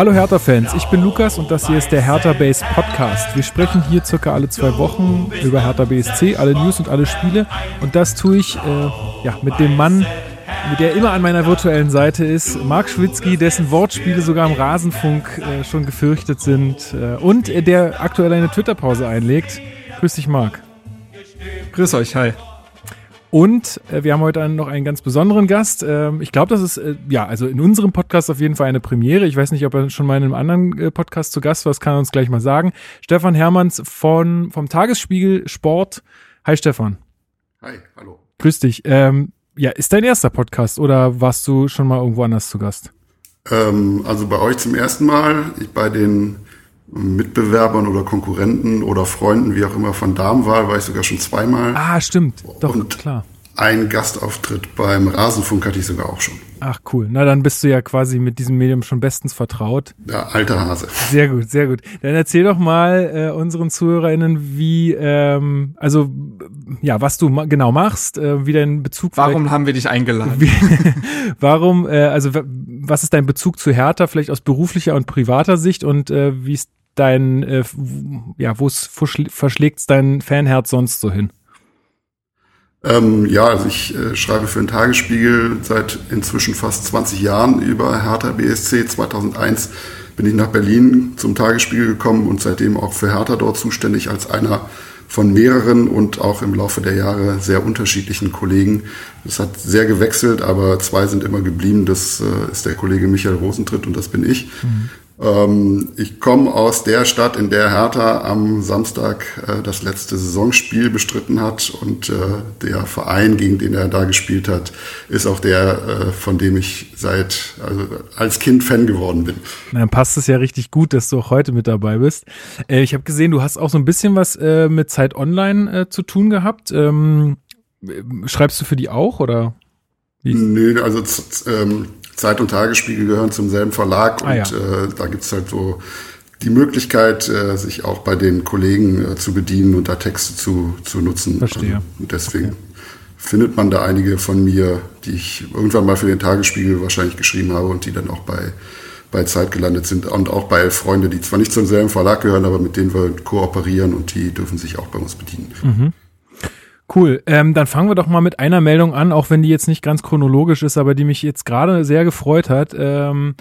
Hallo Hertha-Fans, ich bin Lukas und das hier ist der Hertha Base Podcast. Wir sprechen hier circa alle zwei Wochen über Hertha BSC, alle News und alle Spiele. Und das tue ich äh, ja, mit dem Mann, der immer an meiner virtuellen Seite ist, Marc Schwitzky, dessen Wortspiele sogar im Rasenfunk äh, schon gefürchtet sind äh, und der aktuell eine Twitter-Pause einlegt. Grüß dich, Marc. Grüß euch, hi. Und äh, wir haben heute noch einen ganz besonderen Gast. Ähm, ich glaube, das ist äh, ja also in unserem Podcast auf jeden Fall eine Premiere. Ich weiß nicht, ob er schon mal in einem anderen äh, Podcast zu Gast war. Das kann er uns gleich mal sagen. Stefan Hermanns von vom Tagesspiegel Sport. Hi Stefan. Hi, hallo. Grüß dich. Ähm, ja, ist dein erster Podcast oder warst du schon mal irgendwo anders zu Gast? Ähm, also bei euch zum ersten Mal. Ich bei den Mitbewerbern oder Konkurrenten oder Freunden, wie auch immer, von Damenwahl war ich sogar schon zweimal. Ah, stimmt. Doch, Und klar. Ein Gastauftritt beim Rasenfunk hatte ich sogar auch schon. Ach cool. Na, dann bist du ja quasi mit diesem Medium schon bestens vertraut. Ja, alter Hase. Sehr gut, sehr gut. Dann erzähl doch mal äh, unseren ZuhörerInnen, wie, ähm, also ja, was du ma genau machst, äh, wie dein Bezug. Warum haben wir dich eingeladen? Wie, warum, äh, also was ist dein Bezug zu Hertha, vielleicht aus beruflicher und privater Sicht und äh, wie ist dein, äh, ja, wo es verschlägt dein Fanherz sonst so hin? Ähm, ja, also ich äh, schreibe für den Tagesspiegel seit inzwischen fast 20 Jahren über Hertha BSC. 2001 bin ich nach Berlin zum Tagesspiegel gekommen und seitdem auch für Hertha dort zuständig als einer von mehreren und auch im Laufe der Jahre sehr unterschiedlichen Kollegen. Es hat sehr gewechselt, aber zwei sind immer geblieben. Das äh, ist der Kollege Michael Rosentritt und das bin ich. Mhm. Ähm, ich komme aus der Stadt, in der Hertha am Samstag äh, das letzte Saisonspiel bestritten hat und äh, der Verein, gegen den er da gespielt hat, ist auch der, äh, von dem ich seit also als Kind Fan geworden bin. Dann passt es ja richtig gut, dass du auch heute mit dabei bist. Äh, ich habe gesehen, du hast auch so ein bisschen was äh, mit Zeit Online äh, zu tun gehabt. Ähm, schreibst du für die auch oder? Wie? Nö, also ähm, Zeit- und Tagesspiegel gehören zum selben Verlag ah, und ja. äh, da gibt's halt so die Möglichkeit, äh, sich auch bei den Kollegen äh, zu bedienen und da Texte zu, zu nutzen. Verstehe. Ähm, und deswegen okay. findet man da einige von mir, die ich irgendwann mal für den Tagesspiegel wahrscheinlich geschrieben habe und die dann auch bei bei Zeit gelandet sind und auch bei Freunde, die zwar nicht zum selben Verlag gehören, aber mit denen wir kooperieren und die dürfen sich auch bei uns bedienen. Mhm. Cool. Ähm, dann fangen wir doch mal mit einer Meldung an, auch wenn die jetzt nicht ganz chronologisch ist, aber die mich jetzt gerade sehr gefreut hat. Ähm,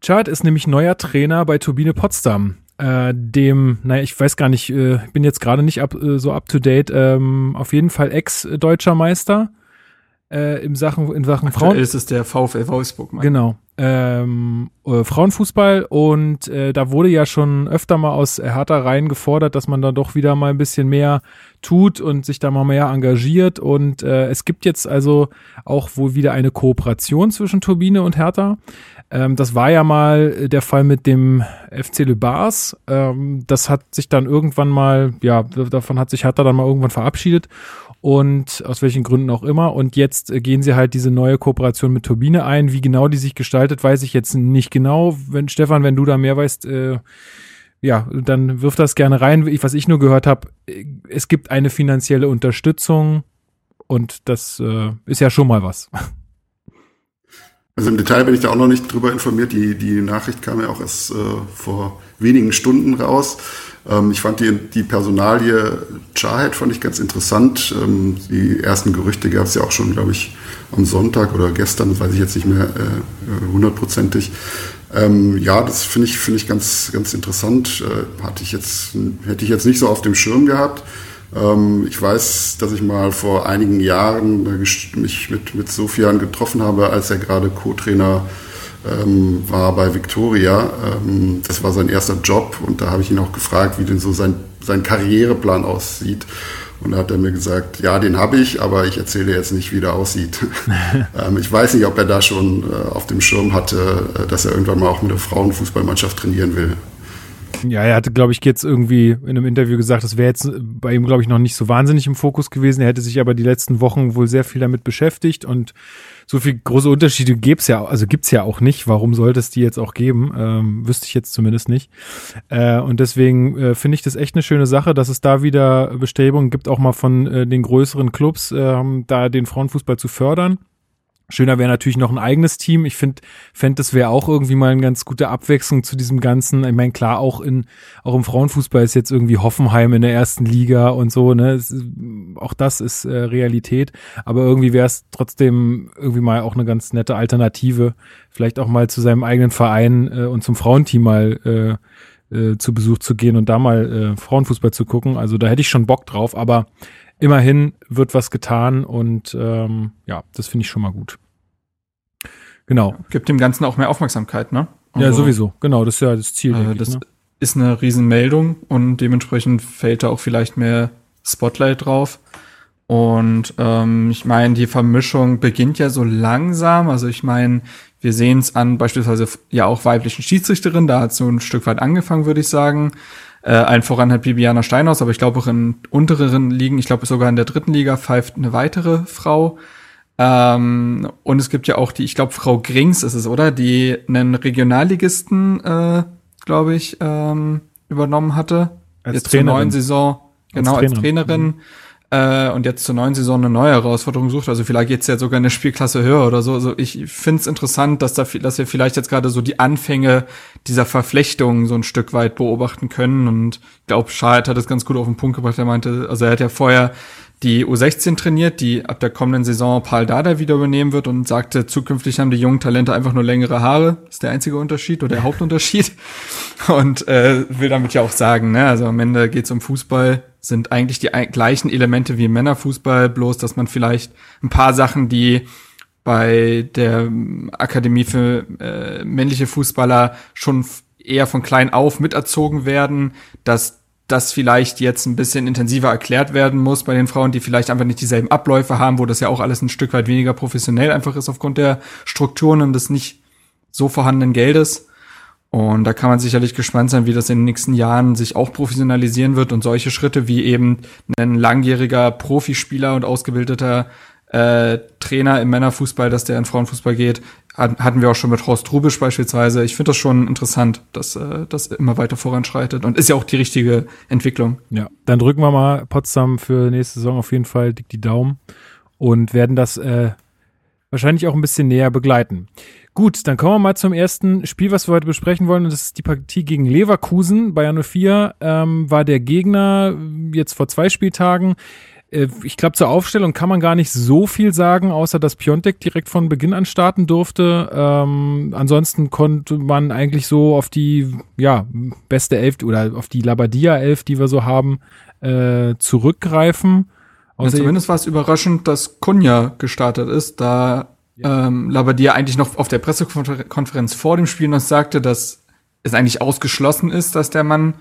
Chad ist nämlich neuer Trainer bei Turbine Potsdam. Äh, dem, naja, ich weiß gar nicht, äh, bin jetzt gerade nicht up, äh, so up to date, ähm, auf jeden Fall ex-deutscher Meister äh, im Sachen, in Sachen Aktuell Frauen. ist es der VfL Wolfsburg. Mann. Genau. Ähm, äh, Frauenfußball und äh, da wurde ja schon öfter mal aus Hertha rein gefordert, dass man da doch wieder mal ein bisschen mehr tut und sich da mal mehr engagiert und äh, es gibt jetzt also auch wohl wieder eine Kooperation zwischen Turbine und Hertha. Ähm, das war ja mal der Fall mit dem FC Le Bars. Ähm, das hat sich dann irgendwann mal, ja, davon hat sich Hertha dann mal irgendwann verabschiedet und aus welchen Gründen auch immer. Und jetzt äh, gehen sie halt diese neue Kooperation mit Turbine ein. Wie genau die sich gestaltet, weiß ich jetzt nicht genau. Wenn Stefan, wenn du da mehr weißt, äh, ja, dann wirf das gerne rein. Ich, was ich nur gehört habe, äh, es gibt eine finanzielle Unterstützung und das äh, ist ja schon mal was. Also im Detail bin ich da auch noch nicht drüber informiert. Die, die Nachricht kam ja auch erst äh, vor wenigen Stunden raus. Ähm, ich fand die, die Personalie Chahed fand ich ganz interessant. Ähm, die ersten Gerüchte gab es ja auch schon, glaube ich, am Sonntag oder gestern, das weiß ich jetzt nicht mehr äh, hundertprozentig. Ähm, ja, das finde ich, finde ich ganz, ganz interessant. Äh, hatte ich jetzt, hätte ich jetzt nicht so auf dem Schirm gehabt. Ähm, ich weiß, dass ich mal vor einigen Jahren äh, mich mit, mit Sofian getroffen habe, als er gerade Co-Trainer ähm, war bei Victoria. Ähm, das war sein erster Job und da habe ich ihn auch gefragt, wie denn so sein, sein Karriereplan aussieht. Und da hat er mir gesagt, ja, den habe ich, aber ich erzähle jetzt nicht, wie der aussieht. ähm, ich weiß nicht, ob er da schon äh, auf dem Schirm hatte, äh, dass er irgendwann mal auch mit der Frauenfußballmannschaft trainieren will. Ja, er hatte, glaube ich, jetzt irgendwie in einem Interview gesagt, das wäre jetzt bei ihm, glaube ich, noch nicht so wahnsinnig im Fokus gewesen. Er hätte sich aber die letzten Wochen wohl sehr viel damit beschäftigt und so viel große Unterschiede gibt's ja, also gibt's ja auch nicht. Warum sollte es die jetzt auch geben? Ähm, wüsste ich jetzt zumindest nicht. Äh, und deswegen äh, finde ich das echt eine schöne Sache, dass es da wieder Bestrebungen gibt, auch mal von äh, den größeren Clubs, äh, da den Frauenfußball zu fördern. Schöner wäre natürlich noch ein eigenes Team. Ich finde, fände, das wäre auch irgendwie mal eine ganz gute Abwechslung zu diesem Ganzen. Ich meine, klar, auch in, auch im Frauenfußball ist jetzt irgendwie Hoffenheim in der ersten Liga und so, ne? Es, auch das ist äh, Realität. Aber irgendwie wäre es trotzdem irgendwie mal auch eine ganz nette Alternative. Vielleicht auch mal zu seinem eigenen Verein äh, und zum Frauenteam mal äh, äh, zu Besuch zu gehen und da mal äh, Frauenfußball zu gucken. Also da hätte ich schon Bock drauf, aber immerhin wird was getan und ähm, ja, das finde ich schon mal gut. Genau. Gibt dem Ganzen auch mehr Aufmerksamkeit, ne? Also, ja, sowieso. Genau, das ist ja das Ziel. Äh, das ich, ne? ist eine Riesenmeldung und dementsprechend fällt da auch vielleicht mehr Spotlight drauf. Und ähm, ich meine, die Vermischung beginnt ja so langsam. Also ich meine, wir sehen es an beispielsweise ja auch weiblichen Schiedsrichterinnen. Da hat so ein Stück weit angefangen, würde ich sagen. Äh, allen voran hat Bibiana Steinhaus, aber ich glaube auch in untereren Ligen, ich glaube sogar in der dritten Liga pfeift eine weitere Frau. Ähm, und es gibt ja auch die, ich glaube, Frau Grings ist es, oder? Die einen Regionalligisten, äh, glaube ich, ähm, übernommen hatte. Als Jetzt Trainerin. zur neuen Saison, genau, als Trainerin. Als Trainerin. Mhm äh, und jetzt zur neuen Saison eine neue Herausforderung sucht. Also vielleicht geht's ja sogar eine Spielklasse höher oder so. Also ich finde es interessant, dass, da, dass wir vielleicht jetzt gerade so die Anfänge dieser Verflechtung so ein Stück weit beobachten können. Und ich glaube, Schad hat es ganz gut auf den Punkt gebracht. Er meinte, also er hat ja vorher die U16 trainiert, die ab der kommenden Saison Paul Dada wieder übernehmen wird und sagte, zukünftig haben die jungen Talente einfach nur längere Haare. Ist der einzige Unterschied oder der Hauptunterschied. Und äh, will damit ja auch sagen, ne, also am Ende geht's um Fußball sind eigentlich die gleichen Elemente wie im Männerfußball, bloß dass man vielleicht ein paar Sachen, die bei der Akademie für äh, männliche Fußballer schon eher von klein auf miterzogen werden, dass das vielleicht jetzt ein bisschen intensiver erklärt werden muss bei den Frauen, die vielleicht einfach nicht dieselben Abläufe haben, wo das ja auch alles ein Stück weit weniger professionell einfach ist aufgrund der Strukturen und des nicht so vorhandenen Geldes. Und da kann man sicherlich gespannt sein, wie das in den nächsten Jahren sich auch professionalisieren wird und solche Schritte wie eben ein langjähriger Profispieler und ausgebildeter äh, Trainer im Männerfußball, dass der in Frauenfußball geht, hatten wir auch schon mit Horst Rubisch beispielsweise. Ich finde das schon interessant, dass äh, das immer weiter voranschreitet und ist ja auch die richtige Entwicklung. Ja, dann drücken wir mal Potsdam für nächste Saison auf jeden Fall dick die Daumen und werden das äh, wahrscheinlich auch ein bisschen näher begleiten. Gut, dann kommen wir mal zum ersten Spiel, was wir heute besprechen wollen. Und das ist die Partie gegen Leverkusen. Bayern 04 ähm, war der Gegner jetzt vor zwei Spieltagen. Äh, ich glaube, zur Aufstellung kann man gar nicht so viel sagen, außer dass Piontek direkt von Beginn an starten durfte. Ähm, ansonsten konnte man eigentlich so auf die ja, beste Elf oder auf die Labadia-Elf, die wir so haben, äh, zurückgreifen. Ja, zumindest war es überraschend, dass Kunja gestartet ist, da ja. ähm, Labadia eigentlich noch auf der Pressekonferenz vor dem Spiel noch sagte, dass es eigentlich ausgeschlossen ist, dass der Mann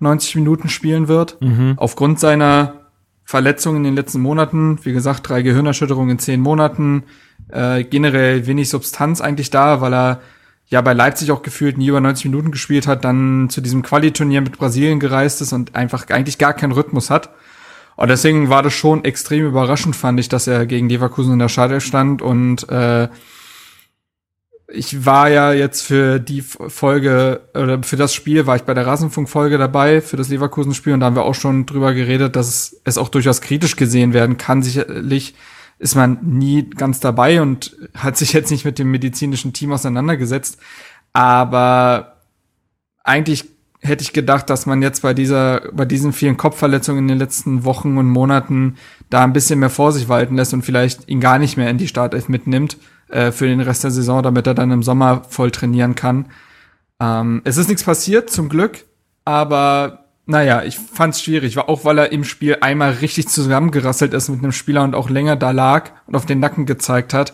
90 Minuten spielen wird. Mhm. Aufgrund seiner Verletzungen in den letzten Monaten, wie gesagt, drei Gehirnerschütterungen in zehn Monaten, äh, generell wenig Substanz eigentlich da, weil er ja bei Leipzig auch gefühlt nie über 90 Minuten gespielt hat, dann zu diesem Qualiturnier mit Brasilien gereist ist und einfach eigentlich gar keinen Rhythmus hat. Und deswegen war das schon extrem überraschend, fand ich, dass er gegen Leverkusen in der Schale stand. Und äh, ich war ja jetzt für die Folge oder für das Spiel war ich bei der Rasenfunk-Folge dabei, für das Leverkusen-Spiel. Und da haben wir auch schon drüber geredet, dass es, auch durchaus kritisch gesehen werden kann. Sicherlich ist man nie ganz dabei und hat sich jetzt nicht mit dem medizinischen Team auseinandergesetzt. Aber eigentlich hätte ich gedacht, dass man jetzt bei dieser, bei diesen vielen Kopfverletzungen in den letzten Wochen und Monaten da ein bisschen mehr vor sich walten lässt und vielleicht ihn gar nicht mehr in die Startelf mitnimmt äh, für den Rest der Saison, damit er dann im Sommer voll trainieren kann. Ähm, es ist nichts passiert, zum Glück, aber naja, ich fand's schwierig, auch weil er im Spiel einmal richtig zusammengerasselt ist mit einem Spieler und auch länger da lag und auf den Nacken gezeigt hat.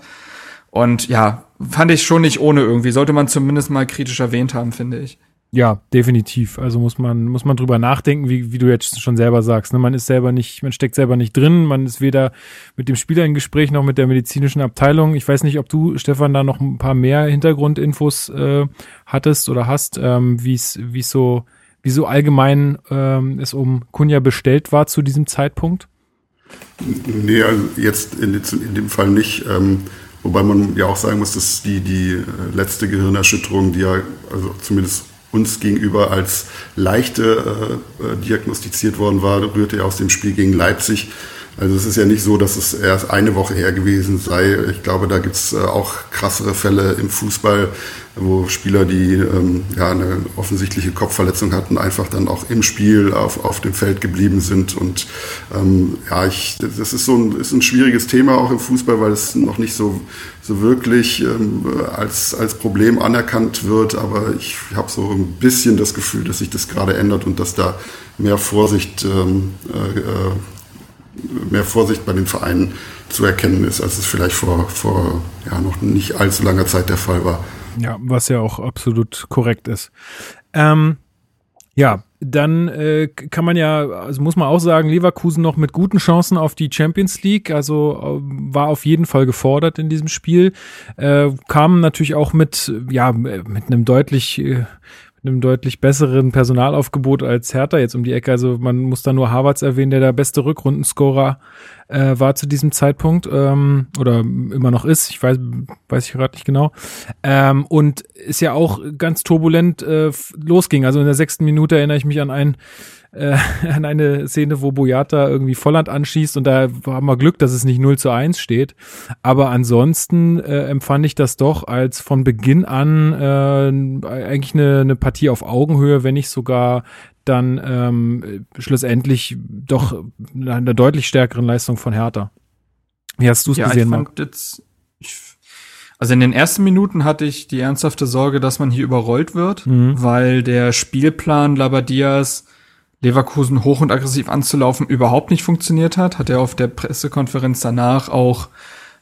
Und ja, fand ich schon nicht ohne irgendwie. Sollte man zumindest mal kritisch erwähnt haben, finde ich. Ja, definitiv. Also muss man, muss man drüber nachdenken, wie, wie du jetzt schon selber sagst. Ne? Man ist selber nicht, man steckt selber nicht drin, man ist weder mit dem Spieler in Gespräch noch mit der medizinischen Abteilung. Ich weiß nicht, ob du, Stefan, da noch ein paar mehr Hintergrundinfos äh, hattest oder hast, ähm, wie es so, wie so allgemein ähm, es um Kunja bestellt war zu diesem Zeitpunkt? Nee, also jetzt in, in dem Fall nicht. Ähm, wobei man ja auch sagen muss, dass die, die äh, letzte Gehirnerschütterung, die ja, also zumindest uns gegenüber als leichte äh, äh, diagnostiziert worden war, rührte er aus dem Spiel gegen Leipzig. Also es ist ja nicht so, dass es erst eine Woche her gewesen sei. Ich glaube, da gibt's äh, auch krassere Fälle im Fußball, wo Spieler, die ähm, ja eine offensichtliche Kopfverletzung hatten, einfach dann auch im Spiel auf, auf dem Feld geblieben sind. Und ähm, ja, ich, das ist so ein, ist ein schwieriges Thema auch im Fußball, weil es noch nicht so, so wirklich ähm, als, als Problem anerkannt wird. Aber ich habe so ein bisschen das Gefühl, dass sich das gerade ändert und dass da mehr Vorsicht, ähm, äh, äh, mehr Vorsicht bei den Vereinen zu erkennen ist, als es vielleicht vor, vor ja, noch nicht allzu langer Zeit der Fall war. Ja, was ja auch absolut korrekt ist. Ähm, ja, dann äh, kann man ja, also muss man auch sagen, Leverkusen noch mit guten Chancen auf die Champions League, also äh, war auf jeden Fall gefordert in diesem Spiel, äh, kam natürlich auch mit, ja, mit einem deutlich äh, einem deutlich besseren Personalaufgebot als Hertha jetzt um die Ecke. Also man muss da nur Harvards erwähnen, der der beste Rückrundenscorer äh, war zu diesem Zeitpunkt ähm, oder immer noch ist. Ich weiß, weiß ich gerade nicht genau. Ähm, und ist ja auch ganz turbulent äh, losging. Also in der sechsten Minute erinnere ich mich an ein äh, an eine Szene, wo Boyata irgendwie Volland anschießt und da haben wir Glück, dass es nicht 0 zu 1 steht. Aber ansonsten äh, empfand ich das doch als von Beginn an äh, eigentlich eine, eine Partie auf Augenhöhe, wenn nicht sogar dann ähm, schlussendlich doch eine deutlich stärkeren Leistung von Hertha. Wie hast du es ja, gesehen, Marc? Also in den ersten Minuten hatte ich die ernsthafte Sorge, dass man hier überrollt wird, mhm. weil der Spielplan Labadias Leverkusen hoch und aggressiv anzulaufen überhaupt nicht funktioniert hat, hat er auf der Pressekonferenz danach auch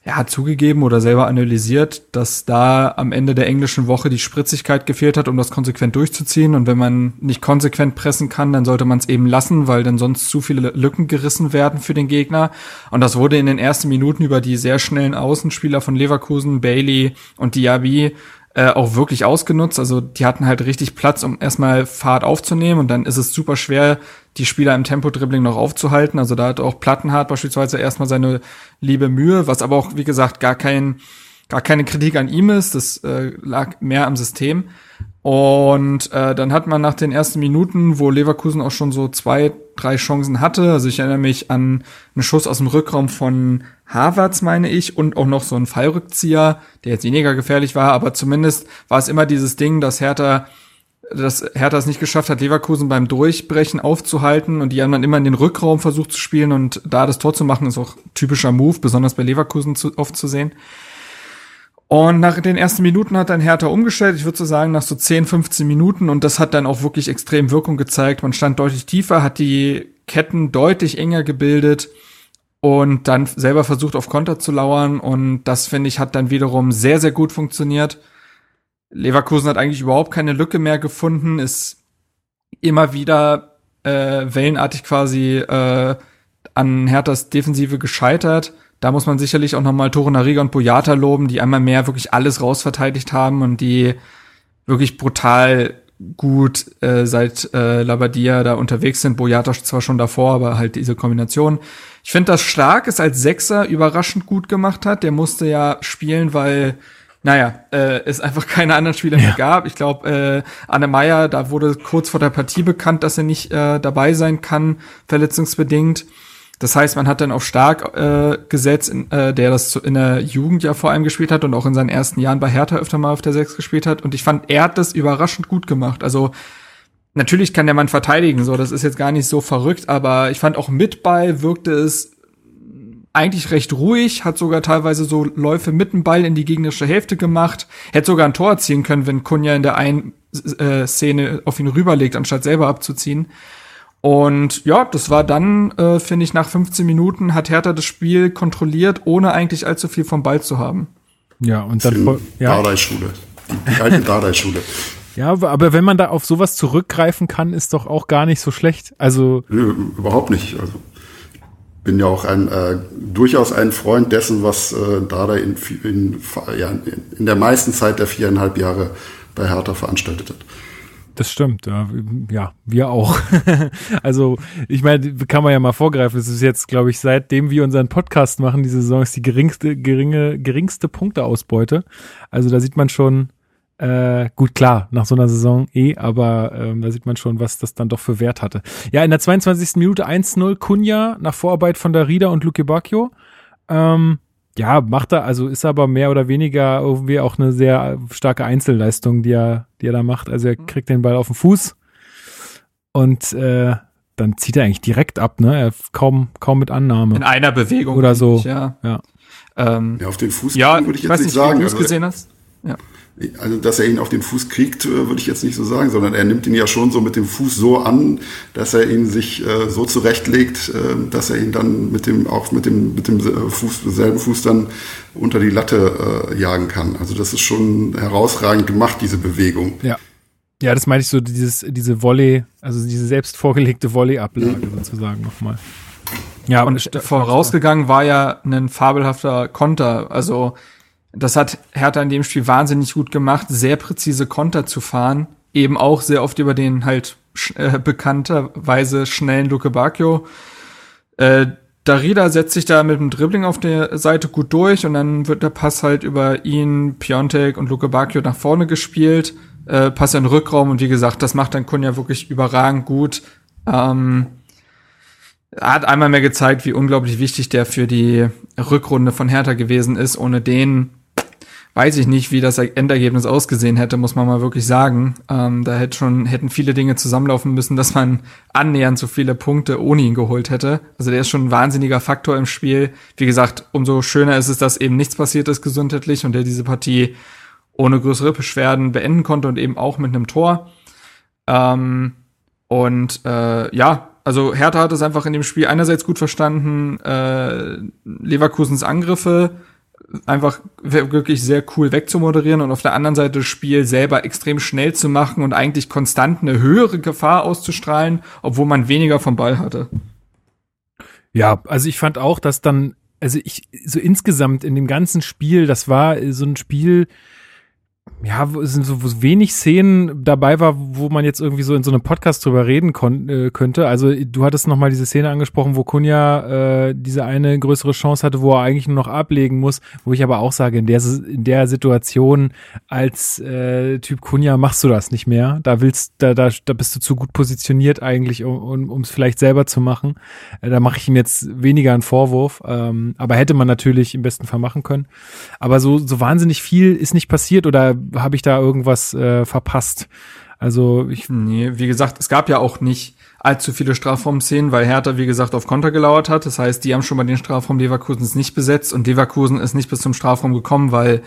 ja, hat zugegeben oder selber analysiert, dass da am Ende der englischen Woche die Spritzigkeit gefehlt hat, um das konsequent durchzuziehen. Und wenn man nicht konsequent pressen kann, dann sollte man es eben lassen, weil dann sonst zu viele Lücken gerissen werden für den Gegner. Und das wurde in den ersten Minuten über die sehr schnellen Außenspieler von Leverkusen, Bailey und Diaby äh, auch wirklich ausgenutzt. Also die hatten halt richtig Platz, um erstmal Fahrt aufzunehmen und dann ist es super schwer, die Spieler im Tempo-Dribbling noch aufzuhalten. Also da hat auch Plattenhardt beispielsweise erstmal seine liebe Mühe, was aber auch, wie gesagt, gar kein, gar keine Kritik an ihm ist. Das äh, lag mehr am System. Und äh, dann hat man nach den ersten Minuten, wo Leverkusen auch schon so zwei, drei Chancen hatte, also ich erinnere mich an einen Schuss aus dem Rückraum von Harvards, meine ich, und auch noch so einen Fallrückzieher, der jetzt weniger gefährlich war, aber zumindest war es immer dieses Ding, dass Hertha dass Hertha es nicht geschafft hat, Leverkusen beim Durchbrechen aufzuhalten und die haben dann immer in den Rückraum versucht zu spielen und da das Tor zu machen, ist auch typischer Move, besonders bei Leverkusen zu, oft zu sehen. Und nach den ersten Minuten hat dann Hertha umgestellt. Ich würde so sagen, nach so 10, 15 Minuten. Und das hat dann auch wirklich extrem Wirkung gezeigt. Man stand deutlich tiefer, hat die Ketten deutlich enger gebildet und dann selber versucht, auf Konter zu lauern. Und das, finde ich, hat dann wiederum sehr, sehr gut funktioniert. Leverkusen hat eigentlich überhaupt keine Lücke mehr gefunden, ist immer wieder äh, wellenartig quasi äh, an Herthas Defensive gescheitert da muss man sicherlich auch nochmal Tore Nariga und Boyata loben, die einmal mehr wirklich alles rausverteidigt haben und die wirklich brutal gut äh, seit äh, Labadia da unterwegs sind. Boyata zwar schon davor, aber halt diese Kombination. Ich finde, dass Stark es als Sechser überraschend gut gemacht hat. Der musste ja spielen, weil naja, äh, es einfach keine anderen Spieler ja. mehr gab. Ich glaube, äh, Anne Meyer, da wurde kurz vor der Partie bekannt, dass er nicht äh, dabei sein kann, verletzungsbedingt. Das heißt, man hat dann auf Stark äh, gesetzt, in, äh, der das in der Jugend ja vor allem gespielt hat und auch in seinen ersten Jahren bei Hertha öfter mal auf der Sechs gespielt hat. Und ich fand, er hat das überraschend gut gemacht. Also natürlich kann der Mann verteidigen, so das ist jetzt gar nicht so verrückt, aber ich fand auch mit bei wirkte es eigentlich recht ruhig, hat sogar teilweise so Läufe mit dem Ball in die gegnerische Hälfte gemacht, hätte sogar ein Tor erzielen können, wenn Kunja in der einen äh, Szene auf ihn rüberlegt, anstatt selber abzuziehen. Und ja, das war dann, äh, finde ich, nach 15 Minuten hat Hertha das Spiel kontrolliert, ohne eigentlich allzu viel vom Ball zu haben. Ja, und dann. Ja. Dardai-Schule. Die, die alte Dardai-Schule. Ja, aber wenn man da auf sowas zurückgreifen kann, ist doch auch gar nicht so schlecht. Also. Nö, überhaupt nicht. Also bin ja auch ein äh, durchaus ein Freund dessen, was äh, Dada in, in, ja, in der meisten Zeit der viereinhalb Jahre bei Hertha veranstaltet hat. Das stimmt, ja, wir auch. also, ich meine, kann man ja mal vorgreifen. Es ist jetzt, glaube ich, seitdem wir unseren Podcast machen, diese Saison ist die geringste, geringe, geringste Punkteausbeute. Also da sieht man schon, Äh, gut, klar, nach so einer Saison eh, aber ähm, da sieht man schon, was das dann doch für Wert hatte. Ja, in der 22. Minute 1-0 Kunja nach Vorarbeit von Darida und Luke Bacchio. Ähm, ja, macht er, also ist aber mehr oder weniger irgendwie auch eine sehr starke Einzelleistung, die er, die er da macht. Also er kriegt den Ball auf den Fuß und äh, dann zieht er eigentlich direkt ab, ne? Er kaum, kaum mit Annahme. In einer Bewegung. Oder so. Ich, ja. Ja. Ähm, ja, auf den Fuß ja, würde ich jetzt weiß nicht, sagen. Wie du es gesehen hast. Ja. Also, dass er ihn auf den Fuß kriegt, äh, würde ich jetzt nicht so sagen, sondern er nimmt ihn ja schon so mit dem Fuß so an, dass er ihn sich äh, so zurechtlegt, äh, dass er ihn dann mit dem, auch mit dem, mit dem äh, Fuß, selben Fuß dann unter die Latte äh, jagen kann. Also, das ist schon herausragend gemacht, diese Bewegung. Ja. Ja, das meine ich so, dieses, diese Volley, also diese selbst vorgelegte Volley-Ablage mhm. sozusagen nochmal. Ja, und vorausgegangen war ja ein fabelhafter Konter. Also das hat Hertha in dem Spiel wahnsinnig gut gemacht, sehr präzise Konter zu fahren. Eben auch sehr oft über den halt äh, bekannterweise schnellen Luke Bacchio. Äh, Darida setzt sich da mit dem Dribbling auf der Seite gut durch und dann wird der Pass halt über ihn, Piontek und Luke Bacchio nach vorne gespielt. Äh, Pass in den Rückraum und wie gesagt, das macht dann Kunja wirklich überragend gut. Ähm, hat einmal mehr gezeigt, wie unglaublich wichtig der für die Rückrunde von Hertha gewesen ist. Ohne den weiß ich nicht, wie das Endergebnis ausgesehen hätte, muss man mal wirklich sagen. Ähm, da hätte schon, hätten viele Dinge zusammenlaufen müssen, dass man annähernd so viele Punkte ohne ihn geholt hätte. Also der ist schon ein wahnsinniger Faktor im Spiel. Wie gesagt, umso schöner ist es, dass eben nichts passiert ist gesundheitlich und der diese Partie ohne größere Beschwerden beenden konnte und eben auch mit einem Tor. Ähm, und äh, ja, also Hertha hat es einfach in dem Spiel einerseits gut verstanden, äh, Leverkusens Angriffe einfach wirklich sehr cool wegzumoderieren und auf der anderen Seite das Spiel selber extrem schnell zu machen und eigentlich konstant eine höhere Gefahr auszustrahlen, obwohl man weniger vom Ball hatte. Ja, also ich fand auch, dass dann, also ich, so insgesamt in dem ganzen Spiel, das war so ein Spiel, ja, sind so wenig Szenen dabei war, wo man jetzt irgendwie so in so einem Podcast drüber reden äh, könnte. Also du hattest noch mal diese Szene angesprochen, wo Kunja äh, diese eine größere Chance hatte, wo er eigentlich nur noch ablegen muss, wo ich aber auch sage, in der in der Situation als äh, Typ Kunja machst du das nicht mehr. Da willst da da, da bist du zu gut positioniert eigentlich, um um es vielleicht selber zu machen. Äh, da mache ich ihm jetzt weniger einen Vorwurf, ähm, aber hätte man natürlich im besten Fall machen können. Aber so so wahnsinnig viel ist nicht passiert oder habe ich da irgendwas äh, verpasst? Also ich. Nee, wie gesagt, es gab ja auch nicht allzu viele Strafraumszenen, weil Hertha, wie gesagt, auf Konter gelauert hat. Das heißt, die haben schon mal den Strafraum Leverkusens nicht besetzt und Leverkusen ist nicht bis zum Strafraum gekommen, weil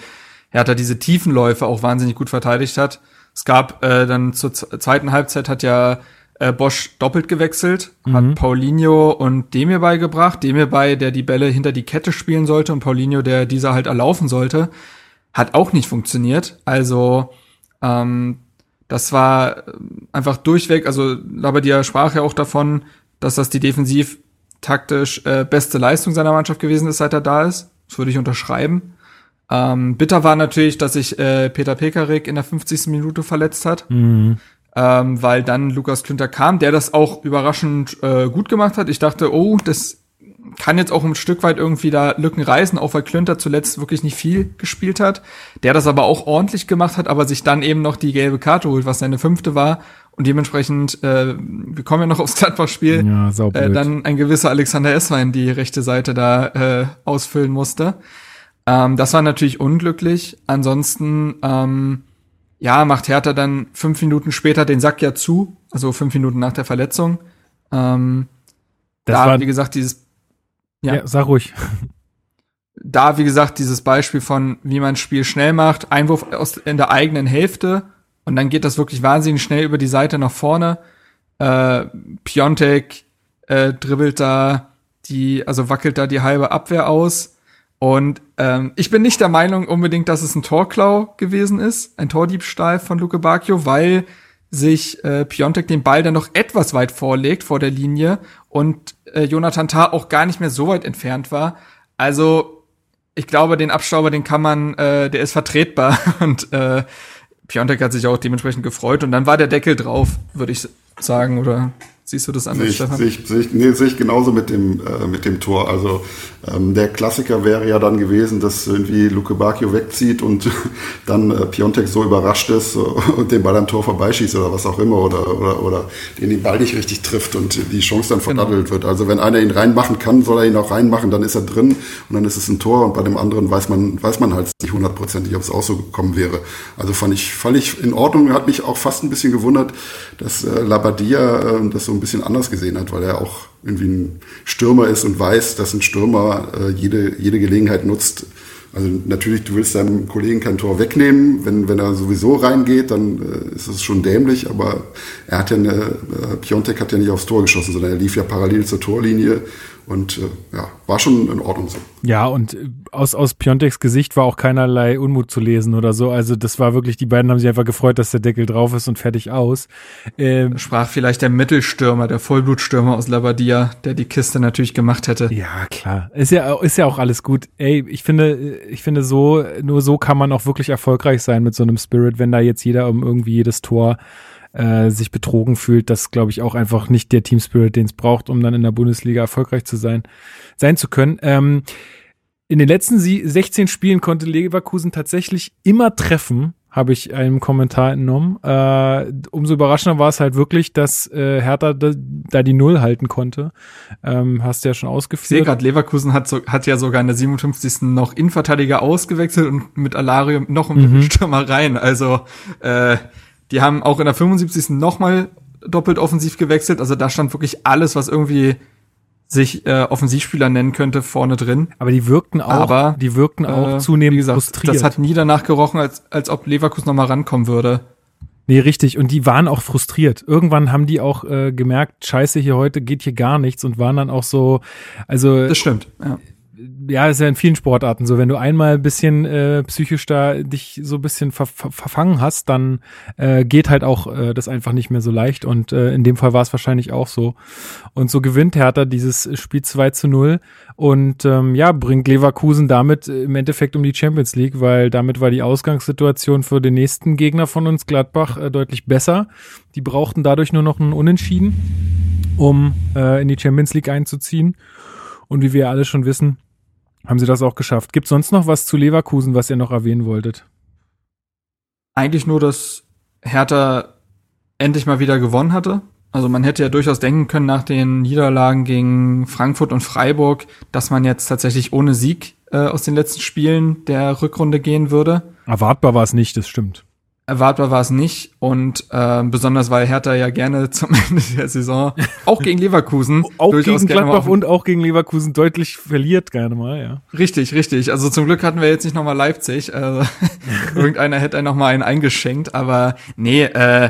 Hertha diese Tiefenläufe auch wahnsinnig gut verteidigt hat. Es gab äh, dann zur zweiten Halbzeit hat ja äh, Bosch doppelt gewechselt, mhm. hat Paulinho und Demir beigebracht. Demir bei, der die Bälle hinter die Kette spielen sollte und Paulinho, der dieser halt erlaufen sollte hat auch nicht funktioniert. Also ähm, das war einfach durchweg, also Labadia sprach ja auch davon, dass das die defensiv taktisch äh, beste Leistung seiner Mannschaft gewesen ist, seit er da ist. Das würde ich unterschreiben. Ähm, bitter war natürlich, dass sich äh, Peter Pekarik in der 50. Minute verletzt hat. Mhm. Ähm, weil dann Lukas Klünter kam, der das auch überraschend äh, gut gemacht hat. Ich dachte, oh, das kann jetzt auch ein Stück weit irgendwie da Lücken reißen, auch weil Klünter zuletzt wirklich nicht viel gespielt hat. Der das aber auch ordentlich gemacht hat, aber sich dann eben noch die gelbe Karte holt, was seine fünfte war. Und dementsprechend, äh, wir kommen ja noch aufs Gladbach-Spiel, ja, äh, dann ein gewisser Alexander Esswein die rechte Seite da äh, ausfüllen musste. Ähm, das war natürlich unglücklich. Ansonsten, ähm, ja, macht Hertha dann fünf Minuten später den Sack ja zu, also fünf Minuten nach der Verletzung. Ähm, das da, war, wie gesagt, dieses ja. ja, sag ruhig. Da, wie gesagt, dieses Beispiel von, wie man ein Spiel schnell macht, Einwurf aus, in der eigenen Hälfte und dann geht das wirklich wahnsinnig schnell über die Seite nach vorne. Äh, Piontek äh, dribbelt da die, also wackelt da die halbe Abwehr aus. Und ähm, ich bin nicht der Meinung unbedingt, dass es ein Torklau gewesen ist, ein Tordiebstahl von Luke Bacchio, weil sich äh, Piontek den Ball dann noch etwas weit vorlegt vor der Linie und äh, Jonathan Tah auch gar nicht mehr so weit entfernt war. Also ich glaube, den Abstauber, den kann man, äh, der ist vertretbar. Und äh, Piontek hat sich auch dementsprechend gefreut. Und dann war der Deckel drauf, würde ich sagen, oder Siehst du das anders, sehe ich, Stefan? Sehe ich, sehe ich, nee, sehe ich genauso mit dem, äh, mit dem Tor. Also ähm, der Klassiker wäre ja dann gewesen, dass irgendwie Luke Bacchio wegzieht und dann äh, Piontek so überrascht ist und den Ball am Tor vorbeischießt oder was auch immer oder, oder, oder den den Ball nicht richtig trifft und die Chance dann Genau. verdattelt wird. Also wenn einer ihn reinmachen kann, soll er ihn auch reinmachen, dann ist er drin und dann ist es ein Tor und bei dem anderen weiß man, weiß man halt nicht hundertprozentig, ob es auch so gekommen wäre. Also fand ich, fand ich in Ordnung, hat mich auch fast ein bisschen gewundert, dass äh, Labadia äh, das so ein bisschen anders gesehen hat, weil er auch irgendwie ein Stürmer ist und weiß, dass ein Stürmer äh, jede, jede Gelegenheit nutzt. Also natürlich, du willst deinem Kollegen kein Tor wegnehmen. Wenn, wenn er sowieso reingeht, dann äh, ist es schon dämlich. Aber er hat ja eine, äh, Piontek hat ja nicht aufs Tor geschossen, sondern er lief ja parallel zur Torlinie. Und äh, ja, war schon in Ordnung so. Ja, und äh, aus, aus Pionteks Gesicht war auch keinerlei Unmut zu lesen oder so. Also das war wirklich, die beiden haben sich einfach gefreut, dass der Deckel drauf ist und fertig aus. Ähm, Sprach vielleicht der Mittelstürmer, der Vollblutstürmer aus Labadia, der die Kiste natürlich gemacht hätte. ja, klar. Ist ja, ist ja auch alles gut. Ey, ich finde, ich finde so, nur so kann man auch wirklich erfolgreich sein mit so einem Spirit, wenn da jetzt jeder um irgendwie jedes Tor äh, sich betrogen fühlt. Das glaube ich auch einfach nicht der Team Spirit, den es braucht, um dann in der Bundesliga erfolgreich zu sein, sein zu können. Ähm, in den letzten sie 16 Spielen konnte Leverkusen tatsächlich immer treffen, habe ich einem Kommentar entnommen. Äh, umso überraschender war es halt wirklich, dass äh, Hertha da, da die Null halten konnte. Ähm, hast du ja schon Ich sehe ausgeführt. gerade, Leverkusen hat, so, hat ja sogar in der 57. noch Innenverteidiger ausgewechselt und mit Alario noch einen Mhm. Stürmer rein. Also äh, die haben auch in der 75. nochmal doppelt offensiv gewechselt. Also da stand wirklich alles, was irgendwie sich äh, Offensivspieler nennen könnte, vorne drin. Aber die wirkten auch, Aber, die wirkten auch Äh, zunehmend gesagt, frustriert. Das hat nie danach gerochen, als, als ob Leverkusen noch mal rankommen würde. Nee, richtig. Und die waren auch frustriert. Irgendwann haben die auch äh, gemerkt, scheiße, hier heute geht hier gar nichts und waren dann auch so, also Das stimmt. Ja. Ja, ist ja in vielen Sportarten so. Wenn du einmal ein bisschen äh, psychisch da dich so ein bisschen ver ver verfangen hast, dann äh, geht halt auch äh, das einfach nicht mehr so leicht. Und äh, in dem Fall war es wahrscheinlich auch so. Und so gewinnt Hertha dieses Spiel 2 zu 0 und ähm, ja, bringt Leverkusen damit äh, im Endeffekt um die Champions League, weil damit war die Ausgangssituation für den nächsten Gegner von uns, Gladbach, äh, deutlich besser. Die brauchten dadurch nur noch einen Unentschieden, um äh, in die Champions League einzuziehen. Und wie wir alle schon wissen, haben sie das auch geschafft. Gibt sonst noch was zu Leverkusen, was ihr noch erwähnen wolltet? Eigentlich nur, dass Hertha endlich mal wieder gewonnen hatte. Also man hätte ja durchaus denken können nach den Niederlagen gegen Frankfurt und Freiburg, dass man jetzt tatsächlich ohne Sieg äh, aus den letzten Spielen der Rückrunde gehen würde. Erwartbar war es nicht, das stimmt. Erwartbar war es nicht und äh, besonders weil Hertha ja gerne zum Ende der Saison auch gegen Leverkusen Auch gegen Gladbach und auch gegen Leverkusen deutlich verliert gerne mal, ja. Richtig, richtig. Also zum Glück hatten wir jetzt nicht nochmal Leipzig. Also, irgendeiner hätte einen nochmal einen eingeschenkt, aber nee, äh,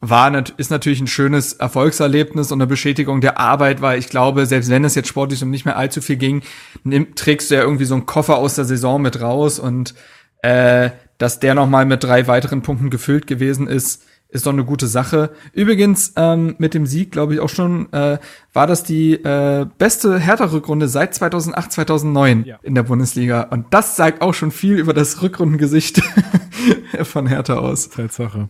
war ist natürlich ein schönes Erfolgserlebnis und eine Bestätigung der Arbeit, weil ich glaube, selbst wenn es jetzt sportlich um nicht mehr allzu viel ging, nimm, trägst du ja irgendwie so einen Koffer aus der Saison mit raus und äh, dass der nochmal mit drei weiteren Punkten gefüllt gewesen ist, ist doch eine gute Sache. Übrigens, ähm, mit dem Sieg, glaube ich auch schon, äh, war das die äh, beste Hertha-Rückrunde seit 2008, 2009 Ja. in der Bundesliga. Und das sagt auch schon viel über das Rückrundengesicht von Hertha aus. Tatsache.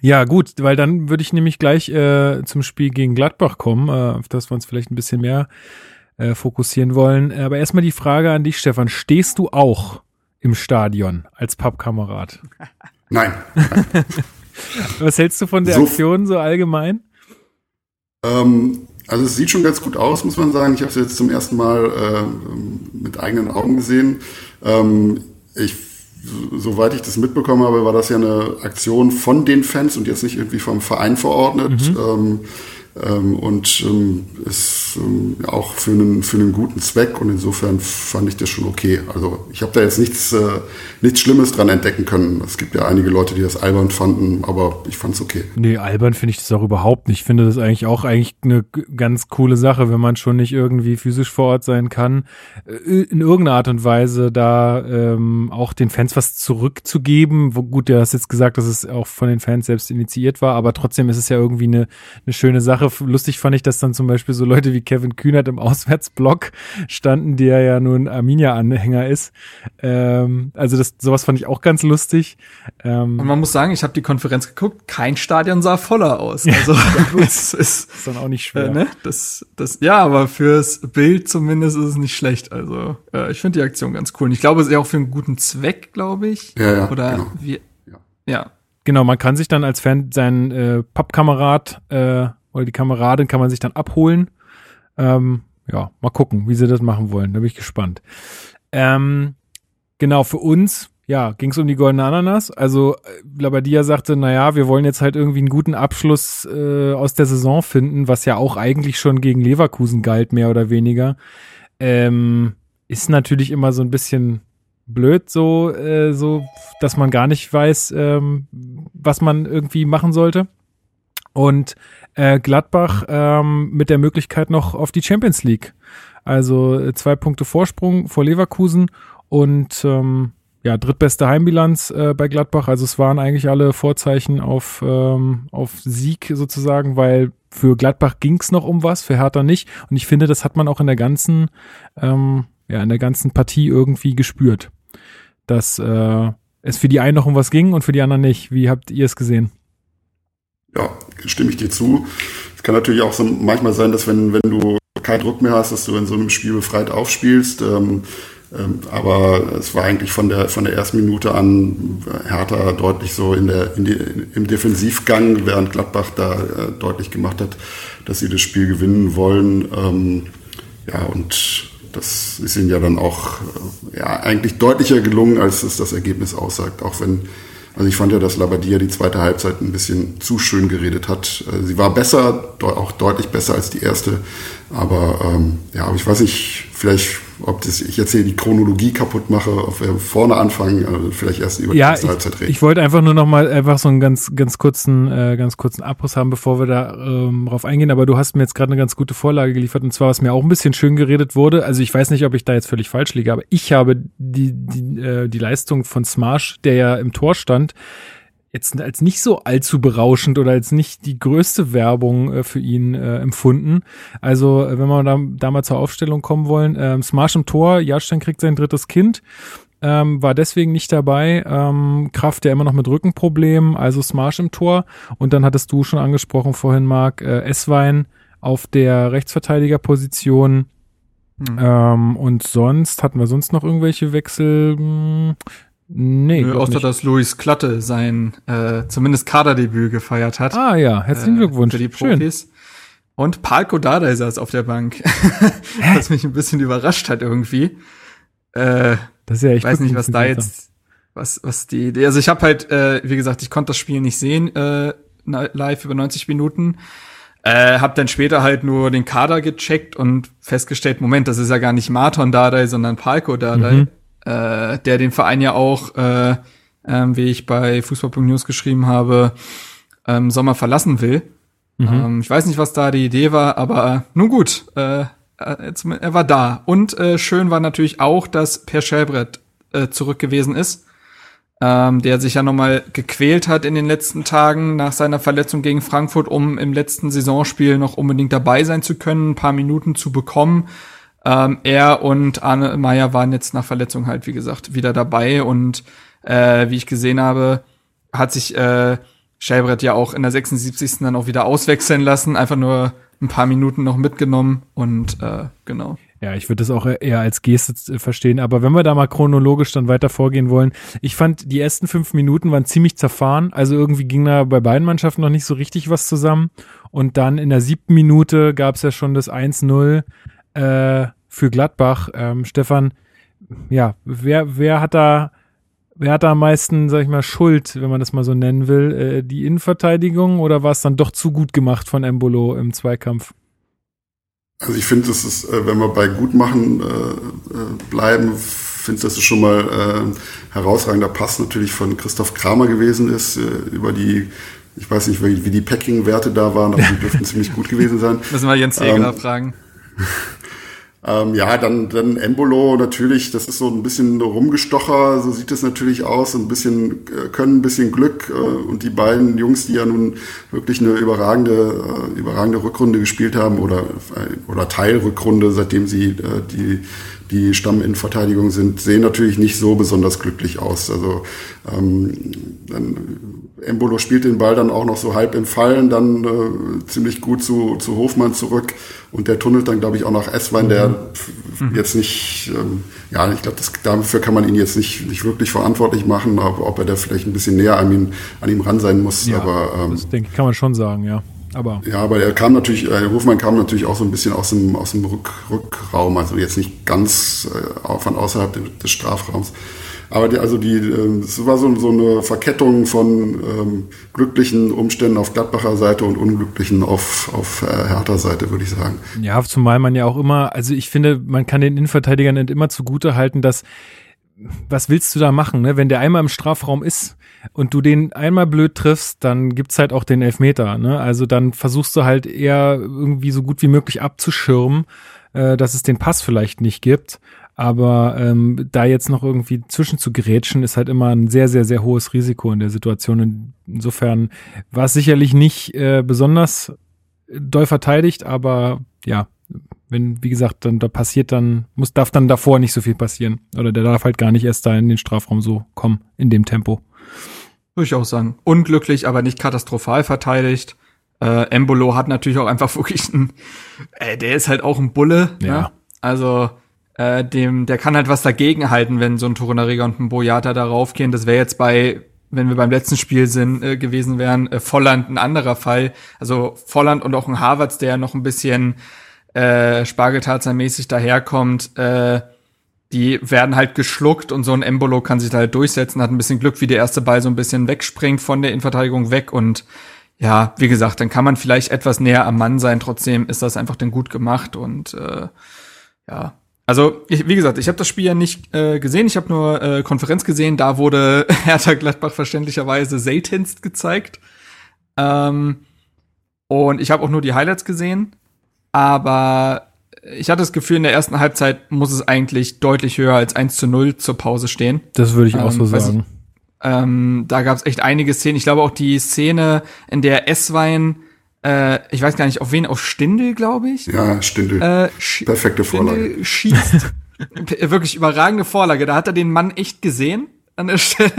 Ja, gut, weil dann würde ich nämlich gleich äh, zum Spiel gegen Gladbach kommen, äh, auf das wir uns vielleicht ein bisschen mehr äh, fokussieren wollen. Aber erstmal die Frage an dich, Stefan. Stehst du auch im Stadion als Pappkamerad? Nein. Was hältst du von der So- Aktion so allgemein? Ähm, also es sieht schon ganz gut aus, muss man sagen. Ich habe es jetzt zum ersten Mal äh, mit eigenen Augen gesehen. Ähm, ich, so- soweit ich das mitbekommen habe, war das ja eine Aktion von den Fans und jetzt nicht irgendwie vom Verein verordnet. Ähm, ähm, und ähm, ist ähm, auch für einen, für einen guten Zweck und insofern fand ich das schon okay. Also ich habe da jetzt nichts, äh, nichts Schlimmes dran entdecken können. Es gibt ja einige Leute, die das albern fanden, aber ich fand es okay. Nee, albern finde ich das auch überhaupt nicht. Ich finde das eigentlich auch eigentlich eine ganz coole Sache, wenn man schon nicht irgendwie physisch vor Ort sein kann, äh, in irgendeiner Art und Weise da ähm, auch den Fans was zurückzugeben. Wo, gut, du hast jetzt gesagt, dass es auch von den Fans selbst initiiert war, aber trotzdem ist es ja irgendwie eine, eine schöne Sache, Sache. Lustig fand ich, dass dann zum Beispiel so Leute wie Kevin Kühnert im Auswärtsblock standen, der ja nun Arminia-Anhänger ist. Ähm, also das, sowas fand ich auch ganz lustig. Ähm, Und man muss sagen, ich habe die Konferenz geguckt, kein Stadion sah voller aus. Also das ist, ist dann auch nicht schwer. Äh, ne? das, das, ja, aber fürs Bild zumindest ist es nicht schlecht. Also äh, ich finde die Aktion ganz cool. Und ich glaube, es ist ja auch für einen guten Zweck, glaube ich. Ja, ja. Oder genau. wie, ja. ja. Genau, man kann sich dann als Fan seinen äh, Pappkamerad äh, oder die Kameradin kann man sich dann abholen. Ähm, ja, mal gucken, wie sie das machen wollen. Da bin ich gespannt. Ähm, genau, für uns, ja, ging es um die goldene Ananas. Also äh, Labadia sagte, naja, wir wollen jetzt halt irgendwie einen guten Abschluss äh, aus der Saison finden, was ja auch eigentlich schon gegen Leverkusen galt, mehr oder weniger. Ähm, ist natürlich immer so ein bisschen blöd, so, äh, so, dass man gar nicht weiß, ähm, was man irgendwie machen sollte. Und äh, Gladbach ähm, mit der Möglichkeit noch auf die Champions League. Also äh, zwei Punkte Vorsprung vor Leverkusen und ähm, ja, drittbeste Heimbilanz äh, bei Gladbach. Also es waren eigentlich alle Vorzeichen auf, ähm, auf Sieg sozusagen, weil für Gladbach ging's noch um was, für Hertha nicht. Und ich finde, das hat man auch in der ganzen, ähm, ja, in der ganzen Partie irgendwie gespürt dass äh, es für die einen noch um was ging und für die anderen nicht. Wie habt ihr es gesehen? Ja, stimme ich dir zu. Es kann natürlich auch so manchmal sein, dass wenn, wenn du keinen Druck mehr hast, dass du in so einem Spiel befreit aufspielst. Ähm, ähm, aber es war eigentlich von der, von der ersten Minute an Hertha deutlich so in der, in die, im Defensivgang, während Gladbach da äh, deutlich gemacht hat, dass sie das Spiel gewinnen wollen. Ähm, ja, und das ist ihnen ja dann auch äh, ja, eigentlich deutlicher gelungen, als es das Ergebnis aussagt. Auch wenn, also ich fand ja, dass Labadia die zweite Halbzeit ein bisschen zu schön geredet hat. Äh, sie war besser, auch deutlich besser als die erste. Aber ähm, ja, ich weiß nicht, vielleicht ob das, ich jetzt hier die Chronologie kaputt mache, ob wir vorne anfangen, also vielleicht erst über ja, die erste Halbzeit reden. Ich wollte einfach nur noch mal einfach so einen ganz, ganz kurzen, äh, ganz kurzen Abriss haben, bevor wir da ähm, drauf eingehen. Aber du hast mir jetzt gerade eine ganz gute Vorlage geliefert und zwar, was mir auch ein bisschen schön geredet wurde. Also ich weiß nicht, ob ich da jetzt völlig falsch liege, aber ich habe die, die, äh, die Leistung von Smash, der ja im Tor stand, jetzt als nicht so allzu berauschend oder als nicht die größte Werbung äh, für ihn äh, empfunden. Also, äh, wenn wir da, da mal zur Aufstellung kommen wollen, ähm, Smash im Tor, Jahrstein kriegt sein drittes Kind, ähm, war deswegen nicht dabei. Ähm, Kraft ja immer noch mit Rückenproblemen, also Smash im Tor. Und dann hattest du schon angesprochen vorhin, Marc, äh, Esswein auf der Rechtsverteidigerposition. Mhm. Ähm, und sonst hatten wir sonst noch irgendwelche Wechsel? Nee, Nö, außer nicht. dass Luis Klatte sein äh, zumindest Kaderdebüt gefeiert hat. Ah ja, herzlichen äh, Glückwunsch. Für die Profis. Schön. Und Palko Dardai saß auf der Bank. was mich ein bisschen überrascht hat irgendwie. Äh, das ist ja echt Ich weiß nicht, was da jetzt, was, was die Idee. Also ich habe halt, äh, wie gesagt, ich konnte das Spiel nicht sehen, äh, live über 90 Minuten. Äh, hab dann später halt nur den Kader gecheckt und festgestellt, Moment, das ist ja gar nicht Marton Dardai, sondern Palko Dardai. Mhm äh, der den Verein ja auch, äh, ähm, wie ich bei Fußball.news geschrieben habe, ähm, Sommer verlassen will. Mhm. Ähm, ich weiß nicht, was da die Idee war, aber nun gut, äh, äh er war da. Und äh, schön war natürlich auch, dass Per Schellbrett äh, zurück gewesen ist, ähm, der sich ja nochmal gequält hat in den letzten Tagen nach seiner Verletzung gegen Frankfurt, um im letzten Saisonspiel noch unbedingt dabei sein zu können, ein paar Minuten zu bekommen. Ähm, er und Arne Meyer waren jetzt nach Verletzung halt, wie gesagt, wieder dabei und äh, wie ich gesehen habe, hat sich äh, Schellbrett ja auch in der 76. dann auch wieder auswechseln lassen, einfach nur ein paar Minuten noch mitgenommen und äh, genau. Ja, ich würde das auch eher als Geste verstehen. Aber wenn wir da mal chronologisch dann weiter vorgehen wollen, ich fand, die ersten fünf Minuten waren ziemlich zerfahren. Also irgendwie ging da bei beiden Mannschaften noch nicht so richtig was zusammen. Und dann in der siebten Minute gab es ja schon das 1-0 äh, für Gladbach. Ähm, Stefan, ja, wer, wer hat da, wer hat da am meisten, sag ich mal, Schuld, wenn man das mal so nennen will? Äh, die Innenverteidigung oder war es dann doch zu gut gemacht von Embolo im Zweikampf? Also ich finde, das ist, äh, wenn wir bei Gutmachen äh, äh, bleiben, finde ich, dass es schon mal äh, herausragender Pass natürlich von Christoph Kramer gewesen ist, äh, über die ich weiß nicht, wie, wie die Packing-Werte da waren, aber die dürften ziemlich gut gewesen sein. Müssen wir Jens Hegeler ähm, fragen. Ähm, ja, dann, dann Embolo natürlich, das ist so ein bisschen rumgestocher, so sieht es natürlich aus, ein bisschen äh, können, ein bisschen Glück äh, und die beiden Jungs, die ja nun wirklich eine überragende, äh, überragende Rückrunde gespielt haben oder, äh, oder Teilrückrunde, seitdem sie äh, die die Stamminnenverteidigung sind, sehen natürlich nicht so besonders glücklich aus. Also ähm, dann, Embolo spielt den Ball dann auch noch so halb im Fallen, dann äh, ziemlich gut zu, zu Hofmann zurück und der tunnelt dann, glaube ich, auch nach Esswein, der mhm. jetzt nicht, ähm, ja, ich glaube, dafür kann man ihn jetzt nicht, nicht wirklich verantwortlich machen, ob, ob er da vielleicht ein bisschen näher an ihm, an ihm ran sein muss. Ja, aber ähm, das denke ich, kann man schon sagen, ja. Aber ja, aber er kam natürlich, äh, Hofmann kam natürlich auch so ein bisschen aus dem, aus dem Rück, Rückraum, also jetzt nicht ganz äh, von außerhalb des Strafraums. Aber die, also die, äh, es war so, so eine Verkettung von ähm, glücklichen Umständen auf Gladbacher Seite und unglücklichen auf, auf äh, Hertha Seite, würde ich sagen. Ja, zumal man ja auch immer, also ich finde, man kann den Innenverteidigern immer zugute halten, dass was willst du da machen, ne? Wenn der einmal im Strafraum ist und du den einmal blöd triffst, dann gibt's halt auch den Elfmeter, ne? Also dann versuchst du halt eher irgendwie so gut wie möglich abzuschirmen, äh, dass es den Pass vielleicht nicht gibt. Aber ähm, da jetzt noch irgendwie zwischen zu gerätschen, ist halt immer ein sehr, sehr, sehr hohes Risiko in der Situation. Insofern war es sicherlich nicht äh, besonders doll verteidigt, aber ja, wenn, wie gesagt, dann da passiert dann, muss, darf dann davor nicht so viel passieren. Oder der darf halt gar nicht erst da in den Strafraum so kommen, in dem Tempo. Würde ich auch sagen. Unglücklich, aber nicht katastrophal verteidigt. Äh, Embolo hat natürlich auch einfach wirklich ein, äh, der ist halt auch ein Bulle. Ne? Ja. Ne? Also, äh, dem, der kann halt was dagegen halten, wenn so ein Torunariga und ein Boyata da raufgehen. Das wäre jetzt bei, wenn wir beim letzten Spiel sind, äh, gewesen wären, äh, Volland ein anderer Fall. Also Volland und auch ein Harvards, der noch ein bisschen äh, Spargeltarzan-mäßig daherkommt, äh, die werden halt geschluckt und so ein Embolo kann sich da halt durchsetzen, hat ein bisschen Glück, wie der erste Ball so ein bisschen wegspringt von der Innenverteidigung weg und ja, wie gesagt, dann kann man vielleicht etwas näher am Mann sein, trotzdem ist das einfach dann gut gemacht und äh, ja, also ich, wie gesagt, ich habe das Spiel ja nicht äh, gesehen, ich habe nur äh, Konferenz gesehen, da wurde Hertha Gladbach verständlicherweise seltenst gezeigt. Ähm, und ich habe auch nur die Highlights gesehen aber ich hatte das Gefühl, in der ersten Halbzeit muss es eigentlich deutlich höher als 1 zu 0 zur Pause stehen. Das würde ich auch ähm, so sagen. Ich, ähm, da gab es echt einige Szenen. Ich glaube auch die Szene, in der Esswein, äh, ich weiß gar nicht, auf wen, auf Stindel, glaube ich. Ja, Stindel. Äh, Perfekte Vorlage. Stindl schießt. Wirklich überragende Vorlage. Da hat er den Mann echt gesehen an der Stelle.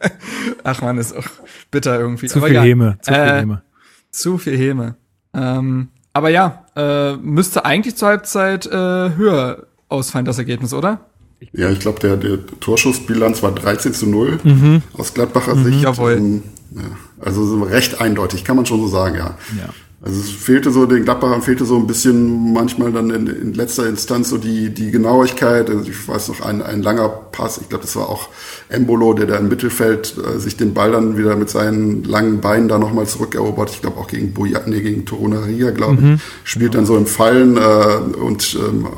Ach man, ist auch bitter irgendwie. Zu Aber viel ja, Häme. Zu viel äh, Häme. Zu viel Häme. Ähm, aber ja, äh, müsste eigentlich zur Halbzeit äh, höher ausfallen, das Ergebnis, oder? Ja, ich glaube, der, der Torschussbilanz war 13 zu 0 mhm. aus Gladbacher mhm. Sicht. Jawohl. Ähm, ja, also recht eindeutig, kann man schon so sagen, ja. ja. Also es fehlte so, den Gladbachern fehlte so ein bisschen manchmal dann in, in letzter Instanz so die, die Genauigkeit. Also ich weiß noch, ein, ein langer Pass, ich glaube, das war auch Embolo, der da im Mittelfeld äh, sich den Ball dann wieder mit seinen langen Beinen da nochmal zurückerobert. Ich glaube auch gegen Boyat, nee, gegen Torunaria, glaube ich. Mhm. Spielt dann so im Fallen äh, und ähm,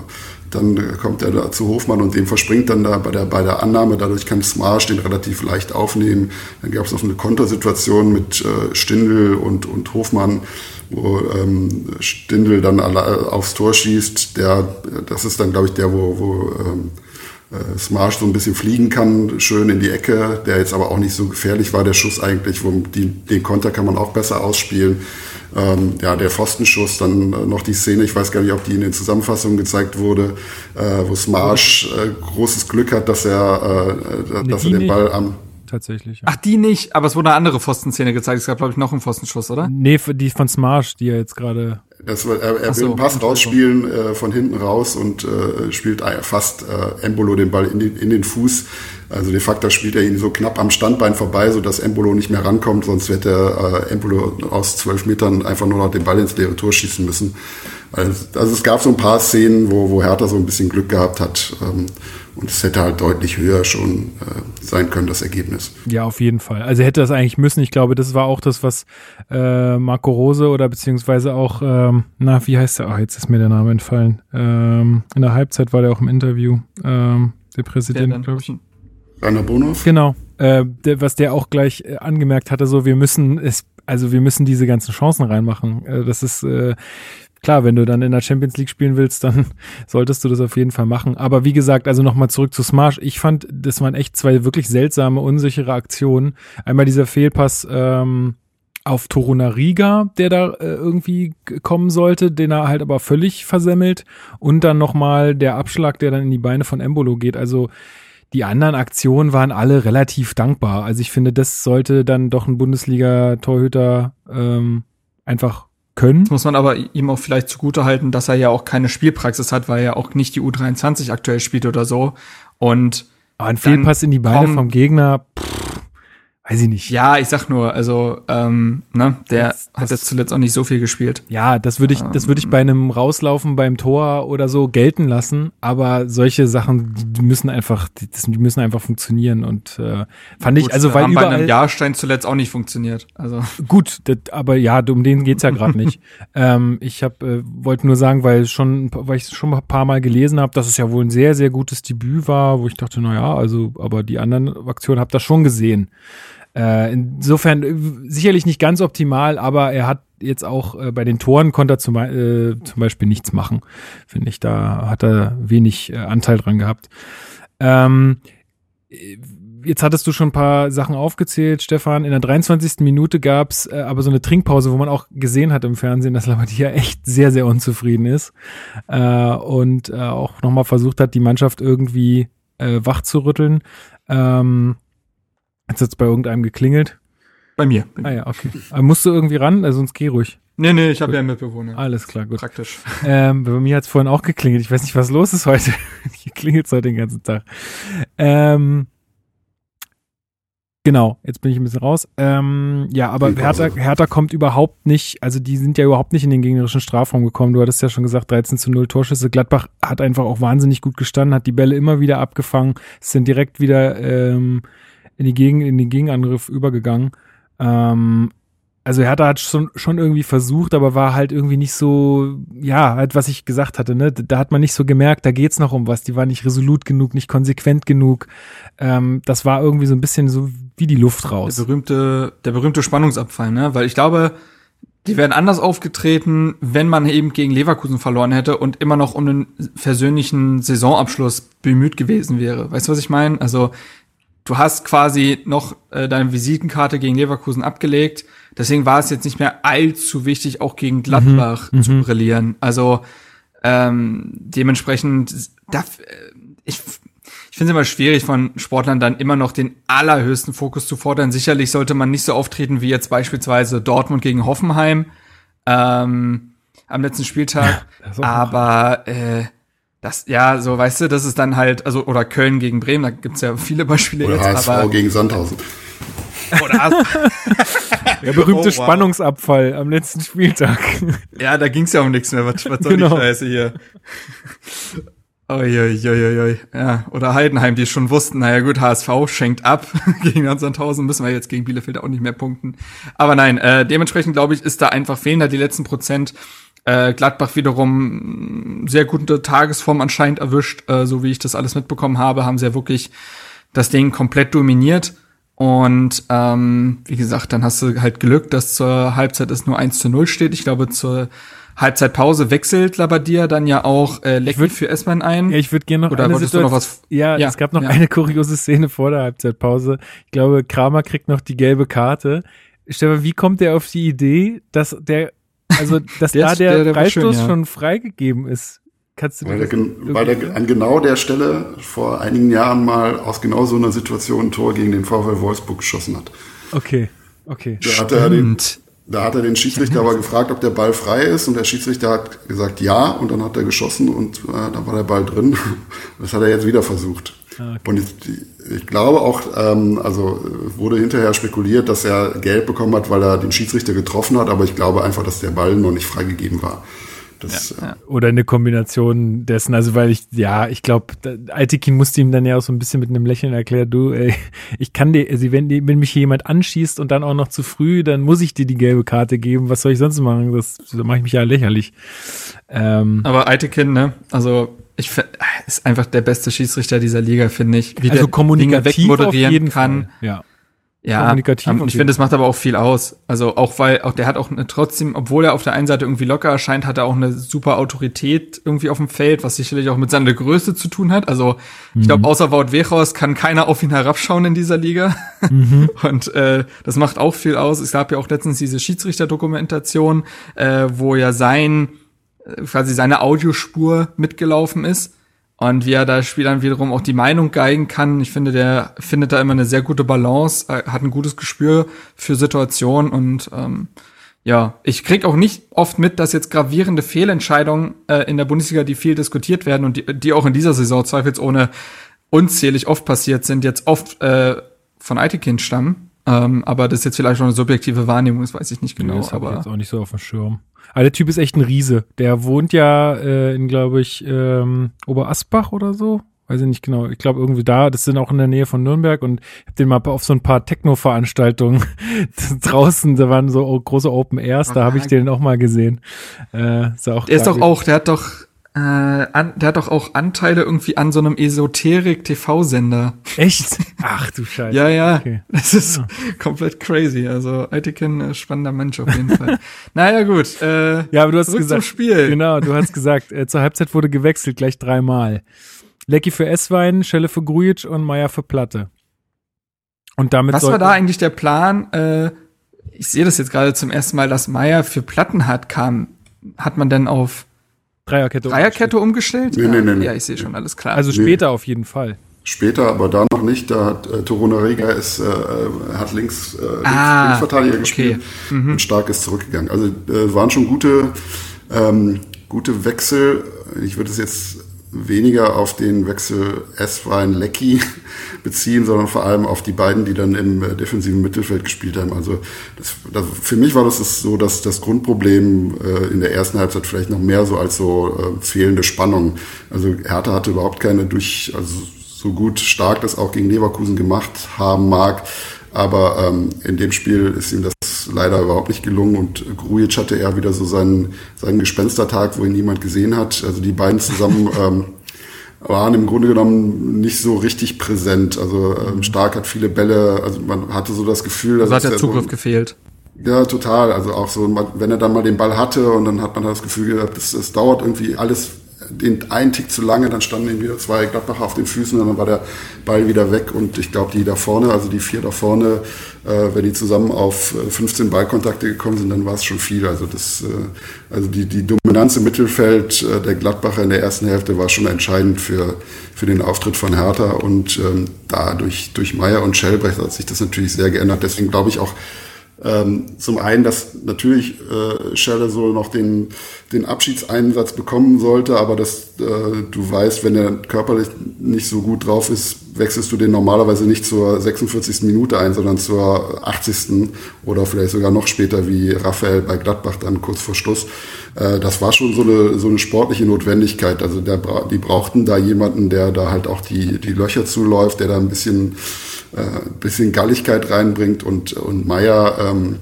dann kommt er da zu Hofmann und dem verspringt dann da bei der, bei der Annahme. Dadurch kann Smarsch den relativ leicht aufnehmen. Dann gab es noch eine Kontersituation mit äh, Stindl und, und Hofmann, wo ähm, Stindl dann aufs Tor schießt. Der, das ist dann, glaube ich, der, wo, wo ähm, äh, Smarsch so ein bisschen fliegen kann, schön in die Ecke, der jetzt aber auch nicht so gefährlich war, der Schuss eigentlich, wo die, den Konter kann man auch besser ausspielen. Ähm, ja, der Pfostenschuss, dann äh, noch die Szene, ich weiß gar nicht, ob die in den Zusammenfassungen gezeigt wurde, äh, wo Smarsch äh, großes Glück hat, dass er, äh, dass er den Ball am tatsächlich. Ja. Ach, die nicht, aber es wurde eine andere Pfostenszene gezeigt. Es gab, glaube ich, noch einen Pfostenschuss, oder? Nee, die von Smarsh, die er jetzt gerade. Das war, er, er so, will einen Pass rausspielen äh, von hinten raus und äh, spielt fast äh, Embolo den Ball in den, in den Fuß. Also de facto spielt er ihn so knapp am Standbein vorbei, so dass Embolo nicht mehr rankommt, sonst hätte äh, Embolo aus zwölf Metern einfach nur noch den Ball ins leere Tor schießen müssen. Also, also es gab so ein paar Szenen, wo, wo Hertha so ein bisschen Glück gehabt hat. Ähm, und es hätte halt deutlich höher schon äh, sein können, das Ergebnis. Ja, auf jeden Fall. Also hätte das eigentlich müssen. Ich glaube, das war auch das, was äh, Marco Rose oder beziehungsweise auch, ähm, na, wie heißt der? Ah, oh, jetzt ist mir der Name entfallen. Ähm, in der Halbzeit war der auch im Interview. Ähm, der Präsident, glaube ich. Rainer Bonhoff? Genau. Äh, der, was der auch gleich äh, angemerkt hatte, so wir müssen es, also wir müssen diese ganzen Chancen reinmachen. Äh, das ist, äh, klar, wenn du dann in der Champions League spielen willst, dann solltest du das auf jeden Fall machen. Aber wie gesagt, also nochmal zurück zu Smash. Ich fand, das waren echt zwei wirklich seltsame, unsichere Aktionen. Einmal dieser Fehlpass ähm, auf Torunariga, der da äh, irgendwie kommen sollte, den er halt aber völlig versemmelt. Und dann nochmal der Abschlag, der dann in die Beine von Embolo geht. Also die anderen Aktionen waren alle relativ dankbar. Also ich finde, das sollte dann doch ein Bundesliga-Torhüter ähm, einfach können. Das muss man aber ihm auch vielleicht zugute halten, dass er ja auch keine Spielpraxis hat, weil er auch nicht die U23 aktuell spielt oder so. Und aber ein Fehlpass in die Beine vom Gegner, pff, weiß ich nicht. Ja, ich sag nur, also ähm, ne, der das, hat jetzt zuletzt auch nicht so viel gespielt. Ja, das würde ich, das würde ich bei einem Rauslaufen beim Tor oder so gelten lassen. Aber solche Sachen, die müssen einfach, die, müssen einfach funktionieren. Und äh, fand gut, ich, also weil haben überall, bei einem Jahrstein zuletzt auch nicht funktioniert. Also gut, das, aber ja, um den geht's ja gerade nicht. ähm, ich habe äh, wollte nur sagen, weil schon, weil ich schon ein paar Mal gelesen habe, dass es ja wohl ein sehr, sehr gutes Debüt war, wo ich dachte, na ja, also, aber die anderen Aktionen habe das schon gesehen. Äh, insofern äh, sicherlich nicht ganz optimal, aber er hat jetzt auch äh, bei den Toren konnte er zum, äh, zum Beispiel nichts machen, finde ich. Da hat er wenig äh, Anteil dran gehabt. Ähm, jetzt hattest du schon ein paar Sachen aufgezählt, Stefan. In der 23. Minute gab's äh, aber so eine Trinkpause, wo man auch gesehen hat im Fernsehen, dass Labadia echt sehr, sehr unzufrieden ist äh, und äh, auch nochmal versucht hat, die Mannschaft irgendwie äh, wach zu rütteln. Ähm, Jetzt hat es bei irgendeinem geklingelt. Bei mir. ah ja, okay. Aber musst du irgendwie ran? Also sonst geh ruhig. Nee, nee, ich habe ja einen Mitbewohner. Alles klar, gut. Praktisch. Ähm, bei mir hat es vorhin auch geklingelt. Ich weiß nicht, was los ist heute. Hier klingelt heute den ganzen Tag. Ähm, genau, jetzt bin ich ein bisschen raus. Ähm, ja, aber Hertha, Hertha kommt überhaupt nicht, also die sind ja überhaupt nicht in den gegnerischen Strafraum gekommen. Du hattest ja schon gesagt, 13 zu 0 Torschüsse. Gladbach hat einfach auch wahnsinnig gut gestanden, hat die Bälle immer wieder abgefangen, sind direkt wieder ähm, in, die Gegen, in den Gegenangriff übergegangen. Ähm, also Hertha hat schon, schon irgendwie versucht, aber war halt irgendwie nicht so, ja, halt was ich gesagt hatte, ne? Da hat man nicht so gemerkt, da geht's noch um was. Die war nicht resolut genug, nicht konsequent genug. Ähm, das war irgendwie so ein bisschen so wie die Luft raus. Der berühmte, der berühmte Spannungsabfall, ne? Weil ich glaube, die wären anders aufgetreten, wenn man eben gegen Leverkusen verloren hätte und immer noch um einen versöhnlichen Saisonabschluss bemüht gewesen wäre. Weißt du, was ich meine? Also du hast quasi noch äh, deine Visitenkarte gegen Leverkusen abgelegt. Deswegen war es jetzt nicht mehr allzu wichtig, auch gegen Gladbach mhm, zu mhm. brillieren. Also ähm, dementsprechend, darf, äh, ich, ich finde es immer schwierig, von Sportlern dann immer noch den allerhöchsten Fokus zu fordern. Sicherlich sollte man nicht so auftreten wie jetzt beispielsweise Dortmund gegen Hoffenheim ähm, am letzten Spieltag. Ja, aber äh, das, ja, so, weißt du, das ist dann halt, also, oder Köln gegen Bremen, da gibt's ja viele Beispiele oder jetzt. HSV aber, gegen Sandhausen. Oder Der berühmte oh, wow. Spannungsabfall am letzten Spieltag. Ja, da ging's ja um nichts mehr. Was, was soll genau. die Scheiße hier? Uiuiuiui. Ja, oder Heidenheim, die schon wussten, naja gut, HSV schenkt ab gegen Sandhausen, müssen wir jetzt gegen Bielefeld auch nicht mehr punkten. Aber nein, äh, dementsprechend glaube ich, ist da einfach fehlen da die letzten Prozent. Äh, Gladbach wiederum sehr gute Tagesform anscheinend erwischt, äh, so wie ich das alles mitbekommen habe, haben sie ja wirklich das Ding komplett dominiert. Und ähm, wie gesagt, dann hast du halt Glück, dass zur Halbzeit es nur 1 zu 0 steht. Ich glaube, zur Halbzeitpause wechselt Labadia dann ja auch äh, Lecky für Essmann ein. Ja, ich würde gerne noch Oder eine wolltest du noch was? Ja, ja es gab noch ja. eine kuriose Szene vor der Halbzeitpause. Ich glaube, Kramer kriegt noch die gelbe Karte. Stefan, wie kommt der auf die Idee, dass der also, dass da der, der, der Freistoß ja. schon freigegeben ist. Kannst du weil, der, weil der an genau der Stelle vor einigen Jahren mal aus genau so einer Situation ein Tor gegen den VfL Wolfsburg geschossen hat. Okay, okay. Da hat er den, da hat er den Schiedsrichter aber gefragt, ob der Ball frei ist und der Schiedsrichter hat gesagt ja und dann hat er geschossen und äh, da war der Ball drin. Das hat er jetzt wieder versucht. Ah, okay. Und ich, ich, glaube auch, ähm, also wurde hinterher spekuliert, dass er Geld bekommen hat, weil er den Schiedsrichter getroffen hat, aber ich glaube einfach, dass der Ball noch nicht freigegeben war. Das, ja, ja. Oder eine Kombination dessen, also weil ich, ja, ich glaube, Altekin musste ihm dann ja auch so ein bisschen mit einem Lächeln erklären, du, ey, ich kann dir, also wenn, wenn mich jemand anschießt und dann auch noch zu früh, dann muss ich dir die gelbe Karte geben, was soll ich sonst machen? Das, da mache ich mich ja lächerlich. Ähm, Aber Altekin, ne, also ich ist einfach der beste Schiedsrichter dieser Liga, finde ich. Wie also der kommunikativ Dinge wegmoderieren kann. Fall. Ja. ja, kommunikativ. Ähm, ich finde, das macht aber auch viel aus. Also auch weil auch der hat auch eine, trotzdem, obwohl er auf der einen Seite irgendwie locker erscheint, hat er auch eine super Autorität irgendwie auf dem Feld, was sicherlich auch mit seiner Größe zu tun hat. Also mhm. ich glaube, außer Wout Weghorst kann keiner auf ihn herabschauen in dieser Liga. Mhm. Und äh, das macht auch viel aus. Es gab ja auch letztens diese Schiedsrichterdokumentation, äh, wo ja sein quasi seine Audiospur mitgelaufen ist und wie er da Spielern wiederum auch die Meinung geigen kann. Ich finde, der findet da immer eine sehr gute Balance, hat ein gutes Gespür für Situationen und ähm, ja, ich krieg auch nicht oft mit, dass jetzt gravierende Fehlentscheidungen äh, in der Bundesliga, die viel diskutiert werden und die, die auch in dieser Saison zweifelsohne unzählig oft passiert sind, jetzt oft äh, von Eitekind stammen. Ähm, aber das ist jetzt vielleicht schon eine subjektive Wahrnehmung, das weiß ich nicht genau. Nee, das aber ich jetzt auch nicht so auf dem Schirm. Aber der Typ ist echt ein Riese. Der wohnt ja äh, in, glaube ich, ähm, Oberasbach oder so. Weiß ich nicht genau. Ich glaube irgendwie da. Das sind auch in der Nähe von Nürnberg und ich habe den mal auf so ein paar Techno-Veranstaltungen draußen. Da waren so große Open Airs. Da habe ich den auch mal gesehen. Äh, ist auch der ist doch auch. Der hat doch äh, an, der hat doch auch Anteile irgendwie an so einem Esoterik-TV-Sender. Echt? Ach du Scheiße. ja, ja. Okay. Das ist ja. komplett crazy. Also Aitiken, äh, spannender Mensch auf jeden Fall. naja, gut. Äh, ja, aber du hast gesagt. Spiel. Genau, du hast gesagt, äh, zur Halbzeit wurde gewechselt, gleich dreimal. Lecky für Esswein, Schelle für Grujic und Meier für Platte. Und damit Was war da eigentlich der Plan? Äh, ich sehe das jetzt gerade zum ersten Mal, dass Meier für Platten hat kam. Hat man denn auf Dreierkette, Dreierkette umgestellt? Nee, ja, nee, nee, nee. Ja, ich sehe schon, alles klar. Also später nee. auf jeden Fall. Später, aber da noch nicht. Da hat äh, Toruna Rega ist, äh, hat links, äh, ah, Linksverteidiger okay. gespielt mhm. und Stark ist zurückgegangen. Also äh, waren schon gute, ähm, gute Wechsel. Ich würde es jetzt weniger auf den Wechsel S-Wein Lecky beziehen, sondern vor allem auf die beiden, die dann im äh, defensiven Mittelfeld gespielt haben. Also das, das, für mich war das so, dass das Grundproblem äh, in der ersten Halbzeit vielleicht noch mehr so als so äh, fehlende Spannung. Also Hertha hatte überhaupt keine durch, also so gut stark das auch gegen Leverkusen gemacht haben mag. Aber ähm, in dem Spiel ist ihm das leider überhaupt nicht gelungen und Grujic hatte eher wieder so seinen, seinen Gespenstertag, wo ihn niemand gesehen hat. Also die beiden zusammen ähm, waren im Grunde genommen nicht so richtig präsent. Also ähm, Stark hat viele Bälle, also man hatte so das Gefühl, dass also hat der Zugriff so, gefehlt. Ja, total. Also auch so, wenn er dann mal den Ball hatte und dann hat man das Gefühl gehabt, es dauert irgendwie alles den einen Tick zu lange, dann standen ihm wieder zwei Gladbacher auf den Füßen und dann war der Ball wieder weg. Und ich glaube, die da vorne, also die vier da vorne, äh, wenn die zusammen auf 15 äh, Ballkontakte gekommen sind, dann war es schon viel. Also das, äh, also die, die Dominanz im Mittelfeld äh, der Gladbacher in der ersten Hälfte war schon entscheidend für, für den Auftritt von Hertha. Und ähm, da durch, durch Meier und Schellbrecht hat sich das natürlich sehr geändert. Deswegen glaube ich auch, ähm, zum einen, dass natürlich äh, Schelle so noch den, den Abschiedseinsatz bekommen sollte, aber dass äh, du weißt, wenn er körperlich nicht so gut drauf ist, wechselst du den normalerweise nicht zur 46. Minute ein, sondern zur 80. oder vielleicht sogar noch später wie Raphael bei Gladbach dann kurz vor Schluss. Äh, das war schon so eine, so eine sportliche Notwendigkeit. Also der, die brauchten da jemanden, der da halt auch die, die Löcher zuläuft, der da ein bisschen äh, bisschen Galligkeit reinbringt und, und Meier ähm,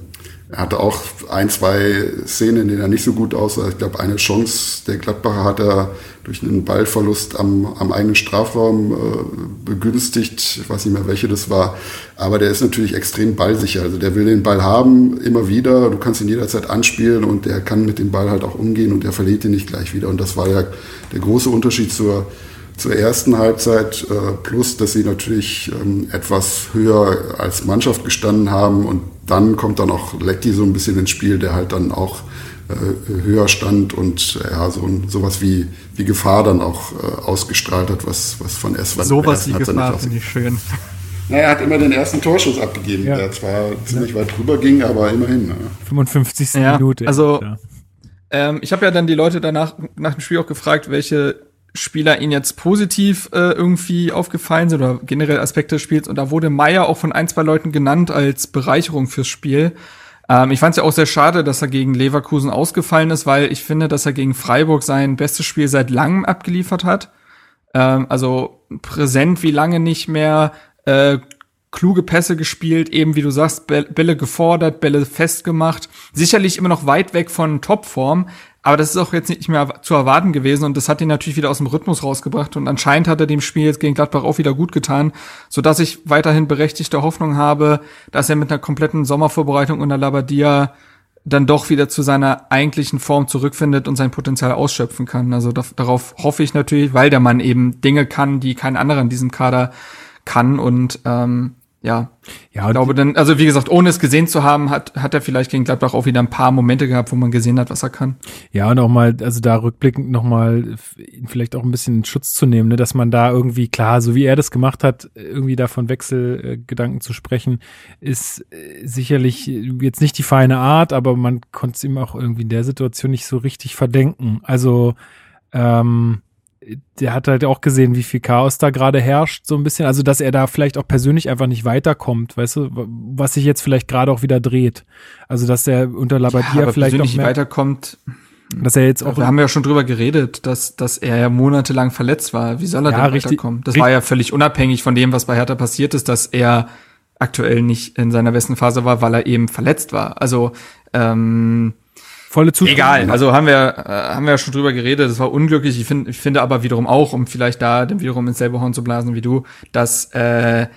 hatte auch ein, zwei Szenen, in denen er nicht so gut aussah. Ich glaube, eine Chance der Gladbacher hat er durch einen Ballverlust am, am eigenen Strafraum äh, begünstigt. Ich weiß nicht mehr, welche das war. Aber der ist natürlich extrem ballsicher. Also der will den Ball haben, immer wieder. Du kannst ihn jederzeit anspielen und der kann mit dem Ball halt auch umgehen und der verliert ihn nicht gleich wieder. Und das war ja der große Unterschied zur zur ersten Halbzeit, äh, plus dass sie natürlich ähm, etwas höher als Mannschaft gestanden haben und dann kommt dann auch Lecky so ein bisschen ins Spiel, der halt dann auch äh, höher stand und äh, ja, so sowas wie, wie Gefahr dann auch ausgestrahlt hat, was, was von S war. Sowas wie Gefahr finde ich schön. Naja, er hat immer den ersten Torschuss abgegeben, ja. der zwar ziemlich weit drüber ging, aber immerhin. Ja. 55. Ja, Minute. Also, ja. ähm, ich habe ja dann die Leute danach nach dem Spiel auch gefragt, welche Spieler ihnen jetzt positiv äh, irgendwie aufgefallen sind oder generell Aspekte des Spiels. Und da wurde Meier auch von ein, zwei Leuten genannt als Bereicherung fürs Spiel. Ähm, ich fand es ja auch sehr schade, dass er gegen Leverkusen ausgefallen ist, weil ich finde, dass er gegen Freiburg sein bestes Spiel seit langem abgeliefert hat. Ähm, also präsent wie lange nicht mehr, äh, kluge Pässe gespielt, eben wie du sagst, Bälle gefordert, Bälle festgemacht. Sicherlich immer noch weit weg von Topform, Aber das ist auch jetzt nicht mehr zu erwarten gewesen und das hat ihn natürlich wieder aus dem Rhythmus rausgebracht und anscheinend hat er dem Spiel jetzt gegen Gladbach auch wieder gut getan, so dass ich weiterhin berechtigte Hoffnung habe, dass er mit einer kompletten Sommervorbereitung unter Labadia dann doch wieder zu seiner eigentlichen Form zurückfindet und sein Potenzial ausschöpfen kann. Also da, darauf hoffe ich natürlich, weil der Mann eben Dinge kann, die kein anderer in diesem Kader kann und ähm, ja, ja, ich glaube dann, also wie gesagt, ohne es gesehen zu haben, hat, hat er vielleicht gegen Gladbach auch wieder ein paar Momente gehabt, wo man gesehen hat, was er kann. Ja, und auch mal, also da rückblickend nochmal vielleicht auch ein bisschen Schutz zu nehmen, ne, dass man da irgendwie, klar, so wie er das gemacht hat, irgendwie davon Wechselgedanken zu sprechen, ist äh, sicherlich jetzt nicht die feine Art, aber man konnte es ihm auch irgendwie in der Situation nicht so richtig verdenken. Also, ähm, der hat halt auch gesehen, wie viel Chaos da gerade herrscht, so ein bisschen. Also, dass er da vielleicht auch persönlich einfach nicht weiterkommt, weißt du, was sich jetzt vielleicht gerade auch wieder dreht. Also, dass er unter Labadia ja, vielleicht auch mehr, weiterkommt. Dass er jetzt auch. Wir haben ja schon drüber geredet, dass, dass er ja monatelang verletzt war. Wie soll er ja, denn richtig, weiterkommen? Das richtig. war ja völlig unabhängig von dem, was bei Hertha passiert ist, dass er aktuell nicht in seiner besten Phase war, weil er eben verletzt war. Also, ähm, volle Zustimmung. Egal, also haben wir, äh, haben wir ja schon drüber geredet, das war unglücklich. Ich, find, ich finde aber wiederum auch, um vielleicht da dann wiederum ins selbe Horn zu blasen wie du, dass äh,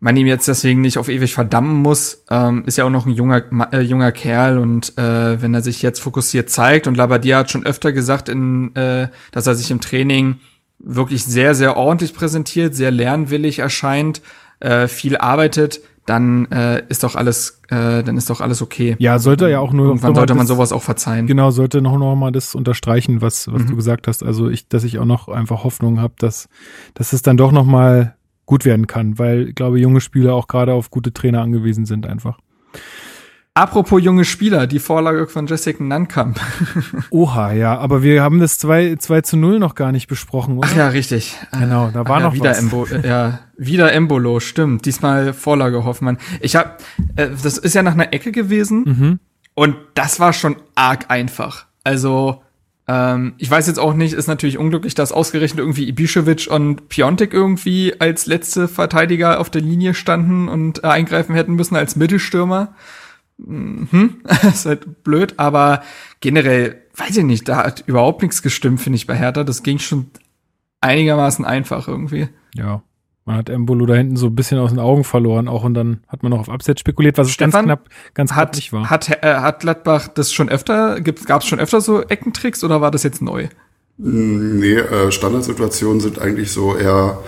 man ihm jetzt deswegen nicht auf ewig verdammen muss. Ähm, ist ja auch noch ein junger, äh, junger Kerl und äh, wenn er sich jetzt fokussiert zeigt und Labadia hat schon öfter gesagt, in, äh, dass er sich im Training wirklich sehr, sehr ordentlich präsentiert, sehr lernwillig erscheint, äh, viel arbeitet, dann äh, ist doch alles, äh, dann ist doch alles okay. Ja, sollte ja auch nur. Irgendwann sollte man das, sowas auch verzeihen. Genau, sollte noch, noch mal das unterstreichen, was, was mhm. du gesagt hast. Also ich, dass ich auch noch einfach Hoffnung habe, dass, dass es dann doch noch mal gut werden kann, weil ich glaube, junge Spieler auch gerade auf gute Trainer angewiesen sind einfach. Apropos junge Spieler, die Vorlage von Jessica Nankamp. Oha, ja, aber wir haben das 2, 2 zu 0 noch gar nicht besprochen, oder? Ach ja, richtig. Genau, da war Ach noch wieder was. Embo, äh, ja, wieder Embolo, stimmt. Diesmal Vorlage Hoffmann. Ich hab, äh, das ist ja nach einer Ecke gewesen mhm. und das war schon arg einfach. Also, ähm, ich weiß jetzt auch nicht, ist natürlich unglücklich, dass ausgerechnet irgendwie Ibišević und Piontek irgendwie als letzte Verteidiger auf der Linie standen und äh, eingreifen hätten müssen als Mittelstürmer hm, ist halt blöd, aber generell, weiß ich nicht, da hat überhaupt nichts gestimmt, finde ich, bei Hertha. Das ging schon einigermaßen einfach irgendwie. Ja. Man hat Embolo da hinten so ein bisschen aus den Augen verloren auch und dann hat man noch auf Abseits spekuliert, was Stefan, ganz knapp, ganz hat, knapp nicht war. Hat, äh, hat Gladbach das schon öfter, gab es schon öfter so Eckentricks oder war das jetzt neu? Nee, äh, Standardsituationen sind eigentlich so eher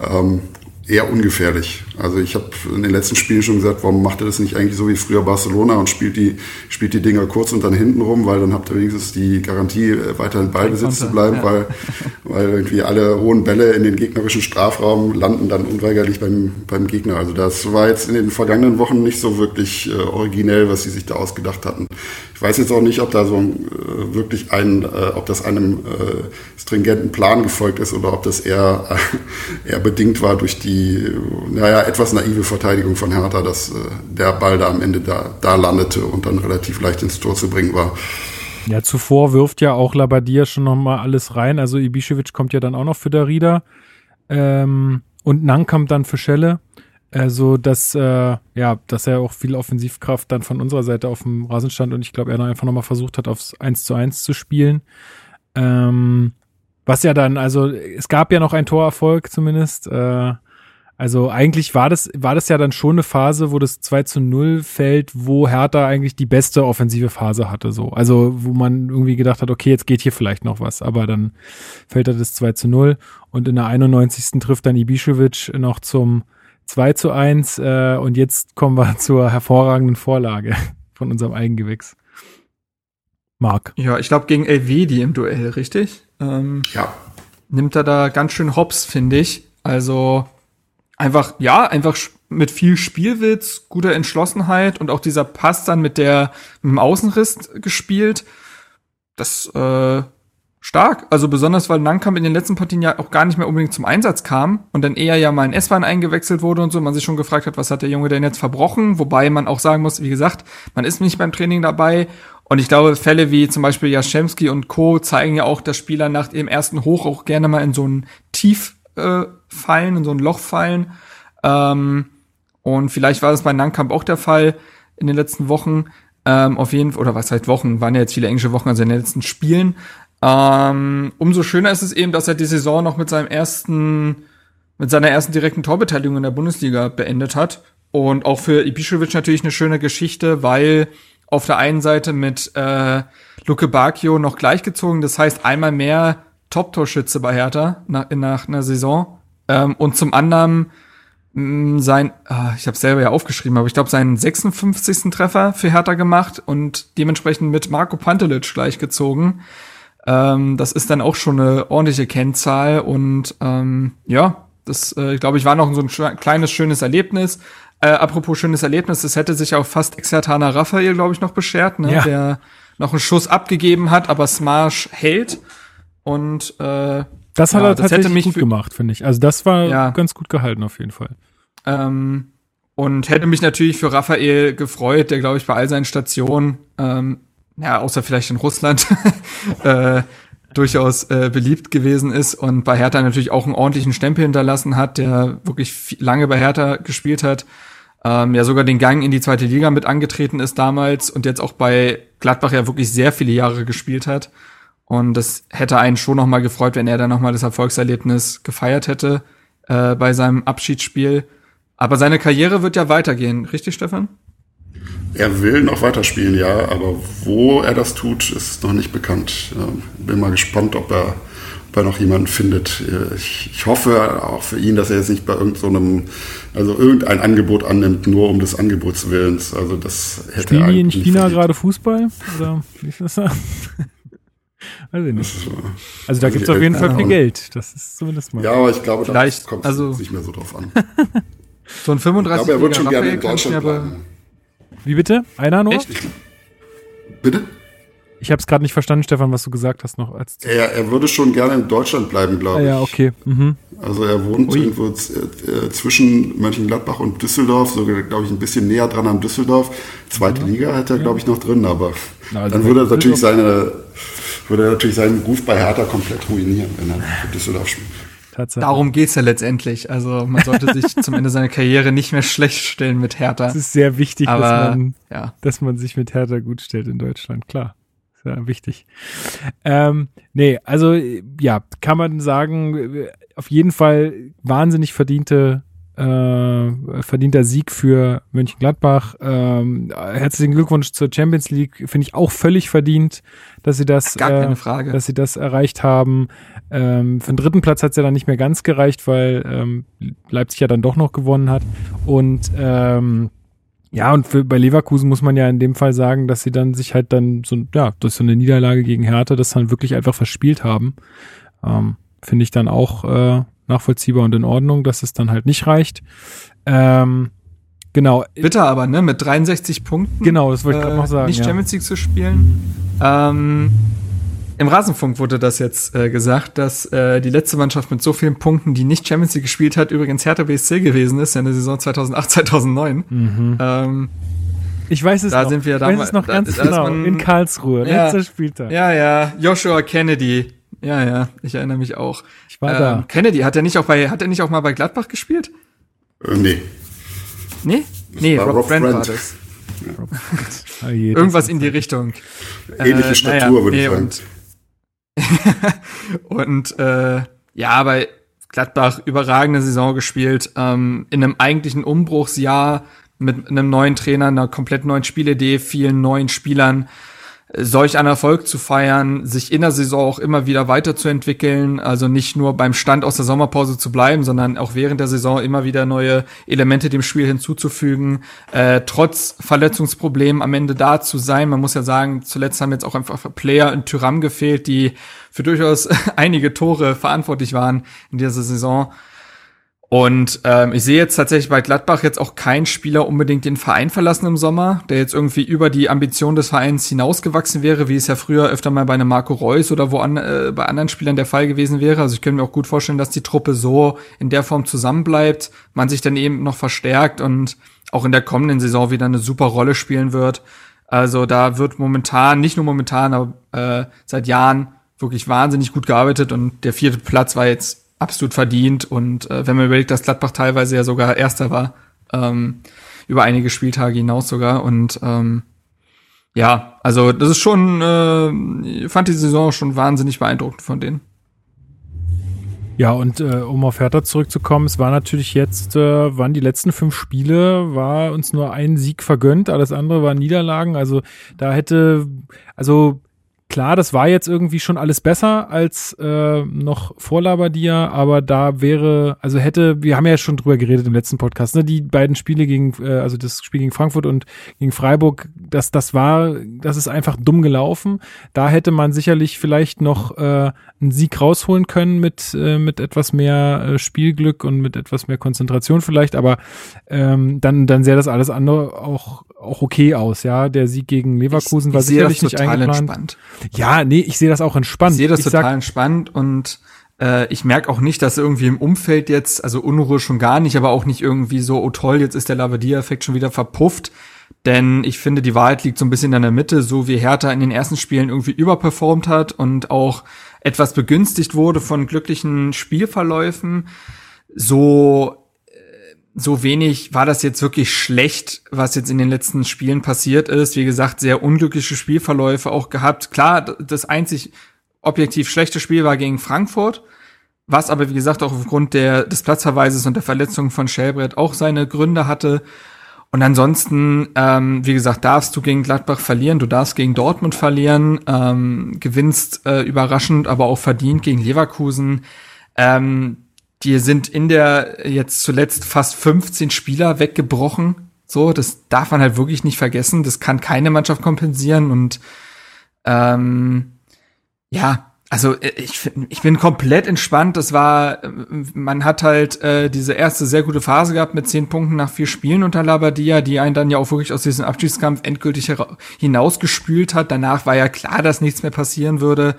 ähm, eher ungefährlich. Also ich habe in den letzten Spielen schon gesagt, warum macht er das nicht eigentlich so wie früher Barcelona und spielt die, spielt die Dinger kurz und dann hinten rum, weil dann habt ihr wenigstens die Garantie, äh, weiter in Ballbesitz zu bleiben, ja. weil, weil irgendwie alle hohen Bälle in den gegnerischen Strafraum landen dann unweigerlich beim, beim Gegner. Also das war jetzt in den vergangenen Wochen nicht so wirklich äh, originell, was sie sich da ausgedacht hatten. Ich weiß jetzt auch nicht, ob da so äh, wirklich ein, äh, ob das einem äh, stringenten Plan gefolgt ist oder ob das eher, äh, eher bedingt war durch die, naja, etwas naive Verteidigung von Hertha, dass äh, der Ball da am Ende da, da landete und dann relativ leicht ins Tor zu bringen war. Ja, zuvor wirft ja auch Labadia schon nochmal alles rein. Also Ibišević kommt ja dann auch noch für Darida ähm, und Nang kommt dann für Schelle. Also, dass, äh, ja, dass er auch viel Offensivkraft dann von unserer Seite auf dem Rasen stand und ich glaube, er dann einfach nochmal versucht hat, aufs 1 zu 1 zu spielen. Ähm, was ja dann, also, es gab ja noch einen Torerfolg zumindest. Äh, also eigentlich war das, war das ja dann schon eine Phase, wo das 2 zu 0 fällt, wo Hertha eigentlich die beste offensive Phase hatte, so. Also, wo man irgendwie gedacht hat, okay, jetzt geht hier vielleicht noch was, aber dann fällt da das 2 zu 0 und in der 91. trifft dann Ibišević noch zum 2 zu 1 äh, und jetzt kommen wir zur hervorragenden Vorlage von unserem Eigengewächs. Marc. Ja, ich glaube gegen Elvedi im Duell, richtig? Ähm, ja. Nimmt er da ganz schön hops, finde ich. Also einfach, ja, einfach mit viel Spielwitz, guter Entschlossenheit und auch dieser Pass dann mit der mit dem Außenriss gespielt. Das äh, stark. Also besonders, weil Nankamp in den letzten Partien ja auch gar nicht mehr unbedingt zum Einsatz kam und dann eher ja mal in S-Bahn eingewechselt wurde und so. Man sich schon gefragt hat, was hat der Junge denn jetzt verbrochen? Wobei man auch sagen muss, wie gesagt, man ist nicht beim Training dabei. Und ich glaube, Fälle wie zum Beispiel Jaschemski und Co. zeigen ja auch, dass Spieler nach dem ersten Hoch auch gerne mal in so ein Tief äh, fallen, in so ein Loch fallen. Ähm, und vielleicht war das bei Nankamp auch der Fall in den letzten Wochen. Ähm, auf jeden Fall, oder was heißt Wochen, waren ja jetzt viele englische Wochen, also in den letzten Spielen. Ähm, umso schöner ist es eben, dass er die Saison noch mit seinem ersten, mit seiner ersten direkten Torbeteiligung in der Bundesliga beendet hat. Und auch für Ibišević natürlich eine schöne Geschichte, weil auf der einen Seite mit äh, Luke Bacchio noch gleichgezogen, das heißt einmal mehr Top-Torschütze bei Hertha nach, nach einer Saison. Ähm, und zum anderen mh, sein, ah, ich habe selber ja aufgeschrieben, aber ich glaube seinen 56. Treffer für Hertha gemacht und dementsprechend mit Marco Pantelic gleichgezogen. Ähm, das ist dann auch schon eine ordentliche Kennzahl und ähm, ja, das äh, glaube ich war noch so ein kleines schönes Erlebnis. Äh, apropos schönes Erlebnis, das hätte sich auch fast Exertana Raphael, glaube ich, noch beschert, ne? Ja. der noch einen Schuss abgegeben hat, aber Smash hält. Und äh, das hat ja, er tatsächlich gut gemacht, finde ich. Also das war ja. ganz gut gehalten auf jeden Fall. Ähm, und hätte mich natürlich für Raphael gefreut, der glaube ich bei all seinen Stationen, ähm, ja außer vielleicht in Russland, äh, durchaus äh, beliebt gewesen ist und bei Hertha natürlich auch einen ordentlichen Stempel hinterlassen hat, der wirklich lange bei Hertha gespielt hat, ähm, ja sogar den Gang in die zweite Liga mit angetreten ist damals und jetzt auch bei Gladbach ja wirklich sehr viele Jahre gespielt hat. Und das hätte einen schon noch mal gefreut, wenn er dann noch mal das Erfolgserlebnis gefeiert hätte äh, bei seinem Abschiedsspiel. Aber seine Karriere wird ja weitergehen, richtig, Stefan? Er will noch weiterspielen, ja, aber wo er das tut, ist noch nicht bekannt. Bin mal gespannt, ob er, ob er noch jemanden findet. Ich, ich hoffe auch für ihn, dass er jetzt nicht bei irgendeinem, so also irgendein Angebot annimmt, nur um des Angebots willens. Also das hätte Spielen die in China gerade Fußball? Oder wie ist das? Weiß ich nicht. Also da gibt es auf jeden Fall viel Geld. Das ist zumindest mal. Ja, aber ich glaube, da kommt also, nicht mehr so drauf an. so ein 35 Ich glaube, er wird schon gerne in Deutschland bleiben. Wie bitte? Einer nur? Echt? Bitte? Ich habe es gerade nicht verstanden, Stefan, was du gesagt hast noch. Als er, er würde schon gerne in Deutschland bleiben, glaube ich. Ah, ja, okay. Mhm. Also er wohnt Ui. irgendwo äh, zwischen Mönchengladbach und Düsseldorf, sogar, glaube ich, ein bisschen näher dran an Düsseldorf. Zweite ja. Liga hat er, glaube ich, noch drin, aber Na, also dann würde er natürlich seine würde er natürlich seinen Ruf bei Hertha komplett ruinieren, wenn er für Düsseldorf spielt. Tatsache. Darum geht's ja letztendlich. Also man sollte sich zum Ende seiner Karriere nicht mehr schlecht stellen mit Hertha. Es ist sehr wichtig, Aber, dass, man, ja. dass man sich mit Hertha gut stellt in Deutschland, klar. Sehr wichtig. Ähm, nee, also ja, kann man sagen, auf jeden Fall wahnsinnig verdiente äh, verdienter Sieg für Mönchengladbach. Ähm, herzlichen Glückwunsch zur Champions League. Finde ich auch völlig verdient, dass sie das, Gar keine äh, Frage. dass sie das erreicht haben. Ähm, für den dritten Platz hat es ja dann nicht mehr ganz gereicht, weil ähm, Leipzig ja dann doch noch gewonnen hat. Und ähm, ja, und für, bei Leverkusen muss man ja in dem Fall sagen, dass sie dann sich halt dann so, ja, durch so eine Niederlage gegen Hertha das dann wirklich einfach verspielt haben. Ähm, Finde ich dann auch äh, nachvollziehbar und in Ordnung, dass es dann halt nicht reicht. Ähm, genau. Bitter aber, ne? Mit 63 Punkten. Genau, das wollte ich gerade noch sagen. Nicht ja. Champions League zu spielen. Ähm, Im Rasenfunk wurde das jetzt äh, gesagt, dass äh, die letzte Mannschaft mit so vielen Punkten, die nicht Champions League gespielt hat, übrigens Hertha BSC gewesen ist in der Saison 2008, 2009. Mhm. Ähm, ich weiß es da noch. Sind wir da ich weiß es noch ganz genau. Man, in Karlsruhe, ja, letzter Spieltag. Ja, ja. Joshua Kennedy ja, ja, ich erinnere mich auch. Ich war ähm, da. Kennedy, hat er nicht auch bei, hat er nicht auch mal bei Gladbach gespielt? Äh, nee. Nee? Nee, Rob, Rob Brand war das. Ja. je, Irgendwas in die Richtung. Ähnliche äh, Statur, naja, würde nee, ich sagen. Und, und äh, ja, bei Gladbach überragende Saison gespielt, ähm, in einem eigentlichen Umbruchsjahr mit einem neuen Trainer, einer komplett neuen Spielidee, vielen neuen Spielern solch einen Erfolg zu feiern, sich in der Saison auch immer wieder weiterzuentwickeln, also nicht nur beim Stand aus der Sommerpause zu bleiben, sondern auch während der Saison immer wieder neue Elemente dem Spiel hinzuzufügen, äh, trotz Verletzungsproblemen am Ende da zu sein. Man muss ja sagen, zuletzt haben jetzt auch einfach Player in Tyram gefehlt, die für durchaus einige Tore verantwortlich waren in dieser Saison. Und ähm, ich sehe jetzt tatsächlich bei Gladbach jetzt auch keinen Spieler unbedingt den Verein verlassen im Sommer, der jetzt irgendwie über die Ambition des Vereins hinausgewachsen wäre, wie es ja früher öfter mal bei einem Marco Reus oder wo an, äh, bei anderen Spielern der Fall gewesen wäre. Also ich könnte mir auch gut vorstellen, dass die Truppe so in der Form zusammenbleibt, man sich dann eben noch verstärkt und auch in der kommenden Saison wieder eine super Rolle spielen wird. Also da wird momentan, nicht nur momentan, aber äh, seit Jahren wirklich wahnsinnig gut gearbeitet und der vierte Platz war jetzt absolut verdient. Und äh, wenn man überlegt, dass Gladbach teilweise ja sogar Erster war, ähm, über einige Spieltage hinaus sogar. Und ähm, ja, also das ist schon, äh, fand die Saison schon wahnsinnig beeindruckend von denen. Ja, und äh, um auf Hertha zurückzukommen, es war natürlich jetzt, äh, waren die letzten fünf Spiele, war uns nur ein Sieg vergönnt, alles andere waren Niederlagen. Also da hätte, also klar, das war jetzt irgendwie schon alles besser als äh, noch vor Labadia, aber da wäre, also hätte, wir haben ja schon drüber geredet im letzten Podcast, ne, die beiden Spiele gegen, äh, also das Spiel gegen Frankfurt und gegen Freiburg, das, das war, das ist einfach dumm gelaufen. Da hätte man sicherlich vielleicht noch äh, einen Sieg rausholen können mit, äh, mit etwas mehr äh, Spielglück und mit etwas mehr Konzentration vielleicht, aber ähm, dann, dann sähe das alles andere auch, auch okay aus, ja. Der Sieg gegen Leverkusen ich, war ich sicherlich nicht eingeplant. Entspannt. Ja, nee, ich sehe das auch entspannt. Ich sehe das ich total sag, entspannt und äh, ich merke auch nicht, dass irgendwie im Umfeld jetzt, also Unruhe schon gar nicht, aber auch nicht irgendwie so, oh toll, jetzt ist der Lavadia-Effekt schon wieder verpufft. Denn ich finde, die Wahrheit liegt so ein bisschen in der Mitte, so wie Hertha in den ersten Spielen irgendwie überperformt hat und auch etwas begünstigt wurde von glücklichen Spielverläufen, so so wenig war das jetzt wirklich schlecht, was jetzt in den letzten Spielen passiert ist. Wie gesagt, sehr unglückliche Spielverläufe auch gehabt. Klar, das einzig objektiv schlechte Spiel war gegen Frankfurt, was aber wie gesagt auch aufgrund der, des Platzverweises und der Verletzung von Schellbrett auch seine Gründe hatte. Und ansonsten, ähm, wie gesagt, darfst du gegen Gladbach verlieren, du darfst gegen Dortmund verlieren, ähm, gewinnst äh, überraschend, aber auch verdient gegen Leverkusen. Ähm, die sind in der jetzt zuletzt fast 15 Spieler weggebrochen. So, das darf man halt wirklich nicht vergessen. Das kann keine Mannschaft kompensieren und ähm, ja, also äh, ich, ich bin komplett entspannt. Das war, äh, man hat halt äh, diese erste sehr gute Phase gehabt mit zehn Punkten nach vier Spielen unter Labadia, die einen dann ja auch wirklich aus diesem Abschiedskampf endgültig hinausgespült hat. Danach war ja klar, dass nichts mehr passieren würde.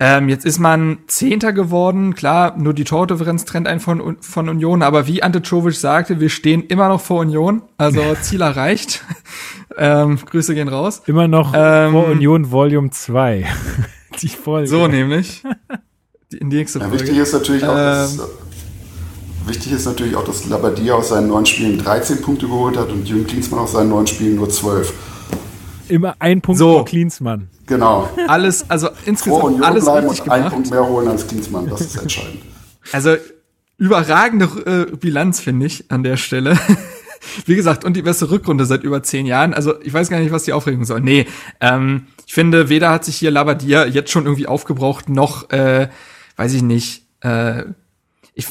Ähm, jetzt ist man Zehnter geworden. Klar, nur die Tordifferenz trennt einen von, von Union. Aber wie Ante Czovic sagte, wir stehen immer noch vor Union. Also Ziel erreicht. ähm, Grüße gehen raus. Immer noch ähm, vor Union Volume 2. Die Folge. So nämlich. Die nächste Folge. Ja, wichtig ist natürlich auch, dass, ähm. wichtig ist natürlich auch, dass Labadia aus seinen neun Spielen 13 Punkte geholt hat und Jürgen Klinsmann aus seinen neun Spielen nur 12. Immer ein Punkt so. für Klinsmann. Genau. Alles, also insgesamt alles bleiben richtig und gemacht. einen Punkt mehr holen als Klinsmann, das ist entscheidend. Also überragende äh, Bilanz, finde ich, an der Stelle. Wie gesagt, und die beste Rückrunde seit über zehn Jahren. Also ich weiß gar nicht, was die Aufregung soll. Nee, ähm, ich finde, weder hat sich hier Labadia jetzt schon irgendwie aufgebraucht, noch, äh, weiß ich nicht, äh, ich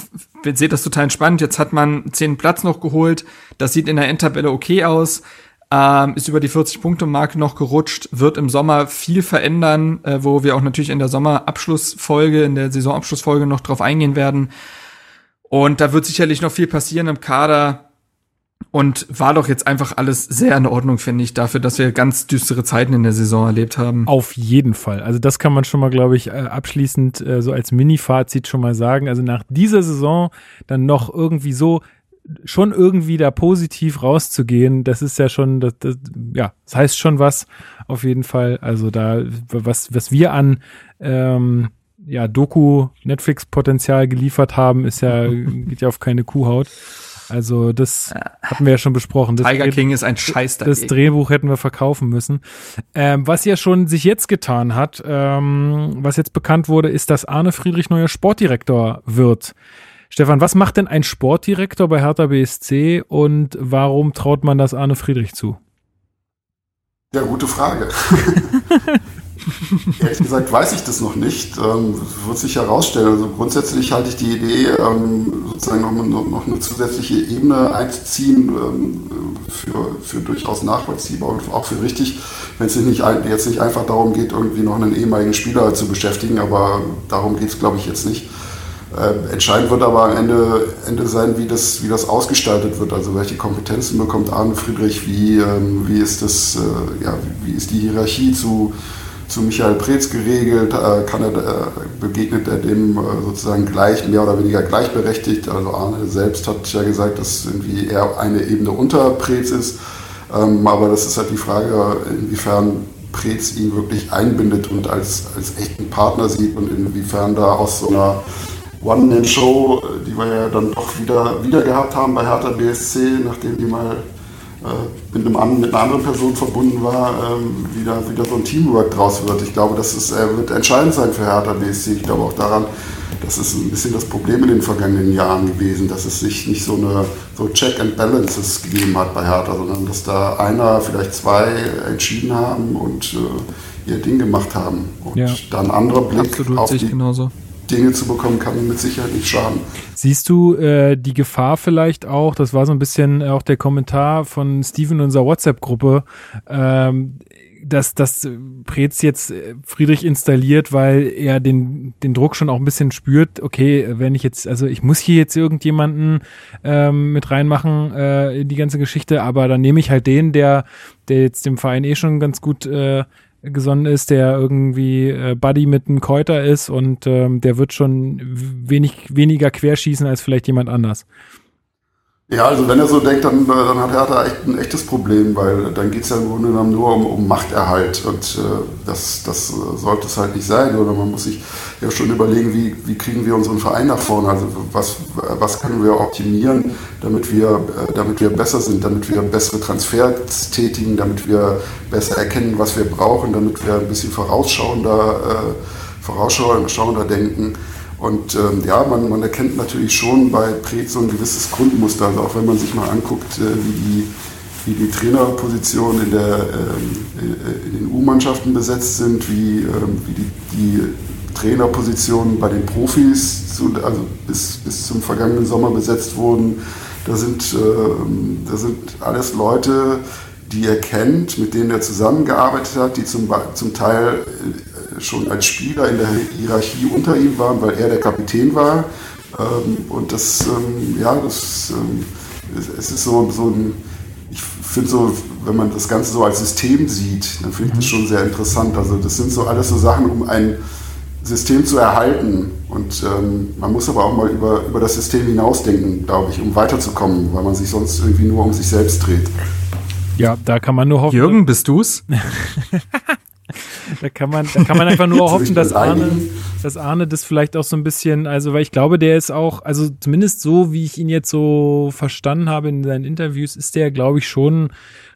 sehe das total entspannt. Jetzt hat man zehn Platz noch geholt. Das sieht in der Endtabelle okay aus. Ähm, ist über die 40-Punkte-Marke noch gerutscht, wird im Sommer viel verändern, äh, wo wir auch natürlich in der Sommerabschlussfolge, in der Saisonabschlussfolge noch drauf eingehen werden. Und da wird sicherlich noch viel passieren im Kader. Und war doch jetzt einfach alles sehr in Ordnung, finde ich, dafür, dass wir ganz düstere Zeiten in der Saison erlebt haben. Auf jeden Fall. Also das kann man schon mal, glaube ich, äh, abschließend äh, so als Mini-Fazit schon mal sagen. Also nach dieser Saison dann noch irgendwie so schon irgendwie da positiv rauszugehen, das ist ja schon, das, das, ja, das heißt schon was auf jeden Fall. Also da, was, was wir an ähm, ja, Doku-Netflix-Potenzial geliefert haben, ist ja, geht ja auf keine Kuhhaut. Also das hatten wir ja schon besprochen. Das Tiger King ist ein Scheiß dagegen. Das Drehbuch hätten wir verkaufen müssen. Ähm, was ja schon sich jetzt getan hat, ähm, was jetzt bekannt wurde, ist, dass Arne Friedrich neuer Sportdirektor wird. Stefan, was macht denn ein Sportdirektor bei Hertha BSC und warum traut man das Arne Friedrich zu? Ja, gute Frage. Ehrlich gesagt weiß ich das noch nicht. Ähm, wird sich herausstellen. Also grundsätzlich halte ich die Idee, ähm, sozusagen noch, noch, eine zusätzliche Ebene einzuziehen, ähm, für, für durchaus nachvollziehbar und auch für richtig, wenn es nicht, jetzt nicht einfach darum geht, irgendwie noch einen ehemaligen Spieler zu beschäftigen, aber darum geht es, glaube ich, jetzt nicht. Äh, entscheidend wird aber am Ende, Ende sein, wie das, wie das ausgestaltet wird. Also welche Kompetenzen bekommt Arne Friedrich, wie, ähm, wie, ist, das, äh, ja, wie ist die Hierarchie zu, zu Michael Preetz geregelt? Äh, kann er, äh, begegnet er dem äh, sozusagen gleich, mehr oder weniger gleichberechtigt? Also Arne selbst hat ja gesagt, dass irgendwie er eine Ebene unter Preetz ist. Ähm, aber das ist halt die Frage, inwiefern Preetz ihn wirklich einbindet und als, als echten Partner sieht und inwiefern da aus so einer One-Man-Show, die wir ja dann doch wieder, wieder gehabt haben bei Hertha BSC, nachdem die mal äh, mit, einem, mit einer anderen Person verbunden war, ähm, wieder, wieder so ein Teamwork draus wird. Ich glaube, das ist, äh, wird entscheidend sein für Hertha BSC. Ich glaube auch daran, das ist ein bisschen das Problem in den vergangenen Jahren gewesen, dass es sich nicht so eine so Check and Balances gegeben hat bei Hertha, sondern dass da einer, vielleicht zwei entschieden haben und äh, ihr Ding gemacht haben. Und ja. dann ein anderer Blick Absolut, auf die genauso. Dinge zu bekommen, kann mit Sicherheit nicht schaden. Siehst du äh, die Gefahr vielleicht auch, das war so ein bisschen auch der Kommentar von Steven in unserer WhatsApp-Gruppe, ähm, dass das Prez jetzt äh, Friedrich installiert, weil er den, den Druck schon auch ein bisschen spürt, okay, wenn ich jetzt, also ich muss hier jetzt irgendjemanden ähm, mit reinmachen äh, in die ganze Geschichte, aber dann nehme ich halt den, der, der jetzt dem Verein eh schon ganz gut äh, gesonnen ist, der irgendwie äh, Buddy mit einem Keuter ist und ähm, der wird schon wenig weniger querschießen als vielleicht jemand anders. Ja, also wenn er so denkt, dann, äh, dann hat Hertha echt ein echtes Problem, weil dann geht es ja im Grunde genommen nur um, um Machterhalt und äh, das, das sollte es halt nicht sein. Oder man muss sich ja schon überlegen, wie, wie kriegen wir unseren Verein nach vorne, also was, was können wir optimieren, damit wir, äh, damit wir besser sind, damit wir bessere Transfers tätigen, damit wir besser erkennen, was wir brauchen, damit wir ein bisschen vorausschauender, äh, vorausschauender denken. Und ähm, ja, man, man, erkennt natürlich schon bei Preetz so ein gewisses Grundmuster. Also auch wenn man sich mal anguckt, äh, wie, die, wie die Trainerpositionen in, der, ähm, äh, in den U-Mannschaften besetzt sind, wie, ähm, wie die, die, Trainerpositionen bei den Profis zu, also bis, bis zum vergangenen Sommer besetzt wurden. Da sind, äh, da sind alles Leute, die er kennt, mit denen er zusammengearbeitet hat, die zum, zum Teil äh, schon als Spieler in der Hierarchie unter ihm waren, weil er der Kapitän war. Ähm, und das, ähm, ja, das, ähm, es ist so, so ein, ich finde so, wenn man das Ganze so als System sieht, dann finde ich das mhm. schon sehr interessant. Also das sind so alles so Sachen, um ein System zu erhalten. Und ähm, man muss aber auch mal über, über das System hinausdenken, glaube ich, um weiterzukommen, weil man sich sonst irgendwie nur um sich selbst dreht. Ja, da kann man nur hoffen. Jürgen, bist du's? da kann man, da kann man einfach nur hoffen, dass Arne, dass Arne das vielleicht auch so ein bisschen, also weil ich glaube, der ist auch, also zumindest so, wie ich ihn jetzt so verstanden habe in seinen Interviews, ist der, glaube ich, schon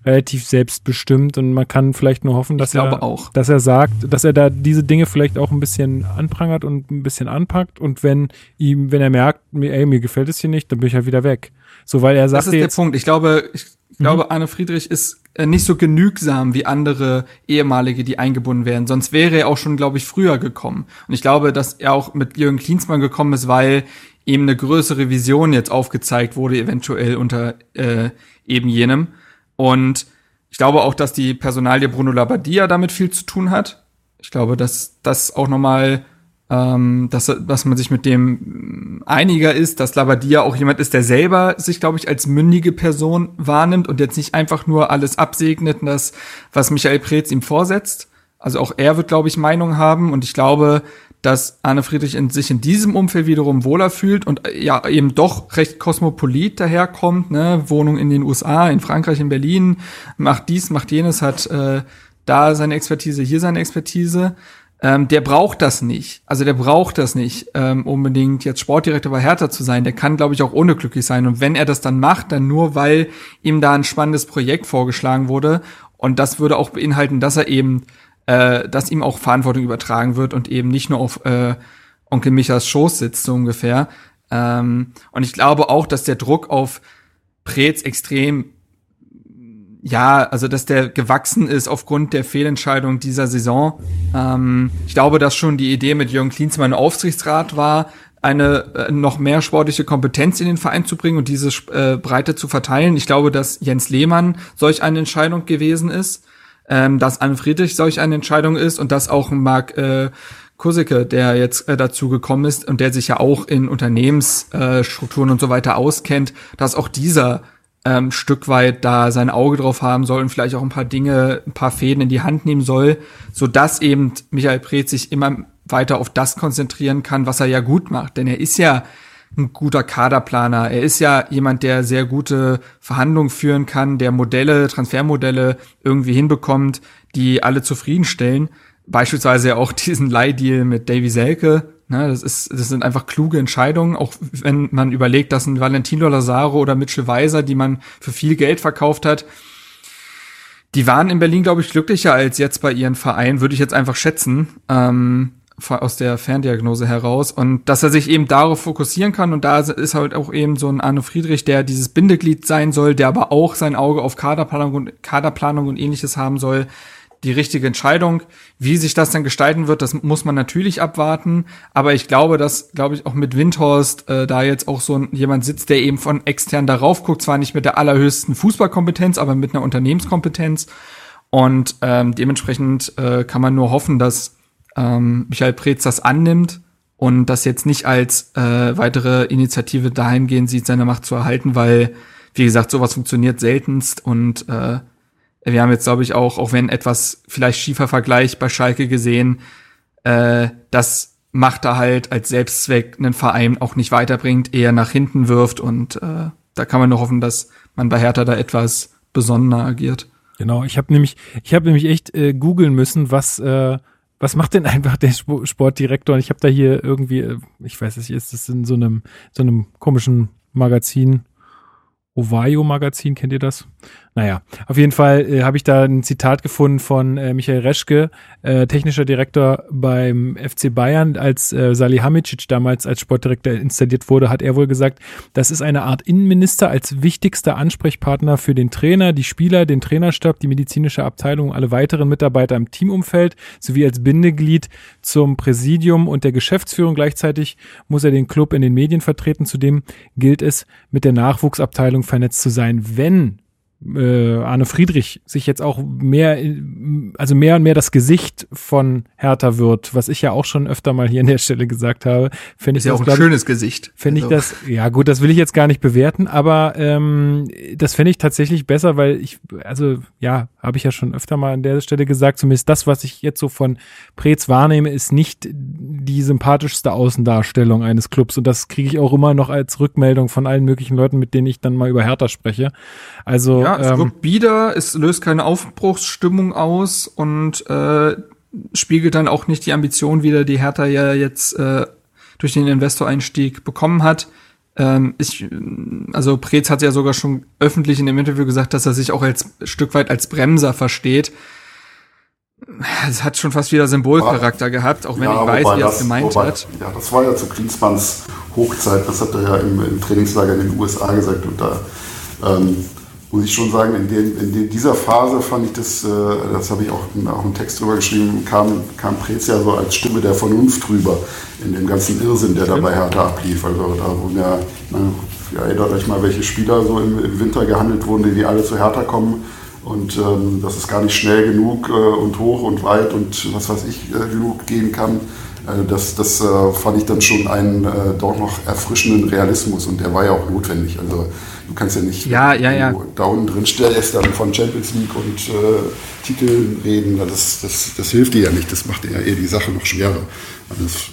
relativ selbstbestimmt und man kann vielleicht nur hoffen, dass er, auch. dass er sagt, dass er da diese Dinge vielleicht auch ein bisschen anprangert und ein bisschen anpackt und wenn ihm, wenn er merkt, mir, ey, mir gefällt es hier nicht, dann bin ich halt wieder weg. So, weil er sagt. Das ist der Punkt. Ich glaube, ich ich glaube, mhm. Arne Friedrich ist nicht so genügsam wie andere ehemalige, die eingebunden werden. Sonst wäre er auch schon, glaube ich, früher gekommen. Und ich glaube, dass er auch mit Jürgen Klinsmann gekommen ist, weil eben eine größere Vision jetzt aufgezeigt wurde, eventuell unter äh, eben jenem. Und ich glaube auch, dass die Personalie Bruno Labbadia damit viel zu tun hat. Ich glaube, dass das auch nochmal ähm, dass, dass man sich mit dem einiger ist, dass Labadia auch jemand ist, der selber sich, glaube ich, als mündige Person wahrnimmt und jetzt nicht einfach nur alles absegnet, das, was Michael Preetz ihm vorsetzt. Also auch er wird, glaube ich, Meinung haben und ich glaube, dass Arne Friedrich in sich in diesem Umfeld wiederum wohler fühlt und äh, ja eben doch recht kosmopolit daherkommt, ne, Wohnung in den USA, in Frankreich, in Berlin, macht dies, macht jenes, hat äh, da seine Expertise, hier seine Expertise ähm, der braucht das nicht. Also der braucht das nicht, ähm, unbedingt jetzt Sportdirektor bei Hertha zu sein. Der kann, glaube ich, auch ohne glücklich sein. Und wenn er das dann macht, dann nur, weil ihm da ein spannendes Projekt vorgeschlagen wurde. Und das würde auch beinhalten, dass er eben, äh, dass ihm auch Verantwortung übertragen wird und eben nicht nur auf äh, Onkel Michas Schoß sitzt, so ungefähr. Ähm, und ich glaube auch, dass der Druck auf Preetz extrem ja, also dass der gewachsen ist aufgrund der Fehlentscheidung dieser Saison. Ähm, ich glaube, dass schon die Idee mit Jürgen Klinsmann Aufsichtsrat war, eine äh, noch mehr sportliche Kompetenz in den Verein zu bringen und diese äh, Breite zu verteilen. Ich glaube, dass Jens Lehmann solch eine Entscheidung gewesen ist, ähm, dass Anne Friedrich solch eine Entscheidung ist und dass auch Marc äh, Kusicke, der jetzt äh, dazu gekommen ist und der sich ja auch in Unternehmensstrukturen äh, und so weiter auskennt, dass auch dieser ähm, Stück weit da sein Auge drauf haben soll und vielleicht auch ein paar Dinge, ein paar Fäden in die Hand nehmen soll, so dass eben Michael Preetz sich immer weiter auf das konzentrieren kann, was er ja gut macht. Denn er ist ja ein guter Kaderplaner. Er ist ja jemand, der sehr gute Verhandlungen führen kann, der Modelle, Transfermodelle irgendwie hinbekommt, die alle zufriedenstellen. Beispielsweise auch diesen Leihdeal mit Davy Selke, Ne, das ist, das sind einfach kluge Entscheidungen, auch wenn man überlegt, dass ein Valentino Lazaro oder Mitchell Weiser, die man für viel Geld verkauft hat, die waren in Berlin, glaube ich, glücklicher als jetzt bei ihren Vereinen, würde ich jetzt einfach schätzen, ähm, aus der Ferndiagnose heraus. Und dass er sich eben darauf fokussieren kann. Und da ist halt auch eben so ein Arno Friedrich, der dieses Bindeglied sein soll, der aber auch sein Auge auf Kaderplanung und, Kaderplanung und ähnliches haben soll die richtige Entscheidung. Wie sich das dann gestalten wird, das muss man natürlich abwarten. Aber ich glaube, dass, glaube ich, auch mit Windhorst äh, da jetzt auch so ein, jemand sitzt, der eben von extern darauf guckt, zwar nicht mit der allerhöchsten Fußballkompetenz, aber mit einer Unternehmenskompetenz. Und ähm, dementsprechend äh, kann man nur hoffen, dass ähm, Michael Preetz das annimmt und das jetzt nicht als äh, weitere Initiative dahingehend sieht, seine Macht zu erhalten, weil, wie gesagt, sowas funktioniert seltenst und äh, wir haben jetzt, glaube ich, auch, auch wenn etwas vielleicht schiefer Vergleich bei Schalke gesehen, äh, das macht er halt als Selbstzweck einen Verein auch nicht weiterbringt, eher nach hinten wirft und äh, da kann man nur hoffen, dass man bei Hertha da etwas besonderer agiert. Genau, ich habe nämlich, ich habe nämlich echt äh, googeln müssen, was äh, was macht denn einfach der Sportdirektor? Und ich habe da hier irgendwie, äh, ich weiß nicht, ist das in so einem so einem komischen Magazin, Ovaio Magazin, kennt ihr das? Naja, auf jeden Fall äh, habe ich da ein Zitat gefunden von äh, Michael Reschke, äh, technischer Direktor beim FC Bayern, als äh, Salihamidzic damals als Sportdirektor installiert wurde, hat er wohl gesagt, das ist eine Art Innenminister als wichtigster Ansprechpartner für den Trainer, die Spieler, den Trainerstab, die medizinische Abteilung, alle weiteren Mitarbeiter im Teamumfeld sowie als Bindeglied zum Präsidium und der Geschäftsführung. Gleichzeitig muss er den Club in den Medien vertreten. Zudem gilt es, mit der Nachwuchsabteilung vernetzt zu sein. Wenn äh, Arne Friedrich sich jetzt auch mehr, also mehr und mehr das Gesicht von Hertha wird, was ich ja auch schon öfter mal hier an der Stelle gesagt habe, finde ich ja das, auch ein schönes Gesicht. Finde also. ich das, ja gut, das will ich jetzt gar nicht bewerten, aber ähm, das fände ich tatsächlich besser, weil ich, also ja, habe ich ja schon öfter mal an der Stelle gesagt, zumindest das, was ich jetzt so von Preetz wahrnehme, ist nicht die sympathischste Außendarstellung eines Clubs und das kriege ich auch immer noch als Rückmeldung von allen möglichen Leuten, mit denen ich dann mal über Hertha spreche. Also ja, es ähm, wirkt bieder, es löst keine Aufbruchsstimmung aus und äh, spiegelt dann auch nicht die Ambition wieder, die Hertha ja jetzt äh, durch den Investoreinstieg bekommen hat. Ähm, ich, also Preetz hat ja sogar schon öffentlich in dem Interview gesagt, dass er sich auch als Stück weit als Bremser versteht. Es hat schon fast wieder Symbolcharakter war, gehabt, auch wenn ja, ich weiß, wie er es gemeint wobei, hat. Ja, das war ja zu Klinsmanns Hochzeit, das hat er ja im, im Trainingslager in den USA gesagt und da ähm, muss ich schon sagen, in, den, in dieser Phase fand ich das, äh, das habe ich auch, auch einen Text drüber geschrieben, kam, kam Prez ja so als Stimme der Vernunft drüber in dem ganzen Irrsinn, der da bei Hertha ablief. Also da wurden ja, ja, erinnert euch mal, welche Spieler so im, im Winter gehandelt wurden, die, die alle zu Hertha kommen. Und ähm, dass es gar nicht schnell genug äh, und hoch und weit und was weiß ich äh, genug gehen kann. Äh, das, das äh, fand ich dann schon einen äh, doch noch erfrischenden Realismus und der war ja auch notwendig. Also Du kannst ja nicht ja, ja, ja. da unten drin stellst dann von Champions League und äh, Titeln reden. Das, das, das hilft dir ja nicht. Das macht dir ja eher die Sache noch schwerer. Das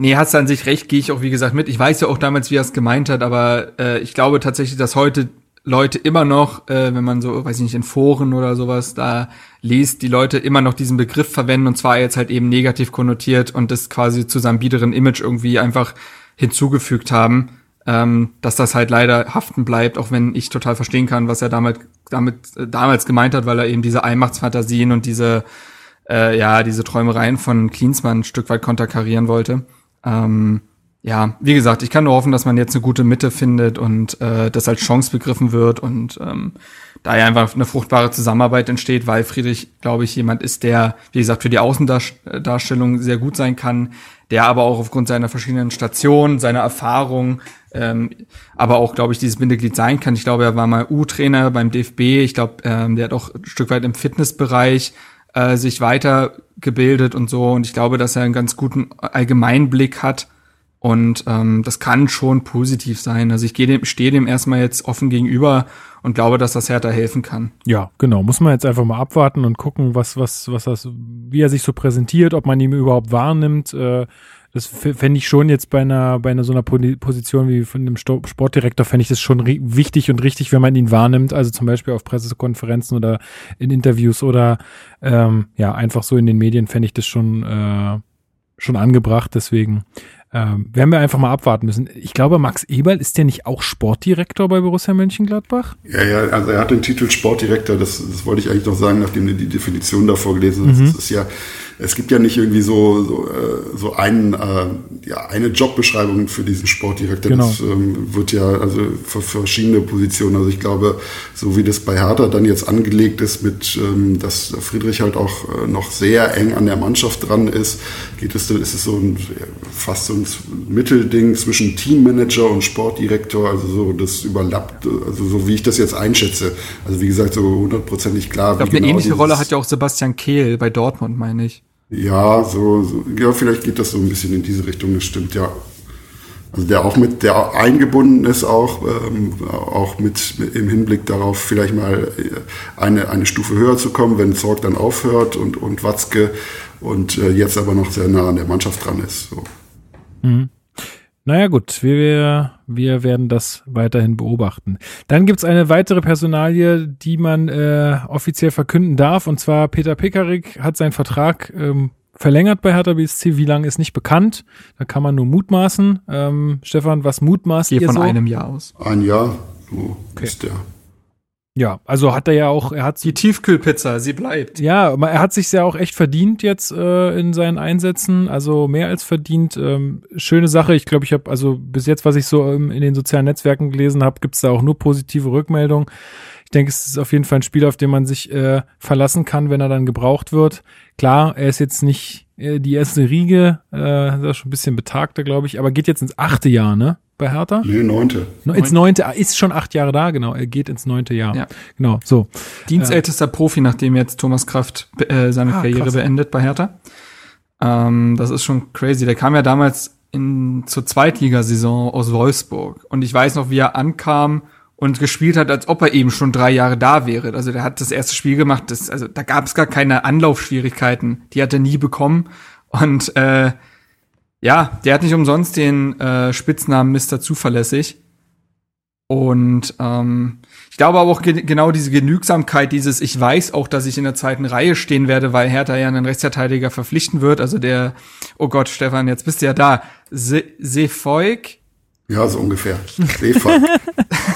Nee, hast du an sich recht, gehe ich auch wie gesagt mit. Ich weiß ja auch damals, wie er es gemeint hat, aber äh, ich glaube tatsächlich, dass heute Leute immer noch, äh, wenn man so, weiß ich nicht, in Foren oder sowas da liest, die Leute immer noch diesen Begriff verwenden und zwar jetzt halt eben negativ konnotiert und das quasi zu seinem biederen Image irgendwie einfach hinzugefügt haben ähm, dass das halt leider haften bleibt, auch wenn ich total verstehen kann, was er damit, damit äh, damals gemeint hat, weil er eben diese Einmachtsfantasien und diese äh, ja diese Träumereien von Klinsmann ein Stück weit konterkarieren wollte. Ähm, ja, wie gesagt, ich kann nur hoffen, dass man jetzt eine gute Mitte findet und äh, das als Chance begriffen wird und ähm, da ja einfach eine fruchtbare Zusammenarbeit entsteht, weil Friedrich, glaube ich, jemand ist, der, wie gesagt, für die Außendarstellung sehr gut sein kann, der aber auch aufgrund seiner verschiedenen Stationen, seiner Erfahrung, ähm, aber auch, glaube ich, dieses Bindeglied sein kann. Ich glaube, er war mal U-Trainer beim DFB. Ich glaube, ähm, der hat auch ein Stück weit im Fitnessbereich äh, sich weitergebildet und so. Und ich glaube, dass er einen ganz guten Allgemeinblick hat. Und ähm, das kann schon positiv sein. Also ich gehe dem, stehe dem erstmal jetzt offen gegenüber und glaube, dass das Hertha helfen kann. Ja, genau. Muss man jetzt einfach mal abwarten und gucken, was, was, was das, wie er sich so präsentiert, ob man ihn überhaupt wahrnimmt. Äh, das fände ich schon jetzt bei einer, bei einer so einer Position wie von dem Sportdirektor, fände ich das schon wichtig und richtig, wenn man ihn wahrnimmt, also zum Beispiel auf Pressekonferenzen oder in Interviews oder ähm, ja, einfach so in den Medien fände ich das schon äh, schon angebracht. Deswegen ähm, werden wir einfach mal abwarten müssen. Ich glaube, Max Eberl ist der nicht auch Sportdirektor bei Borussia Mönchengladbach? Ja, ja, also er hat den Titel Sportdirektor, das, das wollte ich eigentlich noch sagen, nachdem du die Definition davor gelesen hast. Mhm. Das ist ja es gibt ja nicht irgendwie so, so, äh, so einen, äh, ja, eine Jobbeschreibung für diesen Sportdirektor. Genau. Das ähm, wird ja also für verschiedene Positionen. Also ich glaube, so wie das bei Hertha dann jetzt angelegt ist, mit ähm, dass Friedrich halt auch äh, noch sehr eng an der Mannschaft dran ist, geht es, ist es so ein fast so ein Mittelding zwischen Teammanager und Sportdirektor. Also so das überlappt, also so wie ich das jetzt einschätze. Also wie gesagt, so hundertprozentig klar. Ich glaube, eine genau ähnliche Rolle hat ja auch Sebastian Kehl bei Dortmund, meine ich. Ja, so, so, ja, vielleicht geht das so ein bisschen in diese Richtung, das stimmt, ja. Also der auch mit, der eingebunden ist auch, ähm, auch mit, mit, im Hinblick darauf, vielleicht mal äh, eine, eine Stufe höher zu kommen, wenn Zorg dann aufhört und, und Watzke und äh, jetzt aber noch sehr nah an der Mannschaft dran ist. So. Mhm. Naja gut, wir, wir werden das weiterhin beobachten. Dann gibt's eine weitere Personalie, die man äh, offiziell verkünden darf, und zwar Peter Pickerick hat seinen Vertrag ähm, verlängert bei Hertha BSC. Wie lange ist nicht bekannt. Da kann man nur mutmaßen. Ähm, Stefan, was mutmaßt Gehe ihr von so? einem Jahr aus. Ein Jahr, so okay. ist der. Ja, also hat er ja auch, er hat die Tiefkühlpizza, sie bleibt. Ja, er hat sich ja auch echt verdient jetzt äh, in seinen Einsätzen, also mehr als verdient. Ähm, schöne Sache. Ich glaube, ich habe also bis jetzt, was ich so ähm, in den sozialen Netzwerken gelesen habe, gibt's da auch nur positive Rückmeldungen. Ich denke, es ist auf jeden Fall ein Spiel, auf den man sich äh, verlassen kann, wenn er dann gebraucht wird. Klar, er ist jetzt nicht äh, die erste Riege, äh, ist schon ein bisschen betagter, glaube ich, aber geht jetzt ins achte Jahr, ne? Bei Hertha? Nee, neunte. No, ins neunte, ah, ist schon acht Jahre da, genau. Er geht ins neunte Jahr. Ja. Genau, so. Dienstältester äh, Profi, nachdem jetzt Thomas Kraft äh, seine ah, Karriere krass. beendet bei Hertha. Ähm, das ist schon crazy. Der kam ja damals in, zur Zweitligasaison aus Wolfsburg. Und ich weiß noch, wie er ankam und gespielt hat, als ob er eben schon drei Jahre da wäre. Also der hat das erste Spiel gemacht, das, also da gab es gar keine Anlaufschwierigkeiten. Die hat er nie bekommen. Und äh, ja, der hat nicht umsonst den äh, Spitznamen Mr. Zuverlässig. Und ähm, ich glaube aber auch ge genau diese Genügsamkeit, dieses Ich weiß auch, dass ich in der zweiten Reihe stehen werde, weil Hertha ja einen Rechtsverteidiger verpflichten wird. Also der, oh Gott, Stefan, jetzt bist du ja da. Se Seefolk. Ja, so ungefähr. Seefolk.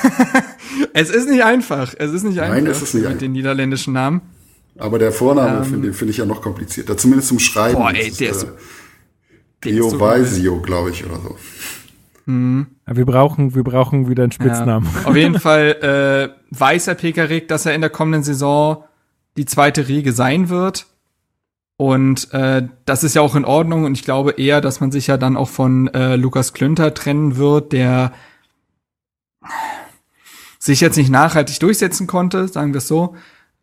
es ist nicht einfach. Es ist nicht Nein, einfach. Nein, es ist nicht mit einfach. den niederländischen Namen. Aber der Vorname ähm, finde find ich ja noch komplizierter. Zumindest zum Schreiben. Boah, ey, der ist, äh, Geovisio, glaube ich, oder so. Mhm. wir brauchen, wir brauchen wieder einen Spitznamen. Ja. Auf jeden Fall äh, weiß Herr Pekarik, dass er in der kommenden Saison die zweite Riege sein wird. Und äh, das ist ja auch in Ordnung. Und ich glaube eher, dass man sich ja dann auch von äh, Lukas Klünter trennen wird, der sich jetzt nicht nachhaltig durchsetzen konnte, sagen wir es so.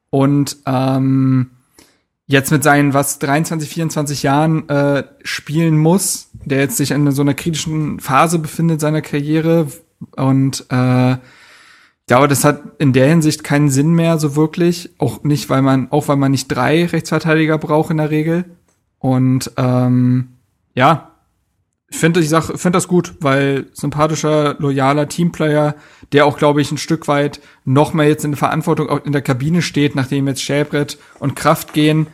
Und ähm, jetzt mit seinen was 23, 24 Jahren äh, spielen muss, der jetzt sich in so einer kritischen Phase befindet seiner Karriere. Und äh, ich glaube, das hat in der Hinsicht keinen Sinn mehr so wirklich, auch nicht, weil man, auch weil man nicht drei Rechtsverteidiger braucht in der Regel. Und ähm, ja, ich finde ich sag, finde das gut, weil sympathischer, loyaler Teamplayer, der auch, glaube ich, ein Stück weit noch mehr jetzt in der Verantwortung auch in der Kabine steht, nachdem jetzt Schäbrett und Kraft gehen,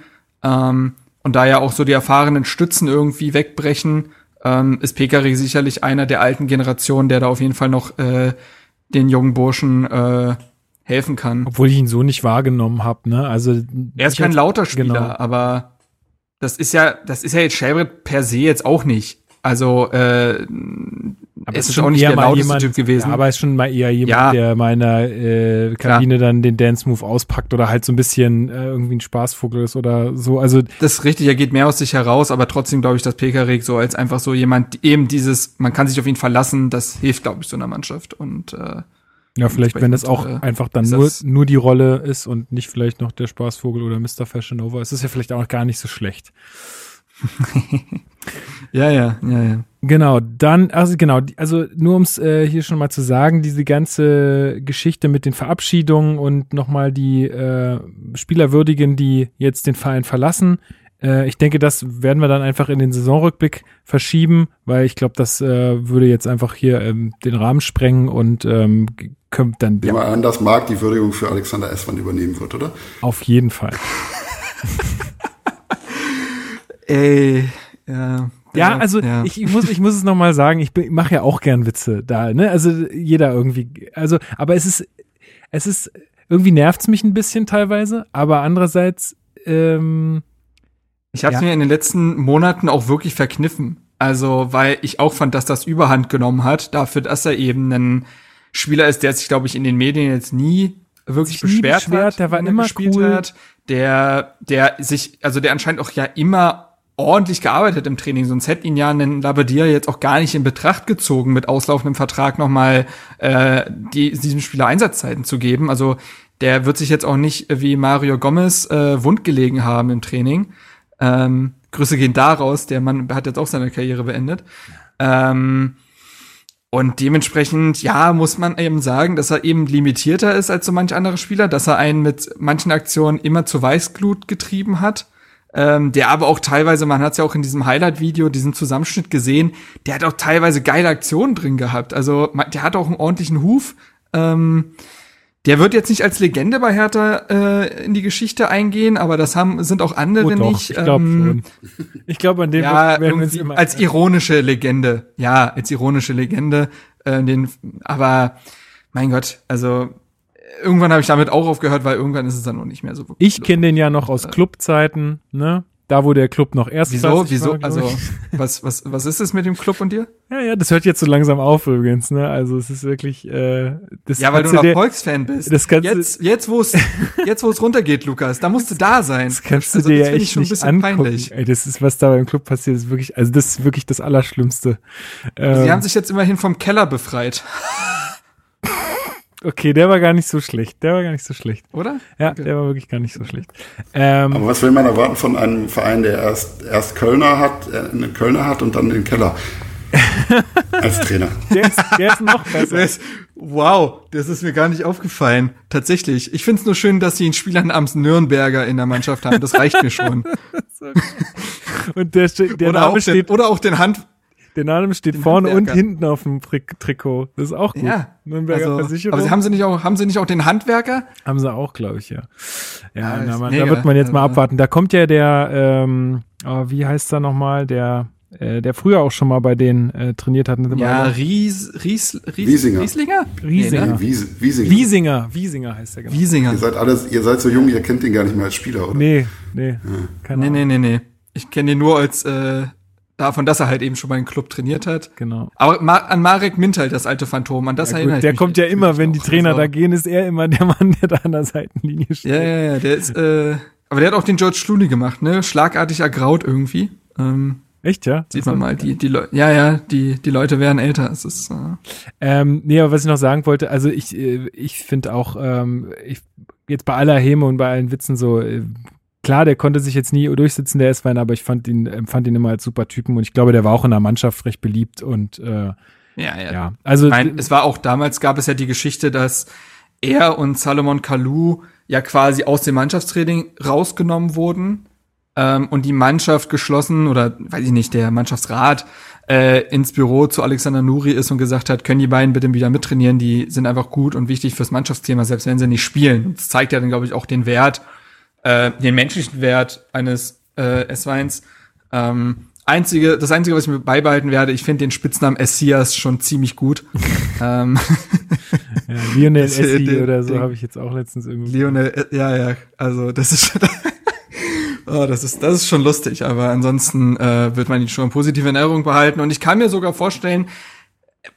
ähm, und da ja auch so die erfahrenen Stützen irgendwie wegbrechen, ähm, ist Pekari sicherlich einer der alten Generationen, der da auf jeden Fall noch äh, den jungen Burschen äh, helfen kann. Obwohl ich ihn so nicht wahrgenommen habe, ne? Also er ist kein lauter Spieler, genau. aber das ist ja, das ist ja jetzt Shelbert per se jetzt auch nicht. Also äh, aber es ist auch nicht der lauteste jemand, Typ gewesen. Ja, aber es ist schon mal eher jemand, ja. der meiner äh, Kabine Klar. dann den Dance Move auspackt oder halt so ein bisschen äh, irgendwie ein Spaßvogel ist oder so. Also das ist richtig, er geht mehr aus sich heraus, aber trotzdem glaube ich, dass Pekarik so als einfach so jemand eben dieses, man kann sich auf ihn verlassen, das hilft glaube ich so einer Mannschaft und äh, ja, vielleicht, wenn das auch äh, einfach dann nur, nur die Rolle ist und nicht vielleicht noch der Spaßvogel oder Mr. Fashion Over, ist es ja vielleicht auch gar nicht so schlecht. ja, ja, ja, ja. Genau, dann, also genau, also nur um es äh, hier schon mal zu sagen, diese ganze Geschichte mit den Verabschiedungen und nochmal die äh, Spieler würdigen, die jetzt den Verein verlassen. Äh, ich denke, das werden wir dann einfach in den Saisonrückblick verschieben, weil ich glaube, das äh, würde jetzt einfach hier ähm, den Rahmen sprengen und ähm, können dann. Ja. Mal an, dass Marc die Würdigung für Alexander Essmann übernehmen wird, oder? Auf jeden Fall. Ey, Ja, ja, also ja. Ich, ich, muss, ich muss es nochmal sagen, ich mache ja auch gern Witze da, ne? Also jeder irgendwie, also, aber es ist, es ist, irgendwie nervt's mich ein bisschen teilweise, aber andererseits, ähm, ich habe ja. mir in den letzten Monaten auch wirklich verkniffen. Also, weil ich auch fand, dass das Überhand genommen hat, dafür, dass er eben ein Spieler ist, der sich, glaube ich, in den Medien jetzt nie wirklich beschwert, beschwert hat, der war immer cool. Hat, der, der sich, also der anscheinend auch ja immer ordentlich gearbeitet im Training, sonst hätte ihn ja einen Labadier jetzt auch gar nicht in Betracht gezogen, mit auslaufendem Vertrag nochmal äh, die, diesem Spieler Einsatzzeiten zu geben. Also der wird sich jetzt auch nicht wie Mario Gomez äh, wundgelegen haben im Training. Ähm, Grüße gehen daraus, der Mann hat jetzt auch seine Karriere beendet. Ähm, und dementsprechend, ja, muss man eben sagen, dass er eben limitierter ist als so manch andere Spieler, dass er einen mit manchen Aktionen immer zu Weißglut getrieben hat ähm, der aber auch teilweise, man hat es ja auch in diesem Highlight-Video, diesen Zusammenschnitt gesehen, der hat auch teilweise geile Aktionen drin gehabt. Also der hat auch einen ordentlichen Huf. Ähm, der wird jetzt nicht als Legende bei Hertha äh, in die Geschichte eingehen, aber das haben sind auch andere oh, doch, nicht. Ich glaube ähm. Ich glaube an dem ja, werden wir immer als ironische Legende. Ja, als ironische Legende. Äh, den, aber mein Gott, also irgendwann habe ich damit auch aufgehört, weil irgendwann ist es dann noch nicht mehr so. Ich kenne den ja noch aus Clubzeiten, ne? Da, wo der Club noch erst Wieso, wieso, war, also, was, was, was ist es mit dem Club und dir? Ja, ja, das hört jetzt so langsam auf übrigens, ne? Also, es ist wirklich, äh, das Ja, weil du noch Volksfan bist. Das kannst jetzt, jetzt, wo es, jetzt, wo es runtergeht, Lukas, da musst du da sein. Das kannst also, du dir ja echt nicht angucken. Peinlich. Ey, das ist, was da beim Club passiert, ist wirklich, also, das ist wirklich das Allerschlimmste. Ähm, Sie haben sich jetzt immerhin vom Keller befreit. Okay, der war gar nicht so schlecht. Der war gar nicht so schlecht. Oder? Ja, okay. der war wirklich gar nicht so schlecht. Ähm, Aber was will man erwarten von einem Verein, der erst, erst Kölner hat, äh, einen Kölner hat und dann den Keller? als Trainer. Der ist, der ist noch besser. Ist, wow, das ist mir gar nicht aufgefallen. Tatsächlich. Ich finde es nur schön, dass sie einen Spieler namens Nürnberger in der Mannschaft haben. Das reicht mir schon. und der, der oder Name steht. Den, oder auch den Hand, der Name steht vorne und hinten auf dem Trikot. Das ist auch gut. Ja. Nürnberger also, Versicherung. Aber haben sie nicht auch, haben sie nicht auch den Handwerker? Haben sie auch, glaube ich, ja. Ja, ja na, da wird man jetzt mal also, abwarten. Da kommt ja der, ähm, oh, wie heißt er nochmal, der, äh, der früher auch schon mal bei denen äh, trainiert hat. Ja, Ries, Ries, Ries, Wiesinger. Rieslinger? Riesinger. Nee, ne? Wies, Wiesinger. Wiesinger. Wiesinger heißt er genau. Wiesinger. Ihr seid alles, ihr seid so jung, ihr kennt ihn gar nicht mehr als Spieler, oder? Nee, nee. Ja. Keine nee, nee, nee, nee. Ich kenne ihn nur als äh, Davon, dass er halt eben schon mal einen Club trainiert hat. Genau. Aber Ma an Marek Mintal, das alte Phantom, an das ja, erinnere gut, Der kommt ja immer, wenn die Trainer da gehen, ist er immer der Mann, der da an der Seitenlinie steht. Ja, ja, ja, der ist, äh, aber der hat auch den George Clooney gemacht, ne? Schlagartig ergraut irgendwie. Ähm, Echt, ja? Sieht man mal, die, die Leute, ja, ja, die, die Leute werden älter. Es ist, äh ähm, nee, aber was ich noch sagen wollte, also ich, äh, ich finde auch, ähm, ich, jetzt bei aller Häme und bei allen Witzen so, äh, klar, der konnte sich jetzt nie durchsetzen, der S-Wein, aber ich fand ihn, empfand ihn immer als super Typen und ich glaube, der war auch in der Mannschaft recht beliebt und äh, ja, ja. ja. Also ich mein, es war auch damals gab es ja die Geschichte, dass er und Salomon Kalou ja quasi aus dem Mannschaftstraining rausgenommen wurden ähm, und die Mannschaft geschlossen oder weiß ich nicht, der Mannschaftsrat äh, ins Büro zu Alexander Nuri ist und gesagt hat, können die beiden bitte wieder mittrainieren, die sind einfach gut und wichtig fürs Mannschaftsthema, selbst wenn sie nicht spielen. Das zeigt ja dann, glaube ich, auch den Wert äh, den menschlichen Wert eines äh, S-Weins. Ähm, einzige, das einzige, was ich mir beibehalten werde, ich finde den Spitznamen Essias schon ziemlich gut. ähm, ja, Lionel Essi oder so habe ich jetzt auch letztens irgendwie. Lionel, äh, ja, ja, also das ist schon, oh, das ist, das ist schon lustig, aber ansonsten äh, wird man ihn schon positiv in Erinnerung behalten und ich kann mir sogar vorstellen,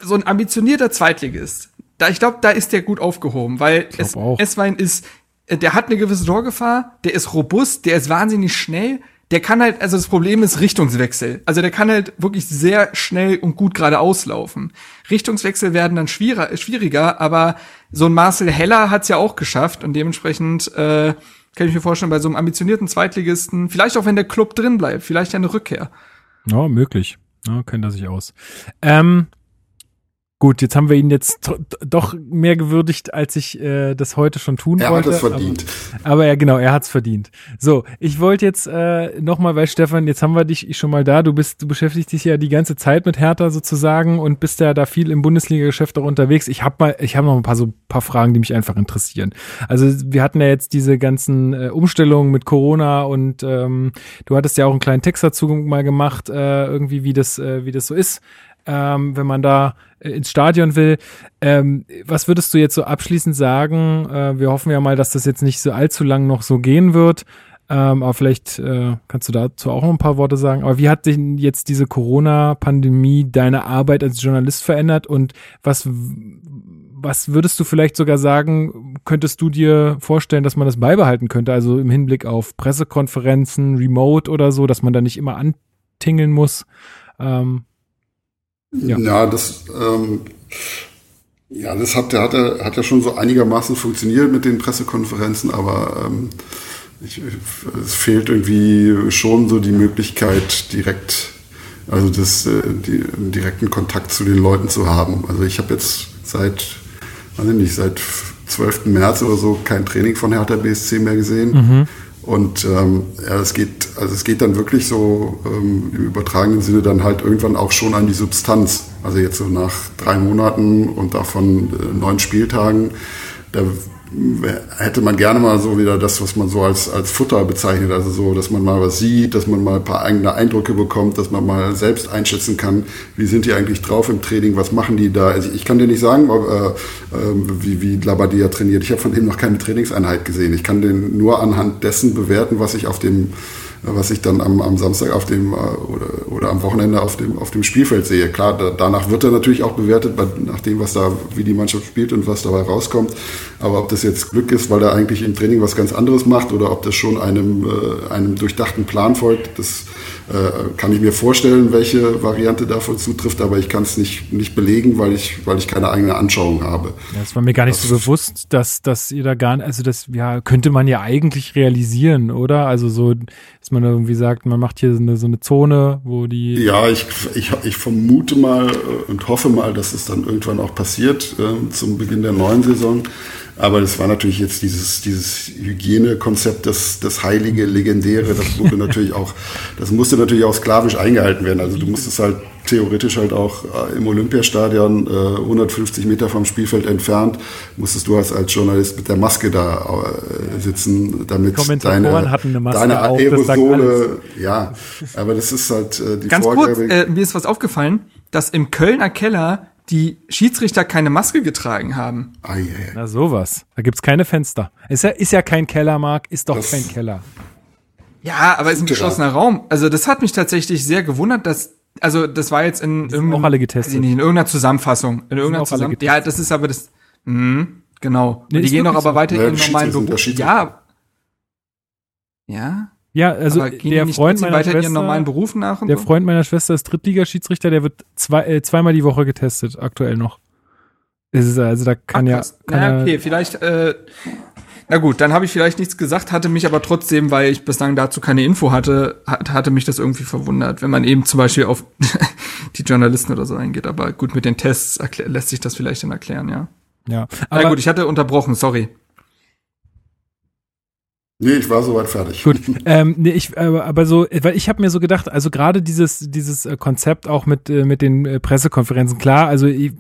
so ein ambitionierter Zweitligist, da ich glaube, da ist der gut aufgehoben, weil es, S-Wein ist der hat eine gewisse Torgefahr, der ist robust, der ist wahnsinnig schnell. Der kann halt, also das Problem ist Richtungswechsel. Also der kann halt wirklich sehr schnell und gut geradeaus laufen. Richtungswechsel werden dann schwieriger, schwieriger aber so ein Marcel Heller hat's ja auch geschafft und dementsprechend äh, kann ich mir vorstellen, bei so einem ambitionierten Zweitligisten, vielleicht auch wenn der Club drin bleibt, vielleicht eine Rückkehr. Ja, möglich. Ja, kennt er sich aus. Ähm, Gut, jetzt haben wir ihn jetzt doch mehr gewürdigt, als ich äh, das heute schon tun er wollte. Er hat es verdient. Aber, aber ja, genau, er hat es verdient. So, ich wollte jetzt äh, nochmal, weil Stefan, jetzt haben wir dich schon mal da. Du bist, du beschäftigst dich ja die ganze Zeit mit Hertha sozusagen und bist ja da viel im Bundesliga-Geschäft auch unterwegs. Ich habe mal, ich habe noch ein paar so paar Fragen, die mich einfach interessieren. Also wir hatten ja jetzt diese ganzen äh, Umstellungen mit Corona und ähm, du hattest ja auch einen kleinen Text dazu mal gemacht, äh, irgendwie wie das, äh, wie das so ist ähm, wenn man da äh, ins Stadion will. Ähm, was würdest du jetzt so abschließend sagen? Äh, wir hoffen ja mal, dass das jetzt nicht so allzu lang noch so gehen wird. Ähm, aber vielleicht äh, kannst du dazu auch noch ein paar Worte sagen. Aber wie hat sich jetzt diese Corona-Pandemie deine Arbeit als Journalist verändert und was, was würdest du vielleicht sogar sagen, könntest du dir vorstellen, dass man das beibehalten könnte? Also im Hinblick auf Pressekonferenzen, Remote oder so, dass man da nicht immer antingeln muss. Ähm, ja, ja das, ähm, ja, das hat, der hat, hat ja schon so einigermaßen funktioniert mit den Pressekonferenzen, aber ähm, ich, es fehlt irgendwie schon so die Möglichkeit, direkt, also das, äh, die, direkten Kontakt zu den Leuten zu haben. Also ich habe jetzt seit, weiß ich nicht, seit 12. März oder so kein Training von Hertha BSC mehr gesehen. Mhm. Und ähm, ja, es geht, also es geht dann wirklich so ähm, im übertragenen Sinne dann halt irgendwann auch schon an die Substanz. Also jetzt so nach drei Monaten und davon äh, neun Spieltagen, da hätte man gerne mal so wieder das, was man so als, als Futter bezeichnet, also so, dass man mal was sieht, dass man mal ein paar eigene Eindrücke bekommt, dass man mal selbst einschätzen kann, wie sind die eigentlich drauf im Training, was machen die da. Also ich kann dir nicht sagen, ob, äh, äh, wie, wie Labadia trainiert. Ich habe von dem noch keine Trainingseinheit gesehen. Ich kann den nur anhand dessen bewerten, was ich auf dem was ich dann am, am Samstag auf dem äh, oder, oder am Wochenende auf dem, auf dem Spielfeld sehe. Klar, da, danach wird er natürlich auch bewertet, bei, nach dem, was da, wie die Mannschaft spielt und was dabei rauskommt. Aber ob das jetzt Glück ist, weil er eigentlich im Training was ganz anderes macht oder ob das schon einem, äh, einem durchdachten Plan folgt, das äh, kann ich mir vorstellen, welche Variante davon zutrifft, aber ich kann es nicht, nicht belegen, weil ich, weil ich keine eigene Anschauung habe. Ja, das war mir gar nicht das so bewusst, dass, dass ihr da gar nicht, also das ja, könnte man ja eigentlich realisieren, oder? Also so, dass man irgendwie sagt, man macht hier so eine, so eine Zone, wo die. Ja, ich, ich, ich vermute mal äh, und hoffe mal, dass es dann irgendwann auch passiert äh, zum Beginn der neuen Saison. Aber das war natürlich jetzt dieses, dieses Hygienekonzept, das, das heilige, legendäre, das wurde natürlich auch, das musste natürlich auch sklavisch eingehalten werden. Also du musstest halt theoretisch halt auch äh, im Olympiastadion äh, 150 Meter vom Spielfeld entfernt, musstest du als, als Journalist mit der Maske da äh, sitzen, damit deine, hatten eine Maske deine auf, Aerosole, ja, aber das ist halt äh, die Ganz Vorgabe. kurz, äh, mir ist was aufgefallen, dass im Kölner Keller die Schiedsrichter keine Maske getragen haben. Ah, yeah. Na sowas. Da gibt's keine Fenster. Ist ja, ist ja kein Keller, Marc. Ist doch das kein Keller. Ja, aber ist ein geschlossener Raum. Also das hat mich tatsächlich sehr gewundert, dass also das war jetzt in auch alle getestet. Nicht, in irgendeiner Zusammenfassung, in irgendeiner Zusammen Ja, das ist aber das mh, genau. Nee, die gehen doch aber weiter ja, in normalen Beruf. Ja. Ja. Ja, also der Freund meiner Schwester, ihren normalen Beruf nach der so? Freund meiner Schwester ist Drittligaschiedsrichter, der wird zwei, äh, zweimal die Woche getestet, aktuell noch. Ist, also da kann Ach, ja. Kann naja, okay, vielleicht, äh, na gut, dann habe ich vielleicht nichts gesagt, hatte mich aber trotzdem, weil ich bislang dazu keine Info hatte, hat, hatte mich das irgendwie verwundert, wenn man eben zum Beispiel auf die Journalisten oder so eingeht. Aber gut, mit den Tests lässt sich das vielleicht dann erklären, ja. Ja. Aber na gut, ich hatte unterbrochen, sorry. Nee, ich war soweit fertig. Gut, ähm, nee, ich, aber, so, weil ich habe mir so gedacht, also gerade dieses dieses äh, Konzept auch mit äh, mit den äh, Pressekonferenzen, klar, also gehe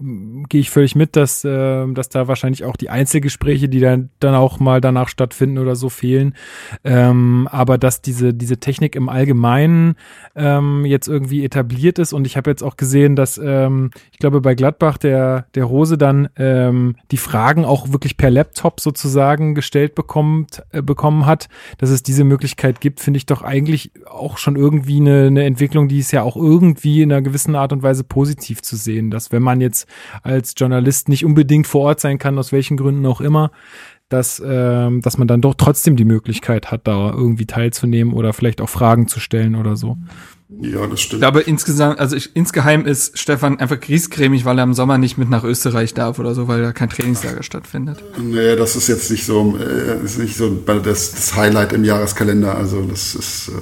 ich völlig mit, dass äh, dass da wahrscheinlich auch die Einzelgespräche, die dann dann auch mal danach stattfinden oder so fehlen, ähm, aber dass diese diese Technik im Allgemeinen ähm, jetzt irgendwie etabliert ist und ich habe jetzt auch gesehen, dass ähm, ich glaube bei Gladbach der der Rose dann ähm, die Fragen auch wirklich per Laptop sozusagen gestellt bekommt äh, bekommen hat, dass es diese Möglichkeit gibt, finde ich doch eigentlich auch schon irgendwie eine, eine Entwicklung, die ist ja auch irgendwie in einer gewissen Art und Weise positiv zu sehen, dass wenn man jetzt als Journalist nicht unbedingt vor Ort sein kann, aus welchen Gründen auch immer, dass, ähm, dass man dann doch trotzdem die Möglichkeit hat, da irgendwie teilzunehmen oder vielleicht auch Fragen zu stellen oder so. Ja, das stimmt. Ich glaube insgesamt, also ich, insgeheim ist Stefan einfach griesgrämig, weil er im Sommer nicht mit nach Österreich darf oder so, weil da kein Trainingslager stattfindet. Nee, das ist jetzt nicht so, äh, ist nicht so das, das Highlight im Jahreskalender. Also das ist äh,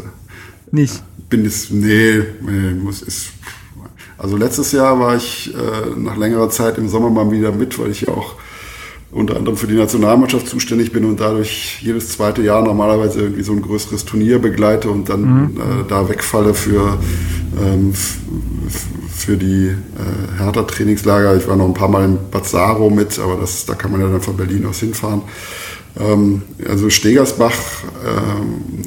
nicht. Bin jetzt, nee, nee muss ist Also letztes Jahr war ich äh, nach längerer Zeit im Sommer mal wieder mit, weil ich ja auch unter anderem für die Nationalmannschaft zuständig bin und dadurch jedes zweite Jahr normalerweise irgendwie so ein größeres Turnier begleite und dann mhm. äh, da wegfalle für, ähm, für die äh, Hertha-Trainingslager. Ich war noch ein paar Mal in Bazzaro mit, aber das, da kann man ja dann von Berlin aus hinfahren. Ähm, also Stegersbach, ähm,